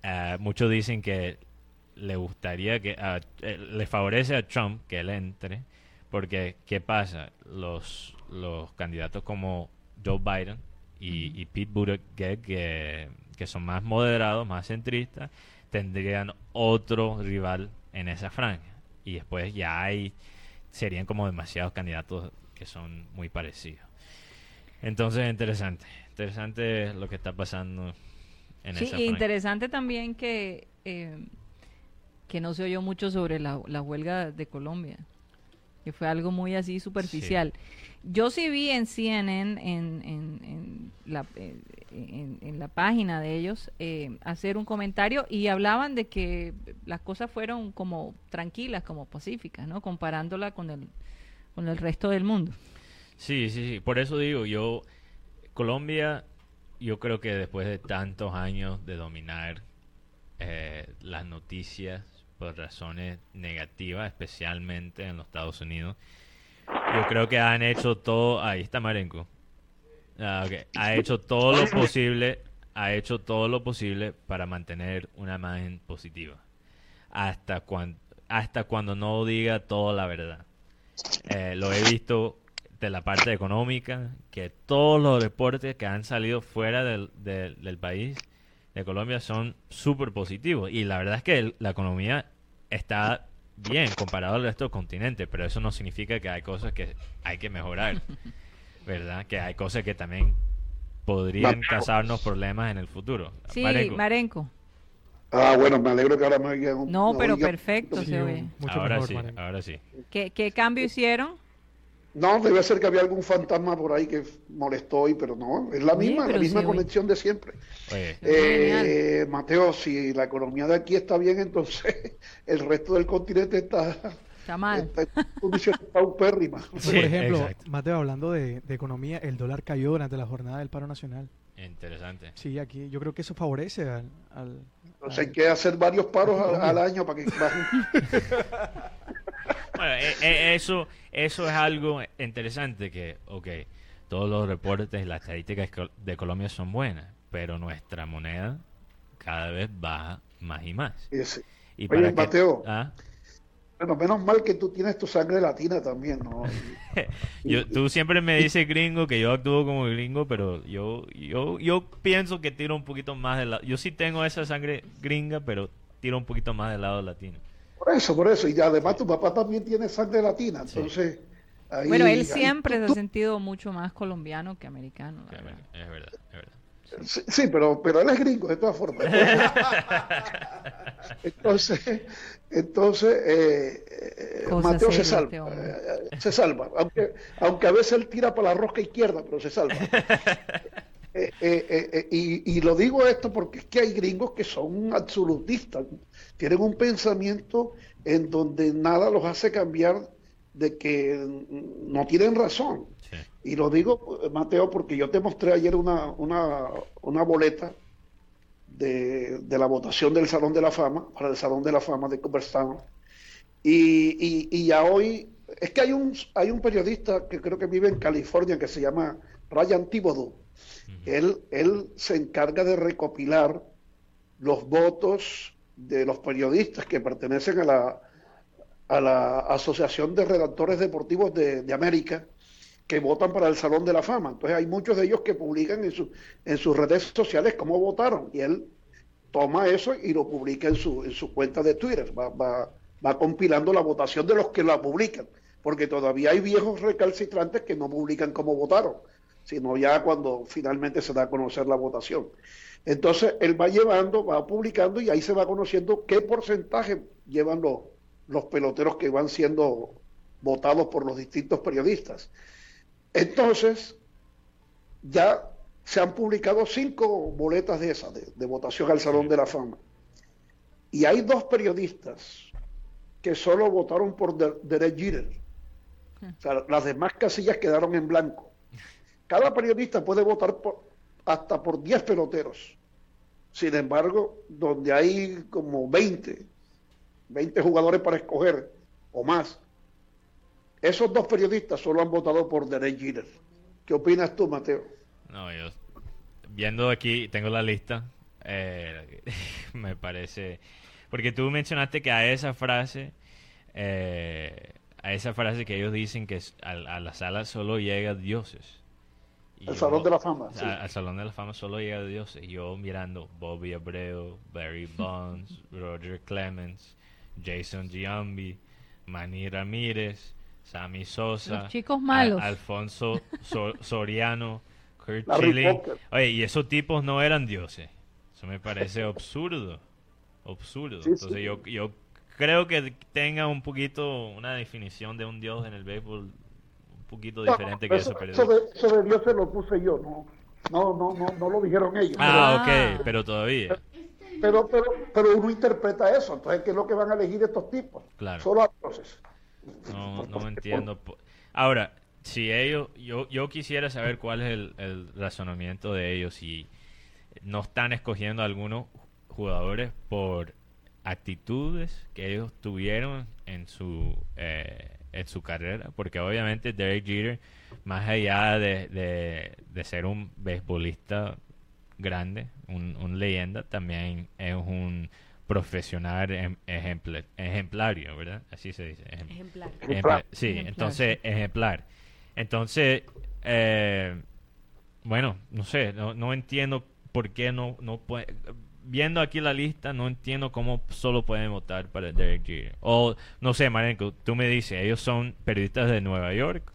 eh, muchos dicen que le gustaría que ah, eh, le favorece a Trump que él entre, porque ¿qué pasa? Los, los candidatos como Joe Biden y, y Pete Buttigieg, que, que son más moderados, más centristas, tendrían otro rival en esa franja. Y después ya hay, serían como demasiados candidatos que son muy parecidos. Entonces, interesante. Interesante lo que está pasando en Sí, esa y franja. interesante también que, eh, que no se oyó mucho sobre la, la huelga de Colombia, que fue algo muy así superficial. Yo sí vi en CNN, en, en, en la, eh, en, en la página de ellos, eh, hacer un comentario y hablaban de que las cosas fueron como tranquilas, como pacíficas, ¿no? Comparándola con el, con el resto del mundo. Sí, sí, sí. Por eso digo, yo, Colombia, yo creo que después de tantos años de dominar eh, las noticias por razones negativas, especialmente en los Estados Unidos, yo creo que han hecho todo. Ahí está Marenco. Ah. Ha hecho todo lo posible, ha hecho todo lo posible para mantener una imagen positiva. Hasta cuando, hasta cuando no diga toda la verdad. Eh, lo he visto de la parte económica, que todos los reportes que han salido fuera del- del país, de Colombia, son súper positivos. Y la verdad es que el- la economía está bien comparado al resto del continente, pero eso no significa que hay cosas que hay que mejorar, (laughs) ¿verdad? Que hay cosas que también podrían causarnos problemas en el futuro. Sí, Marenco, Marenco. Ah, bueno, me alegro que ahora me oigan. No, pero perfecto Sí, se oye. mucho ahora mejor, sí, Marenco. ahora sí. ¿Qué, qué cambio hicieron? No, debe ser que había algún fantasma por ahí que molestó hoy, pero no, es la misma, la misma sí, conexión de siempre. Oye, Eh, Mateo, si la economía de aquí está bien, entonces (laughs) el resto del continente está, Está mal. está en condiciones paupérrimas. (laughs) Sí, Por ejemplo, exacto. Mateo, hablando de, de economía, el dólar cayó durante la jornada del paro nacional. interesante. Sí, aquí yo creo que eso favorece al... al- Entonces hay que hacer varios paros al, al año para que. (laughs) Bueno, e- e- eso, eso es algo interesante que, ok, todos los reportes y las estadísticas de Colombia son buenas, pero nuestra moneda cada vez baja más y más. Ese. Y Oye, que- Mateo. Ah, Bueno, menos mal que tú tienes tu sangre latina también, ¿no? (laughs) yo, tú siempre me dices gringo que yo actúo como gringo, pero yo, yo, yo pienso que tiro un poquito más del lado. Yo sí tengo esa sangre gringa, pero tiro un poquito más del lado latino. Por eso, por eso. Y además tu papá también tiene sangre latina, entonces... ahí- Bueno, él ahí siempre se tú- ha sentido mucho más colombiano que americano. la Es verdad. verdad, es verdad. es verdad. Sí, sí, pero, pero él es gringo, de todas formas. (laughs) Entonces, entonces eh, eh, Mateo se salva. este hombre. eh, se salva. Aunque, aunque a veces él tira para la rosca izquierda, pero se salva. (laughs) Eh, eh, eh, eh, y, y lo digo esto porque es que hay gringos que son absolutistas, tienen un pensamiento en donde nada los hace cambiar de que no tienen razón. Y lo digo, Mateo, porque yo te mostré ayer una, una, una boleta de, de, la votación del Salón de la Fama, para el Salón de la Fama de Cooperstown. Y, y, y ya hoy, es que hay un, hay un periodista que creo que vive en California que se llama Ryan Thibodeau. él, él se encarga de recopilar los votos de los periodistas que pertenecen a la, a la Asociación de Redactores Deportivos de, de América que votan para el Salón de la Fama. Entonces hay muchos de ellos que publican en, su, en sus redes sociales cómo votaron y él toma eso y lo publica en su, en su cuenta de Twitter. Va, va, va compilando la votación de los que la publican, porque todavía hay viejos recalcitrantes que no publican cómo votaron, sino ya cuando finalmente se da a conocer la votación. Entonces él va llevando, va publicando y ahí se va conociendo qué porcentaje llevan los, los peloteros que van siendo votados por los distintos periodistas. Entonces, ya se han publicado cinco boletas de esas, de, de, votación al Salón de la Fama. Y hay dos periodistas que solo votaron por Derek Jeter. Las demás casillas quedaron en blanco. Cada periodista puede votar por, hasta por 10 peloteros. Sin embargo, donde hay como 20, 20 jugadores para escoger o más, esos dos periodistas solo han votado por Derek Jeter. ¿Qué opinas tú, Mateo? No, yo viendo aquí, tengo la lista, eh, (laughs) me parece... Porque tú mencionaste que a esa frase, eh, a esa frase que ellos dicen que a, a la sala solo llega dioses. Yo, Salón de la Fama. Sí. Al Salón de la Fama solo llega dioses. Y yo mirando Bobby Abreu, Barry (laughs) Bonds, Roger Clemens, Jason Giambi, Manny Ramírez, Sammy Sosa, Los chicos malos. Al, Alfonso so, (laughs) Soriano, Kurt Schilling. Oye, y esos tipos no eran dioses. Eso me parece absurdo. Absurdo. Sí, Entonces sí. Yo, yo creo que tenga un poquito una definición de un dios en el béisbol poquito diferente no, que eso, eso de, eso de Dios se lo puse yo, no, no, no, no, no lo dijeron ellos. Ah, ok, pero todavía. Pero, pero, pero uno interpreta eso, entonces, ¿qué es lo que van a elegir estos tipos? Claro. Solo a dioses. No, no entiendo. Ahora, si ellos, yo, yo quisiera saber cuál es el, el razonamiento de ellos si no están escogiendo a algunos jugadores por actitudes que ellos tuvieron en su eh, en su carrera porque obviamente Derek Jeter más allá de, de, de ser un beisbolista grande un, un, leyenda también es un profesional em, ejemplar, ejemplario verdad así se dice ejemplar, ejemplar. sí ejemplar. entonces ejemplar entonces eh, bueno no sé no, no entiendo por qué no no puede viendo aquí la lista, no entiendo cómo solo pueden votar para Derek Jeter. O, no sé, Marenco, tú me dices, ellos son periodistas de Nueva York.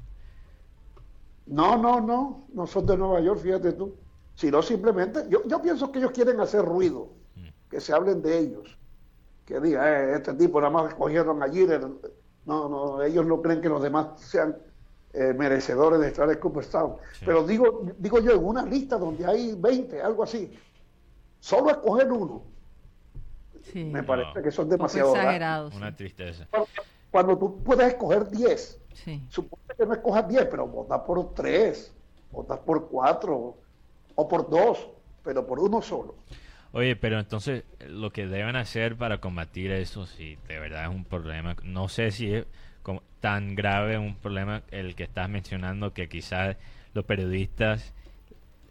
No, no, no, no son de Nueva York, fíjate tú. Sino simplemente, yo, yo pienso que ellos quieren hacer ruido, mm. que se hablen de ellos. Que diga, eh, este tipo nada más escogieron a Jeter. No, no, ellos no creen que los demás sean eh, merecedores de estar en Cooperstown. Sí. Pero digo, digo yo, en una lista donde hay 20, algo así, solo escoger uno. Sí. Me parece No. que son demasiado exagerados. Una tristeza. Cuando, cuando tú puedes escoger 10, Sí. supone que no escojas 10, pero votas por 3, votas por 4 o por 2, pero por uno solo. Oye, pero entonces lo que deben hacer para combatir eso, si de verdad es un problema, no sé si es como tan grave un problema el que estás mencionando que quizás los periodistas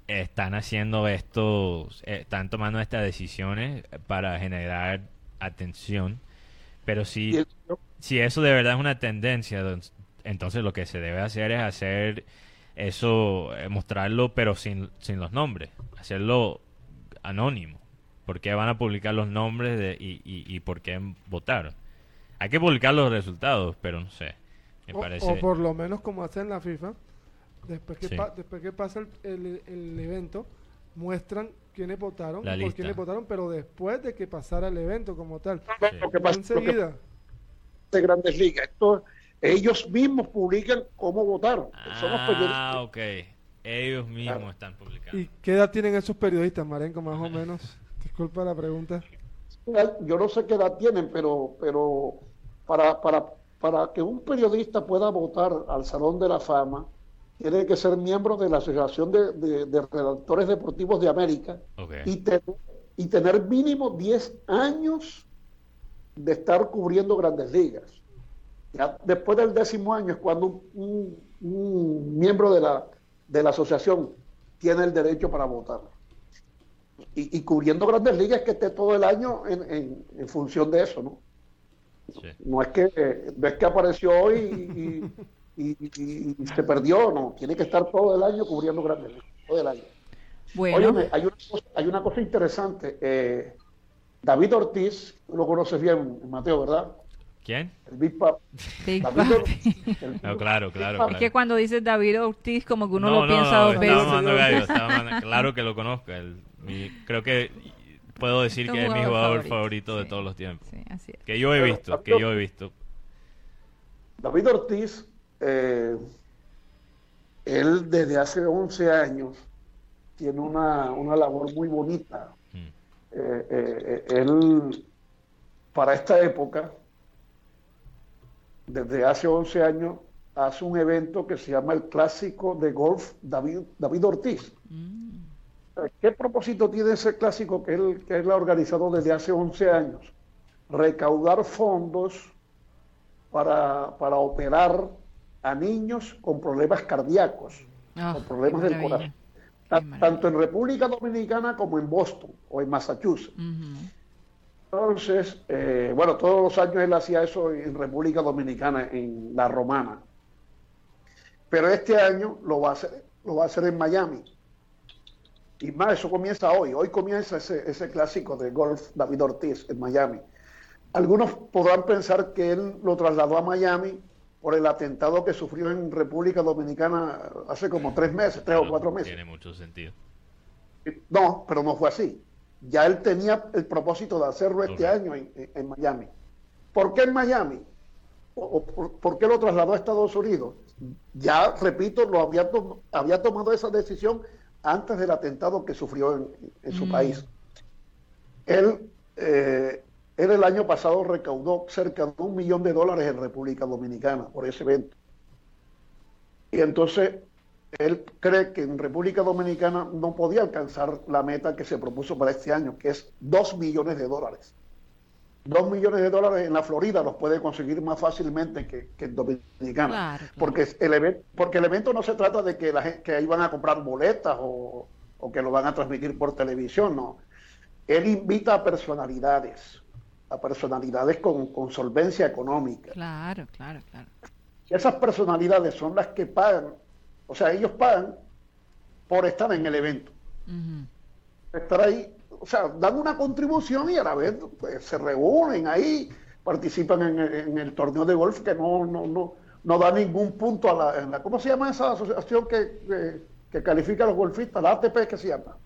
están haciendo estos, eh, están tomando estas decisiones para generar atención, pero si, si eso de verdad es una tendencia, don- entonces lo que se debe hacer es hacer eso, eh, mostrarlo, pero sin, sin los nombres, hacerlo anónimo. ¿Por qué van a publicar los nombres de, y, y, y por qué votaron? Hay que publicar los resultados, pero no sé. Me O- parece. O, por lo menos como hacen la FIFA, después que, Sí. pa- después que pasa el, el- el evento, muestran quiénes votaron La por lista. quiénes votaron, pero después de que pasara el evento como tal. Sí. Lo que No pasa es que enseguida. de Grandes Ligas, esto, ellos mismos publican cómo votaron. Son los periodistas. Ah, ok. Ellos mismos Claro. están publicando. ¿Y qué edad tienen esos periodistas, Marenco, más o menos? (laughs) Disculpa la pregunta. Yo no sé qué edad tienen, pero, pero para, para para que un periodista pueda votar al Salón de la Fama, tiene que ser miembro de la Asociación de, de- de Redactores Deportivos de América y, te- y tener mínimo 10 años de estar cubriendo grandes ligas. Ya después del décimo año es cuando un, un- un miembro de la, de la asociación tiene el derecho para votar. Y, y cubriendo grandes ligas que esté todo el año en, en- en función de eso, ¿no? Sí. No es que, no es que apareció hoy y, (laughs) y- y- y se perdió, no. Tiene que estar todo el año cubriendo grandes ligas, todo el año. Bueno, Óyeme, hay una cosa, hay una cosa interesante. eh, David Ortiz, tú lo conoces bien, Mateo, ¿verdad? ¿Quién? El Big Pap. Big David Papi. Ortiz, el- (laughs) No, claro, claro, Big Es claro. que cuando dices David Ortiz, como que uno no, lo no, piensa no, dos estaba veces. gallo, estaba mamando- claro que lo conozco. el- mi- creo que puedo decir que es mi jugador favorito, favorito de sí. todos los tiempos. Sí, así es. Que yo he Pero, visto, que yo he visto. David Ortiz, eh, él desde hace 11 años tiene una, una labor muy bonita. Mm. Eh, eh, eh, él, para esta época, desde hace 11 años, hace un evento que se llama el Clásico de Golf David, David Ortiz. Mm. ¿Qué propósito tiene ese clásico que él, que él ha organizado desde hace 11 años? Recaudar fondos para, para operar a niños con problemas cardíacos, con problemas del corazón, tanto en República Dominicana como en Boston o en Massachusetts. Entonces, eh, bueno, todos los años él hacía eso en República Dominicana, en La Romana. Pero este año lo va a hacer, lo va a hacer en Miami. Y más, eso comienza hoy. Hoy comienza ese, ese clásico de golf David Ortiz en Miami. Algunos podrán pensar que él lo trasladó a Miami por el atentado que sufrió en República Dominicana hace como tres meses, tres o cuatro meses. Tiene mucho sentido. No, pero no fue así. Ya él tenía el propósito de hacerlo este año en, en- en Miami. ¿Por qué en Miami? ¿O, o por, por qué lo trasladó a Estados Unidos? Ya, repito, lo había, to- había tomado esa decisión antes del atentado que sufrió en, en su Mm. país. Él, eh, él el año pasado recaudó cerca de un millón de dólares en República Dominicana por ese evento. Y entonces él cree que en República Dominicana no podía alcanzar la meta que se propuso para este año, que es dos millones de dólares. Dos millones de dólares en la Florida los puede conseguir más fácilmente que, que en Dominicana. Claro, claro. Porque, el evento, porque el evento no se trata de que, la gente, que ahí van a comprar boletas o, o que lo van a transmitir por televisión, no. Él invita a personalidades, a personalidades con, con solvencia económica. Claro, claro, claro. Y esas personalidades son las que pagan, o sea, ellos pagan por estar en el evento, estar ahí, o sea, dan una contribución y a la vez pues, se reúnen ahí, participan en, el- en el torneo de golf que no, no, no, no da ningún punto a la, en la- ¿cómo se llama esa asociación que, que, que califica a los golfistas? La ATP, ¿qué se llama?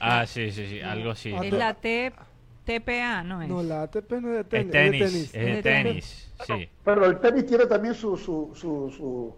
Ah, sí, sí, sí, algo así. Es la T TPA, ¿no es? No, la ATP no es de Es tenis. es de es tenis. de tenis, sí. Pero el tenis tiene también su, su, su, su,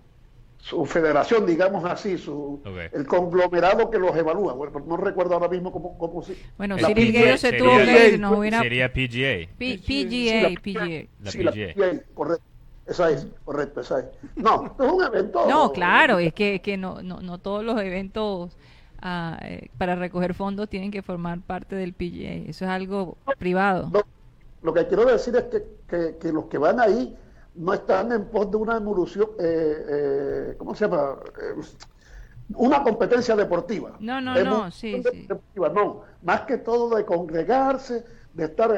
su federación, digamos así, su, el conglomerado que los evalúa. Bueno, no recuerdo ahora mismo cómo, cómo se... Bueno, El Cyril Guerrero se sería- tuvo que ir, sería- hubiera... Sería PGA. P- Sí, PGA, la- PGA. La sí, la PGA. PGA, correcto. Esa es, correcto, esa es. No, es un evento. No, claro, es que, que no, no, no todos los eventos ah, eh, para recoger fondos tienen que formar parte del PGA. Eso es algo privado. No, lo que quiero decir es que, que, que los que van ahí no están en pos de una evolución, eh, eh, ¿cómo se llama? Una competencia deportiva. No, no, Es no, sí, sí. deportiva, no, más que todo de congregarse, de estar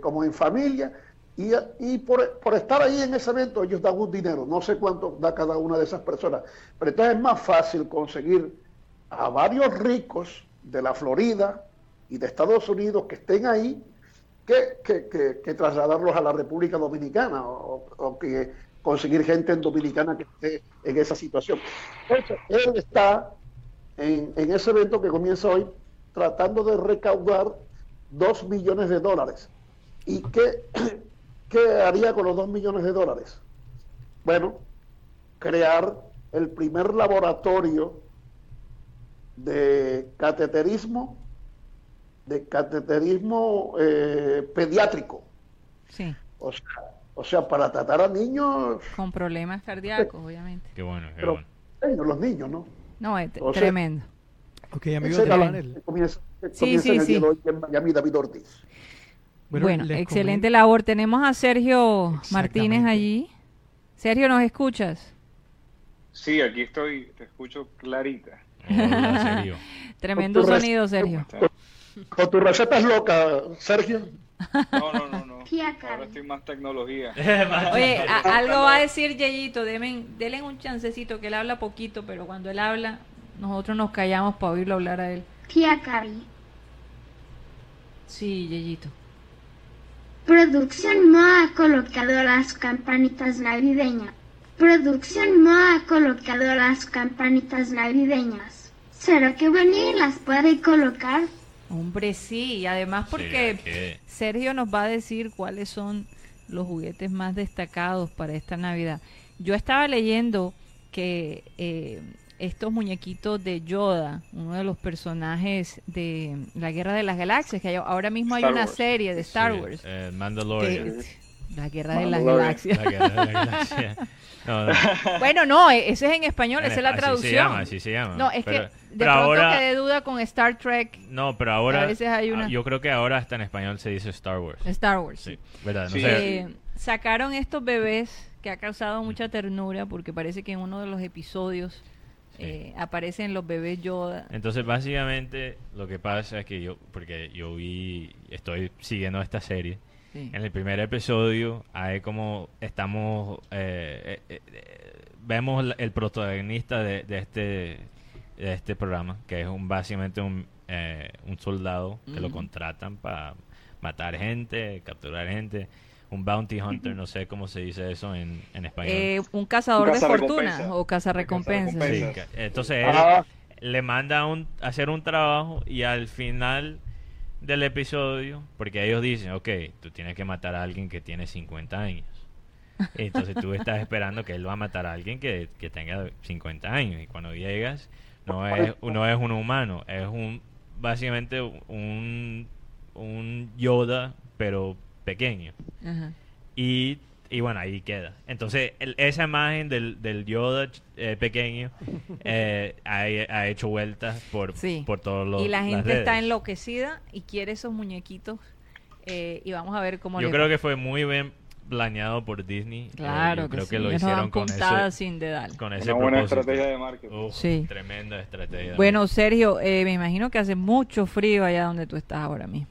como en familia y, y por, por estar ahí en ese evento ellos dan un dinero, no sé cuánto da cada una de esas personas, pero entonces es más fácil conseguir a varios ricos de la Florida y de Estados Unidos que estén ahí que, que, que- trasladarlos a la República Dominicana o, que conseguir gente en Dominicana que esté en esa situación. Él está en, en ese evento que comienza hoy tratando de recaudar dos millones de dólares. ¿Y qué, (clears throat) qué haría con los dos millones de dólares? Bueno, crear el primer laboratorio de cateterismo, de cateterismo eh, pediátrico. Sí. O sea, O sea, para tratar a niños, Con problemas cardíacos, obviamente. Qué bueno, qué pero bueno. los niños, ¿no? No, es t- O sea, tremendo. Ok, amigos panel. comienza, Sí, comienza sí, en el sí. día de hoy en Miami David Ortiz. Bueno, excelente labor. Tenemos a Sergio Martínez allí. Sergio, ¿nos escuchas? Sí, aquí estoy, te escucho clarita. Hola, (laughs) Sergio. Tremendo Con tu sonido, receta, Sergio. Con tus recetas locas, Sergio. No, no, no, no. Ahora estoy más tecnología. (laughs) Oye, a- algo va a decir Yeyito. Denle, denle un chancecito que él habla poquito, pero cuando él habla, nosotros nos callamos para oírlo hablar a él. Tía Cari. Sí, Yeyito. Producción no ha colocado las campanitas navideñas. Producción no ha colocado las campanitas navideñas. ¿Será que Benny las puede colocar? Hombre, sí, y además porque ¿Será que- Sergio nos va a decir cuáles son los juguetes más destacados para esta Navidad. Yo estaba leyendo que eh, estos muñequitos de Yoda, uno de los personajes de la Guerra de las Galaxias, que hay- ahora mismo hay Star una Wars. serie de Star Sí, Wars, eh, Mandalorian. que- la Guerra de las Mandalorian. Galaxias. La guerra de la galaxia. (laughs) No, no. (laughs) Bueno, no, e- ese es en español, esa es la Así se traducción. llama, así se llama. No, es Pero- que de pero pronto ahora- quedé duda con Star Trek, No, pero ahora. A veces hay una- Yo creo que ahora hasta en español se dice Star Wars. Star Wars. Sí, ¿verdad? No Sí. sé. Eh, sacaron estos bebés que ha causado mucha ternura porque parece que en uno de los episodios Sí. eh, aparecen los bebés Yoda. Entonces, básicamente, lo que pasa es que yo, porque yo vi, estoy siguiendo esta serie. Sí. En el primer episodio, hay como estamos, eh, eh, eh, vemos el protagonista de, de este, de este programa, que es un básicamente un, eh, un soldado que lo contratan para matar gente, capturar gente, un bounty hunter, no sé cómo se dice eso en, en español. Eh, un cazador Un de fortuna o cazarrecompensas. Cazarrecompensa. Sí, entonces él Ah, le manda un, a hacer un trabajo y al final del episodio, porque ellos dicen, ok, tú tienes que matar a alguien que tiene 50 años. (laughs) Entonces tú estás esperando que él va a matar a alguien que, que tenga 50 años. Y cuando llegas, no es, no es un humano, es un básicamente un, un Yoda, pero pequeño. Ajá. Y, y bueno, ahí queda. Entonces, el- esa imagen del, del Yoda eh, pequeño (laughs) eh, ha, ha hecho vueltas por, Sí. por todos los y la gente está enloquecida y quiere esos muñequitos eh, y vamos a ver cómo Yo creo va. que fue muy bien planeado por Disney. Eh, Claro, yo creo sí, que lo hicieron con ese, sin dedal. con ese Una buena propósito. estrategia de marketing. Uf, Sí. Tremenda estrategia. Bueno, Sergio, eh, me imagino que hace mucho frío allá donde tú estás ahora mismo.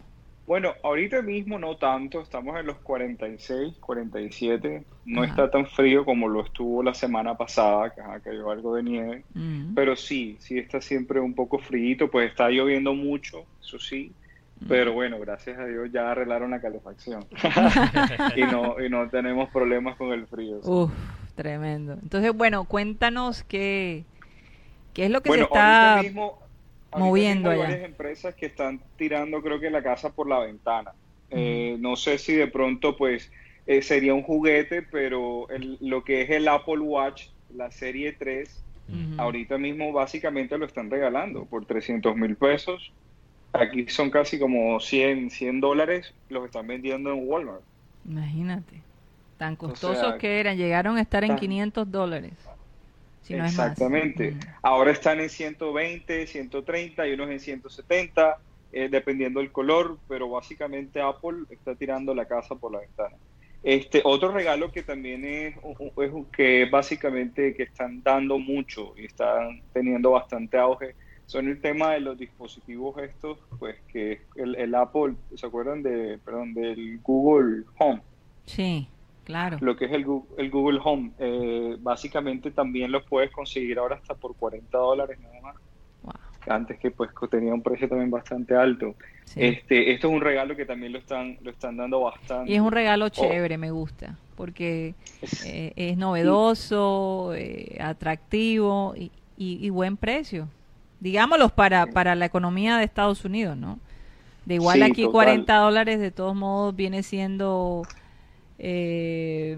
Bueno, ahorita mismo no tanto, estamos en los 46, 47, no Ajá. está tan frío como lo estuvo la semana pasada, que cayó algo de nieve, Mm. pero sí, sí está siempre un poco frío, pues está lloviendo mucho, eso sí, pero bueno, gracias a Dios ya arreglaron la calefacción (laughs) (laughs) y no, y no tenemos problemas con el frío. sí. Uf, tremendo. Entonces, bueno, cuéntanos qué, qué es lo que Bueno, se está ahorita mismo, moviendo hay allá. varias empresas que están tirando, creo que la casa por la ventana. Eh, no sé si de pronto, pues, eh, sería un juguete, pero el- lo que es el Apple Watch, la serie 3, Ujú. ahorita mismo básicamente lo están regalando por 300 mil pesos. Aquí son casi como 100, 100 dólares, los están vendiendo en Walmart. Imagínate. Tan O costosos sea, que eran, llegaron a estar en tan- 500 dólares. Si no es más. Exactamente. Mm. Ahora están en 120, 130 y unos en 170, eh, dependiendo del color, pero básicamente Apple está tirando la casa por la ventana. Este otro regalo que también es, es que básicamente que están dando mucho y están teniendo bastante auge son el tema de los dispositivos estos, pues que el, el Apple, ¿se acuerdan de, perdón, del Google Home? Sí, claro. lo que es el Google, el Google Home. Eh, básicamente también los puedes conseguir ahora hasta por 40 dólares nada más. Wow. Antes que pues tenía un precio también bastante alto. Sí. Este, esto es un regalo que también lo están, lo están dando bastante. Y es un regalo Oh, chévere, me gusta, porque es- eh, es novedoso, eh, atractivo y, y- y buen precio. Digámoslo para, para la economía de Estados Unidos, ¿no? De igual Sí, aquí total. 40 dólares, de todos modos, viene siendo eh,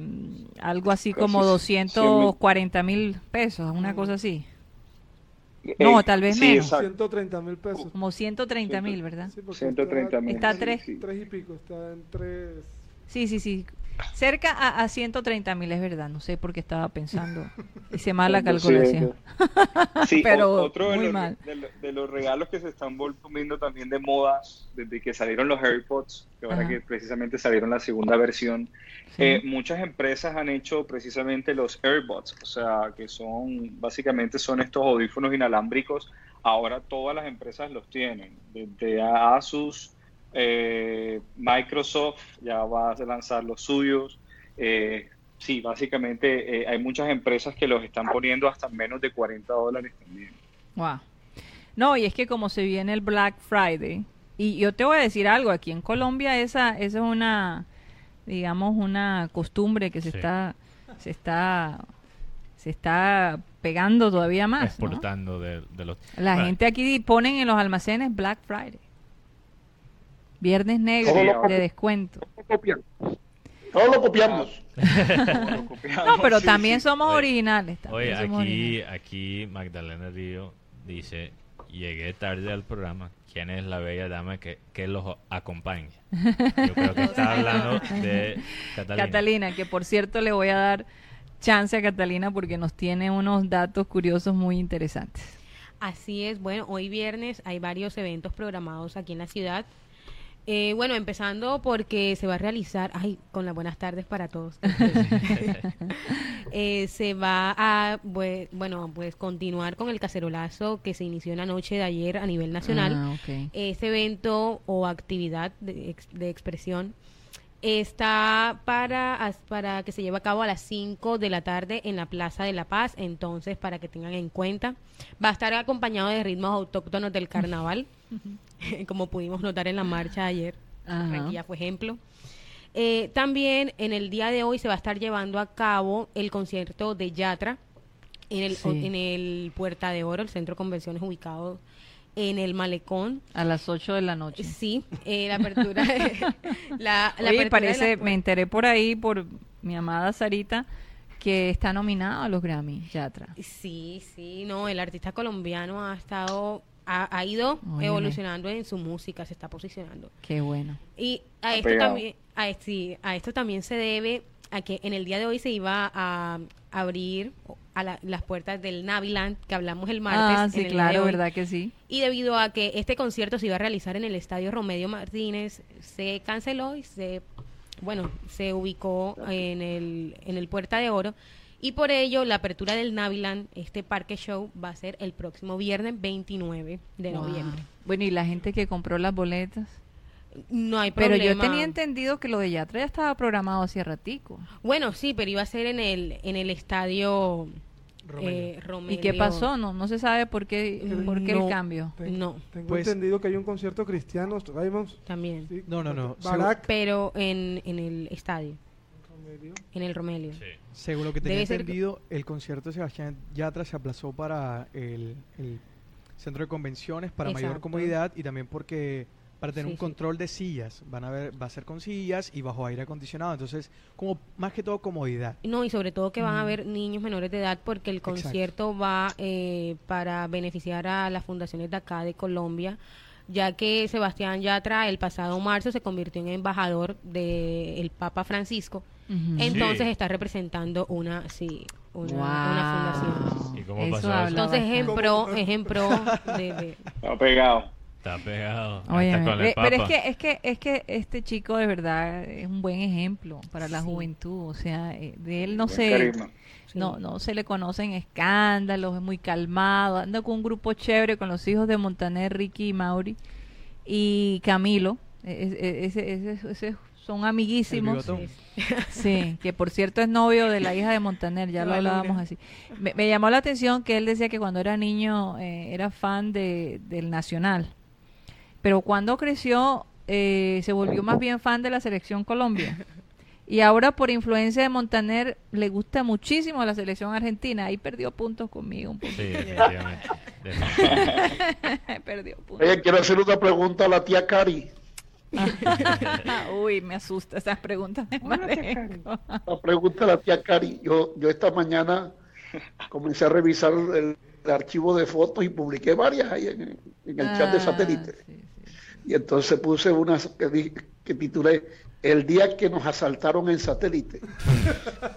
algo así Casi como 100 mil. 240 mil pesos, una cosa así. eh, No, tal vez sí, menos. exacto. 130 mil pesos. Como 130 Ciento- mil, ¿verdad? Sí, porque 130 mil. Está sí, tres. sí. Tres y pico, está en tres. Sí, sí, sí. Cerca a, a 130 mil, es verdad. No sé por qué estaba pensando. (laughs) Hice mala Cuando se- calculación. (laughs) Sí, Pero o- otro de muy los, mal. de, lo- de los regalos que se están volviendo también de moda desde que salieron los AirPods, que ahora Ajá. que precisamente salieron la segunda versión, Sí. eh, muchas empresas han hecho precisamente los AirPods, o sea, que son básicamente son estos audífonos inalámbricos. Ahora todas las empresas los tienen, desde Asus, eh, Microsoft ya va a lanzar los suyos. eh, sí, básicamente eh, hay muchas empresas que los están poniendo hasta menos de 40 dólares también. Wow. No, y es que como se viene el Black Friday, y yo te voy a decir algo, aquí en Colombia esa, esa es una, digamos, una costumbre que se Sí. está, se está, se está pegando todavía más. ¿no? exportando de, de los... La Bueno, gente aquí ponen en los almacenes Black Friday. Viernes negro Todo lo- de descuento. Todos lo copiamos. No, pero Sí, también sí. somos Oye, originales. también Oye, somos aquí, originales. aquí Magdalena Río dice, llegué tarde al programa. ¿Quién es la bella dama que, que los acompaña? Yo creo que está hablando de (laughs) Catalina. Catalina, que por cierto le voy a dar chance a Catalina porque nos tiene unos datos curiosos muy interesantes. Así es, bueno, hoy viernes hay varios eventos programados aquí en la ciudad. Eh, bueno, empezando porque se va a realizar, ay, con las buenas tardes para todos. (laughs) (laughs) Eh, se va a, bue- bueno, pues continuar con el cacerolazo que se inició en la noche de ayer a nivel nacional. Ah. Este evento o actividad de, ex- de expresión está para, as- para que se lleve a cabo a las 5 de la tarde en la Plaza de la Paz, entonces para que tengan en cuenta. Va a estar acompañado de ritmos autóctonos del carnaval, (laughs) como pudimos notar en la marcha de ayer. Barranquilla fue ejemplo. Eh, también en el día de hoy se va a estar llevando a cabo el concierto de Yatra en el, Sí. en el Puerta de Oro, el centro de convenciones ubicado en el Malecón. A las 8 de la noche. Sí, eh, la apertura. (laughs) la, la Oye, apertura de parece, la me enteré por ahí por mi amada Sarita que está nominado a los Grammy, Yatra. Sí, sí, no, el artista colombiano ha estado, ha, ha ido evolucionando en su música, se está posicionando. Qué bueno. Y a esto pegado. también, a, sí, a esto también se debe a que en el día de hoy se iba a abrir a la- las puertas del Naviland que hablamos el martes. Ah, en sí, el claro. ¿verdad que sí? Y debido a que este concierto se iba a realizar en el estadio Romedio Martínez, se canceló y se, bueno, se ubicó en el, en el Puerta de Oro. Y por ello, la apertura del Naviland, este parque show, va a ser el próximo viernes 29 de Wow. noviembre. Bueno, y la gente que compró las boletas. No hay Pero problema. yo tenía entendido que lo de Yatra ya estaba programado hace ratico. Bueno, sí, pero iba a ser en el, en el estadio Romelio. eh, ¿Y qué pasó? No, no se sabe por qué, por qué No. el cambio. No. Tengo Pues- entendido que hay un concierto cristiano, Raymond. También. sí, No, no, no. Barak, Pero en, en el estadio, Romelio. en el Romelio. Sí. Según lo que tenía Debe ser- entendido, el concierto de Sebastián Yatra se aplazó para el, el centro de convenciones para mayor comodidad y también porque para tener Sí, un sí. control de sillas, van a ver, va a ser con sillas y bajo aire acondicionado, entonces como más que todo comodidad. No, y sobre todo que van a Mm. haber niños menores de edad porque el Exacto. concierto va eh, para beneficiar a las fundaciones de acá de Colombia, ya que Sebastián Yatra el pasado marzo se convirtió en embajador del Papa Francisco. Entonces Sí. está representando una, sí, una, Wow. una fundación. ¿Y cómo Eso pasó eso? Entonces es en bastante. pro, es en pro de, de- Está pegado. Está pegado. con el pero es que, es que es que este chico de verdad es un buen ejemplo para la Sí. juventud, o sea, eh, de él no se no no se le conocen escándalos, es muy calmado, anda con un grupo chévere con los hijos de Montaner, Ricky y Mauri y Camilo, e- e- ese, ese- ese- son amiguísimos. (laughs) Sí, que por cierto es novio de la hija de Montaner, ya lo hablábamos así. Me, me llamó la atención que él decía que cuando era niño eh, era fan de, del Nacional, pero cuando creció eh, se volvió más bien fan de la selección Colombia. (laughs) Y ahora por influencia de Montaner le gusta muchísimo la selección argentina. Ahí perdió puntos conmigo un poco. Sí, (laughs) definitivamente. definitivamente. perdió puntos. Oye, quiero hacer una pregunta a la tía Cari. (laughs) Uy, me asusta esas preguntas de. La pregunta a la tía Cari. Yo, yo esta mañana comencé a revisar el, el archivo de fotos y publiqué varias ahí en, en el chat de Ah, satélite. sí, sí. Y entonces puse una que, di- que titulé El día que nos asaltaron en satélite.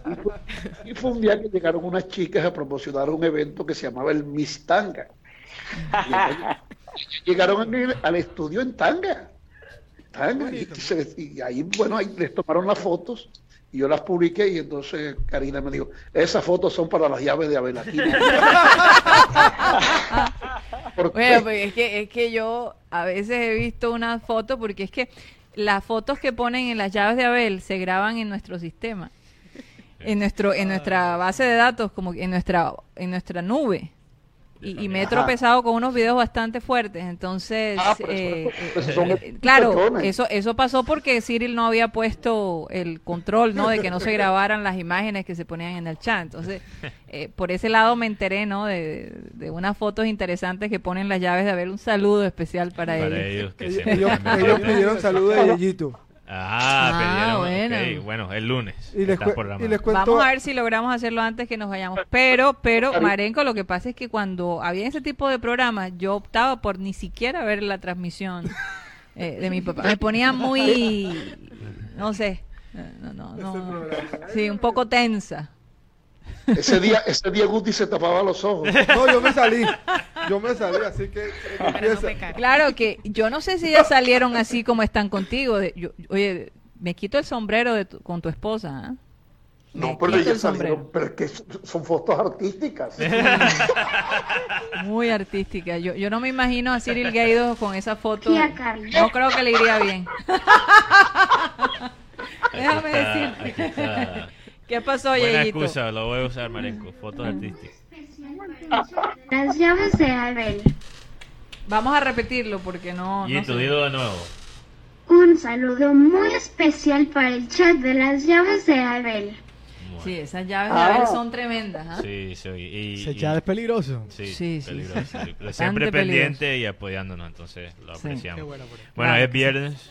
y, fue, y fue un día que llegaron unas chicas a promocionar un evento que se llamaba el Miss Tanga. Y (laughs) entonces, llegaron en el- al estudio en tanga. Y, se- y ahí, bueno, ahí les tomaron las fotos y yo las publiqué y entonces Karina me dijo, esas fotos son para las llaves de Abelatina. (laughs) ¿Por qué? Bueno, pues es que, es que yo a veces he visto unas fotos porque es que las fotos que ponen en las llaves de Abel se graban en nuestro sistema, en nuestro, en nuestra base de datos, como que en nuestra, en nuestra nube. Y, y me he Ajá. tropezado con unos videos bastante fuertes, entonces, Ah, eh, pues, eh, eh, claro, patrones. eso eso pasó porque Cyril no había puesto el control, ¿no? De que no se (laughs) grabaran las imágenes que se ponían en el chat. Entonces, eh, por ese lado me enteré, ¿no? De, de unas fotos interesantes que ponen las llaves de Abel. Un saludo especial para, Para ellos. ellos que pidieron saludos de Yeyito. Ah, Ah, pidieron, bueno. bueno, el lunes. Y les, está cue- programado. y les cuento. Vamos a ver si logramos hacerlo antes que nos vayamos. Pero, pero, Marenco, lo que pasa es que cuando había ese tipo de programas, yo optaba por ni siquiera ver la transmisión eh, de mi papá. Me ponía muy, no sé, no, no, no. (laughs) Sí, un poco tensa. Ese día, ese día Guti se tapaba los ojos. (laughs) No, yo me salí. Yo me salí, así que. empieza. Claro que yo no sé si ya salieron así como están contigo. yo- oye, me quito el sombrero de tu- con tu esposa. ¿ah? No, pero ya el salieron, sombrero. pero es que son fotos artísticas. (laughs) Muy artística. Yo, yo no me imagino a Cyril Gaido con esa foto. No creo que le iría bien. (laughs) Déjame decirte. ¿Qué pasó, Buena Yeyito? excusa, lo voy a usar, Marenco. Fotos artísticas. Las llaves de Abel. Vamos a repetirlo porque no. Y no tu sé. dilo de nuevo. Un saludo muy especial para el chat de las llaves de Abel. Sí, esas llaves de Ah. Abel son tremendas. ¿ah? Sí, sí. Y, Ese y- chat es peligroso. Sí, Sí, sí, peligroso, sí. Pero (laughs) siempre peligroso. pendiente y apoyándonos, entonces lo Sí. apreciamos. Qué bueno por él. Bueno, Claro es que sí. viernes.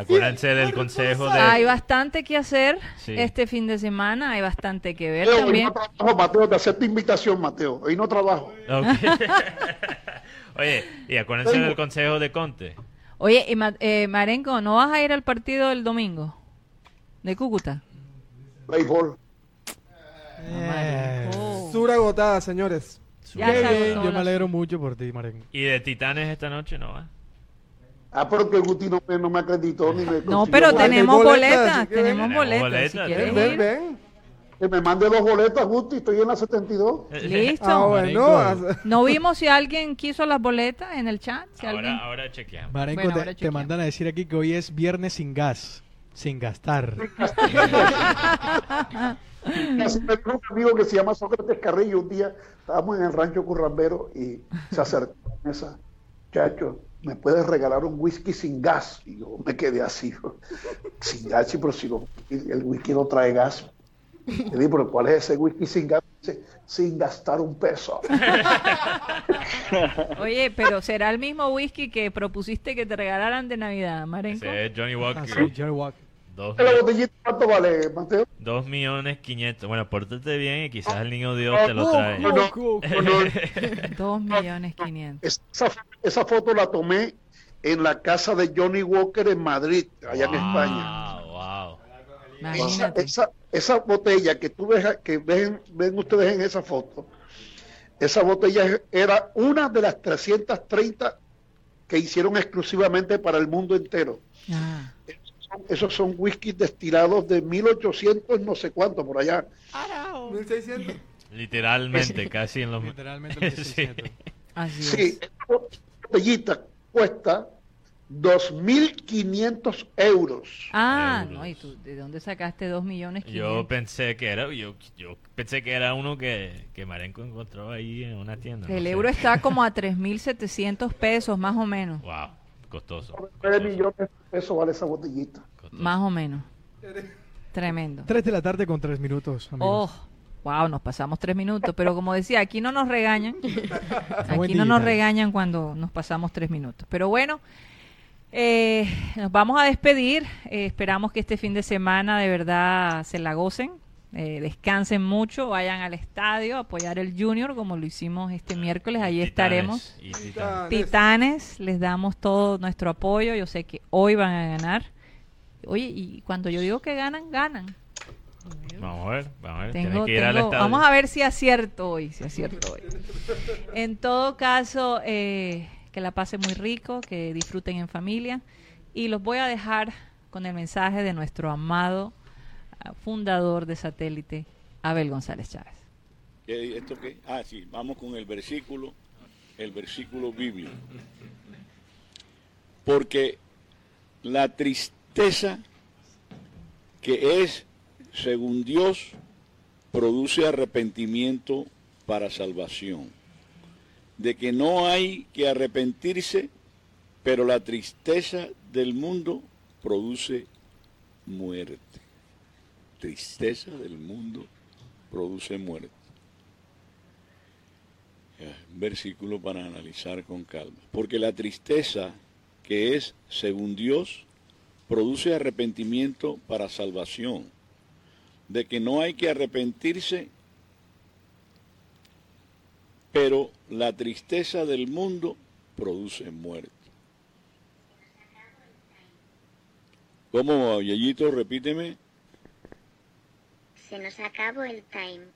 Acuérdense del consejo de... Hay bastante que hacer Sí. este fin de semana, hay bastante que ver Mateo, hoy también. no trabajo, Mateo, te acepto invitación, Mateo. Hoy no trabajo. (laughs) (laughs) Oye, y acuérdense Tengo- del consejo de Conte. Oye, y Ma- eh, Marenco, ¿no vas a ir al partido del domingo? De Cúcuta. Béisbol. Eh, Oh. Sur agotada, señores. Ya qué bien, yo me alegro mucho por ti, Maren. Y de Titanes esta noche no va. Ah, pero que Guti no, me- no me acreditó ni me No, pero tenemos boletas, tenemos boletas. Si Ven, ir. ven, ven. Que me mande dos boletas, Guti. Estoy en la 72. Listo. Ah, bueno. As- No vimos si alguien quiso las boletas en el chat. Si alguien... Ahora, ahora chequeamos. Marenco, Bueno, te- ahora te, chequeamos. mandan a decir aquí que hoy es viernes sin gas, sin gastar. (laughs) (laughs) Así me un amigo que se llama Sócrates Carrillo. Un día estábamos en el rancho Currambero y se acercó a la mesa. Chacho, ¿me puedes regalar un whisky sin gas? Y yo me quedé así. Sin gas, pero si lo- el whisky no trae gas. Le dije, pero ¿cuál es ese whisky sin gas? Dice, sin gastar un peso. (laughs) Oye, pero ¿será el mismo whisky que propusiste que te regalaran de Navidad, Marenco? Ese es Johnny Walker. Ah, sí, Jerry Walker. Dos, ¿La botellita cuánto vale, Mateo? dos millones quinientos. Bueno, pórtate bien y quizás el niño Dios te lo trae. no, no. cu, cu. No, no, (laughs) Dos millones quinientos. Esa, esa foto la tomé en la casa de Johnny Walker en Madrid, allá en España. Wow, wow. Esa, Imagínate. esa, esa botella que tú ves, que ven, ven ustedes en esa foto, esa botella era una de las 330 que hicieron exclusivamente para el mundo entero. Ah. Esos son whiskies destilados de 1800 no sé cuánto por allá. 1600. Literalmente, (laughs) casi en los... Literalmente el (laughs) Sí. 1600. Así es. Sí, botellita cuesta 2.500 euros. Ah, Euros. no, ¿y tú de dónde sacaste dos millones Yo quinientos? pensé que era, yo, yo pensé que era uno que, que Marenco encontró ahí en una tienda. no El sé. euro está como a 3.700 pesos, más o menos. Wow, costoso. 9 costoso, millones de pesos vale esa botellita. costoso. Más o menos. Tremendo. 3 de la tarde con 3 minutos, amigos. Oh, wow, nos pasamos tres minutos. Pero como decía, aquí no nos regañan. (laughs) Aquí no nos regañan cuando nos pasamos tres minutos. Pero bueno, eh, nos vamos a despedir. Eh, esperamos que este fin de semana de verdad se la gocen. Eh, descansen mucho, vayan al estadio a apoyar el Junior como lo hicimos este miércoles. Allí estaremos. Y Titanes. Titanes, les damos todo nuestro apoyo. Yo sé que hoy van a ganar. Oye, y cuando yo digo que ganan, ganan. Vamos a ver, vamos a ver. Tengo- Tienes que ir al estadio. vamos a ver si acierto hoy, si acierto hoy. En todo caso, eh, que la pasen muy rico, que disfruten en familia. Y los voy a dejar con el mensaje de nuestro amado ah, fundador de satélite, Abel González Chávez. ¿Qué- ¿Esto qué? Ah, sí, vamos con el versículo, el versículo bíblico. Porque la tristeza que es, según Dios, produce arrepentimiento para salvación. De que no hay que arrepentirse, pero la tristeza del mundo produce muerte. Tristeza del mundo produce muerte. Versículo para analizar con calma. Porque la tristeza que es, según Dios, produce arrepentimiento para salvación. De que no hay que arrepentirse, pero la tristeza del mundo produce muerte. ¿Cómo, Yayito? Repíteme. Se nos acabó el time.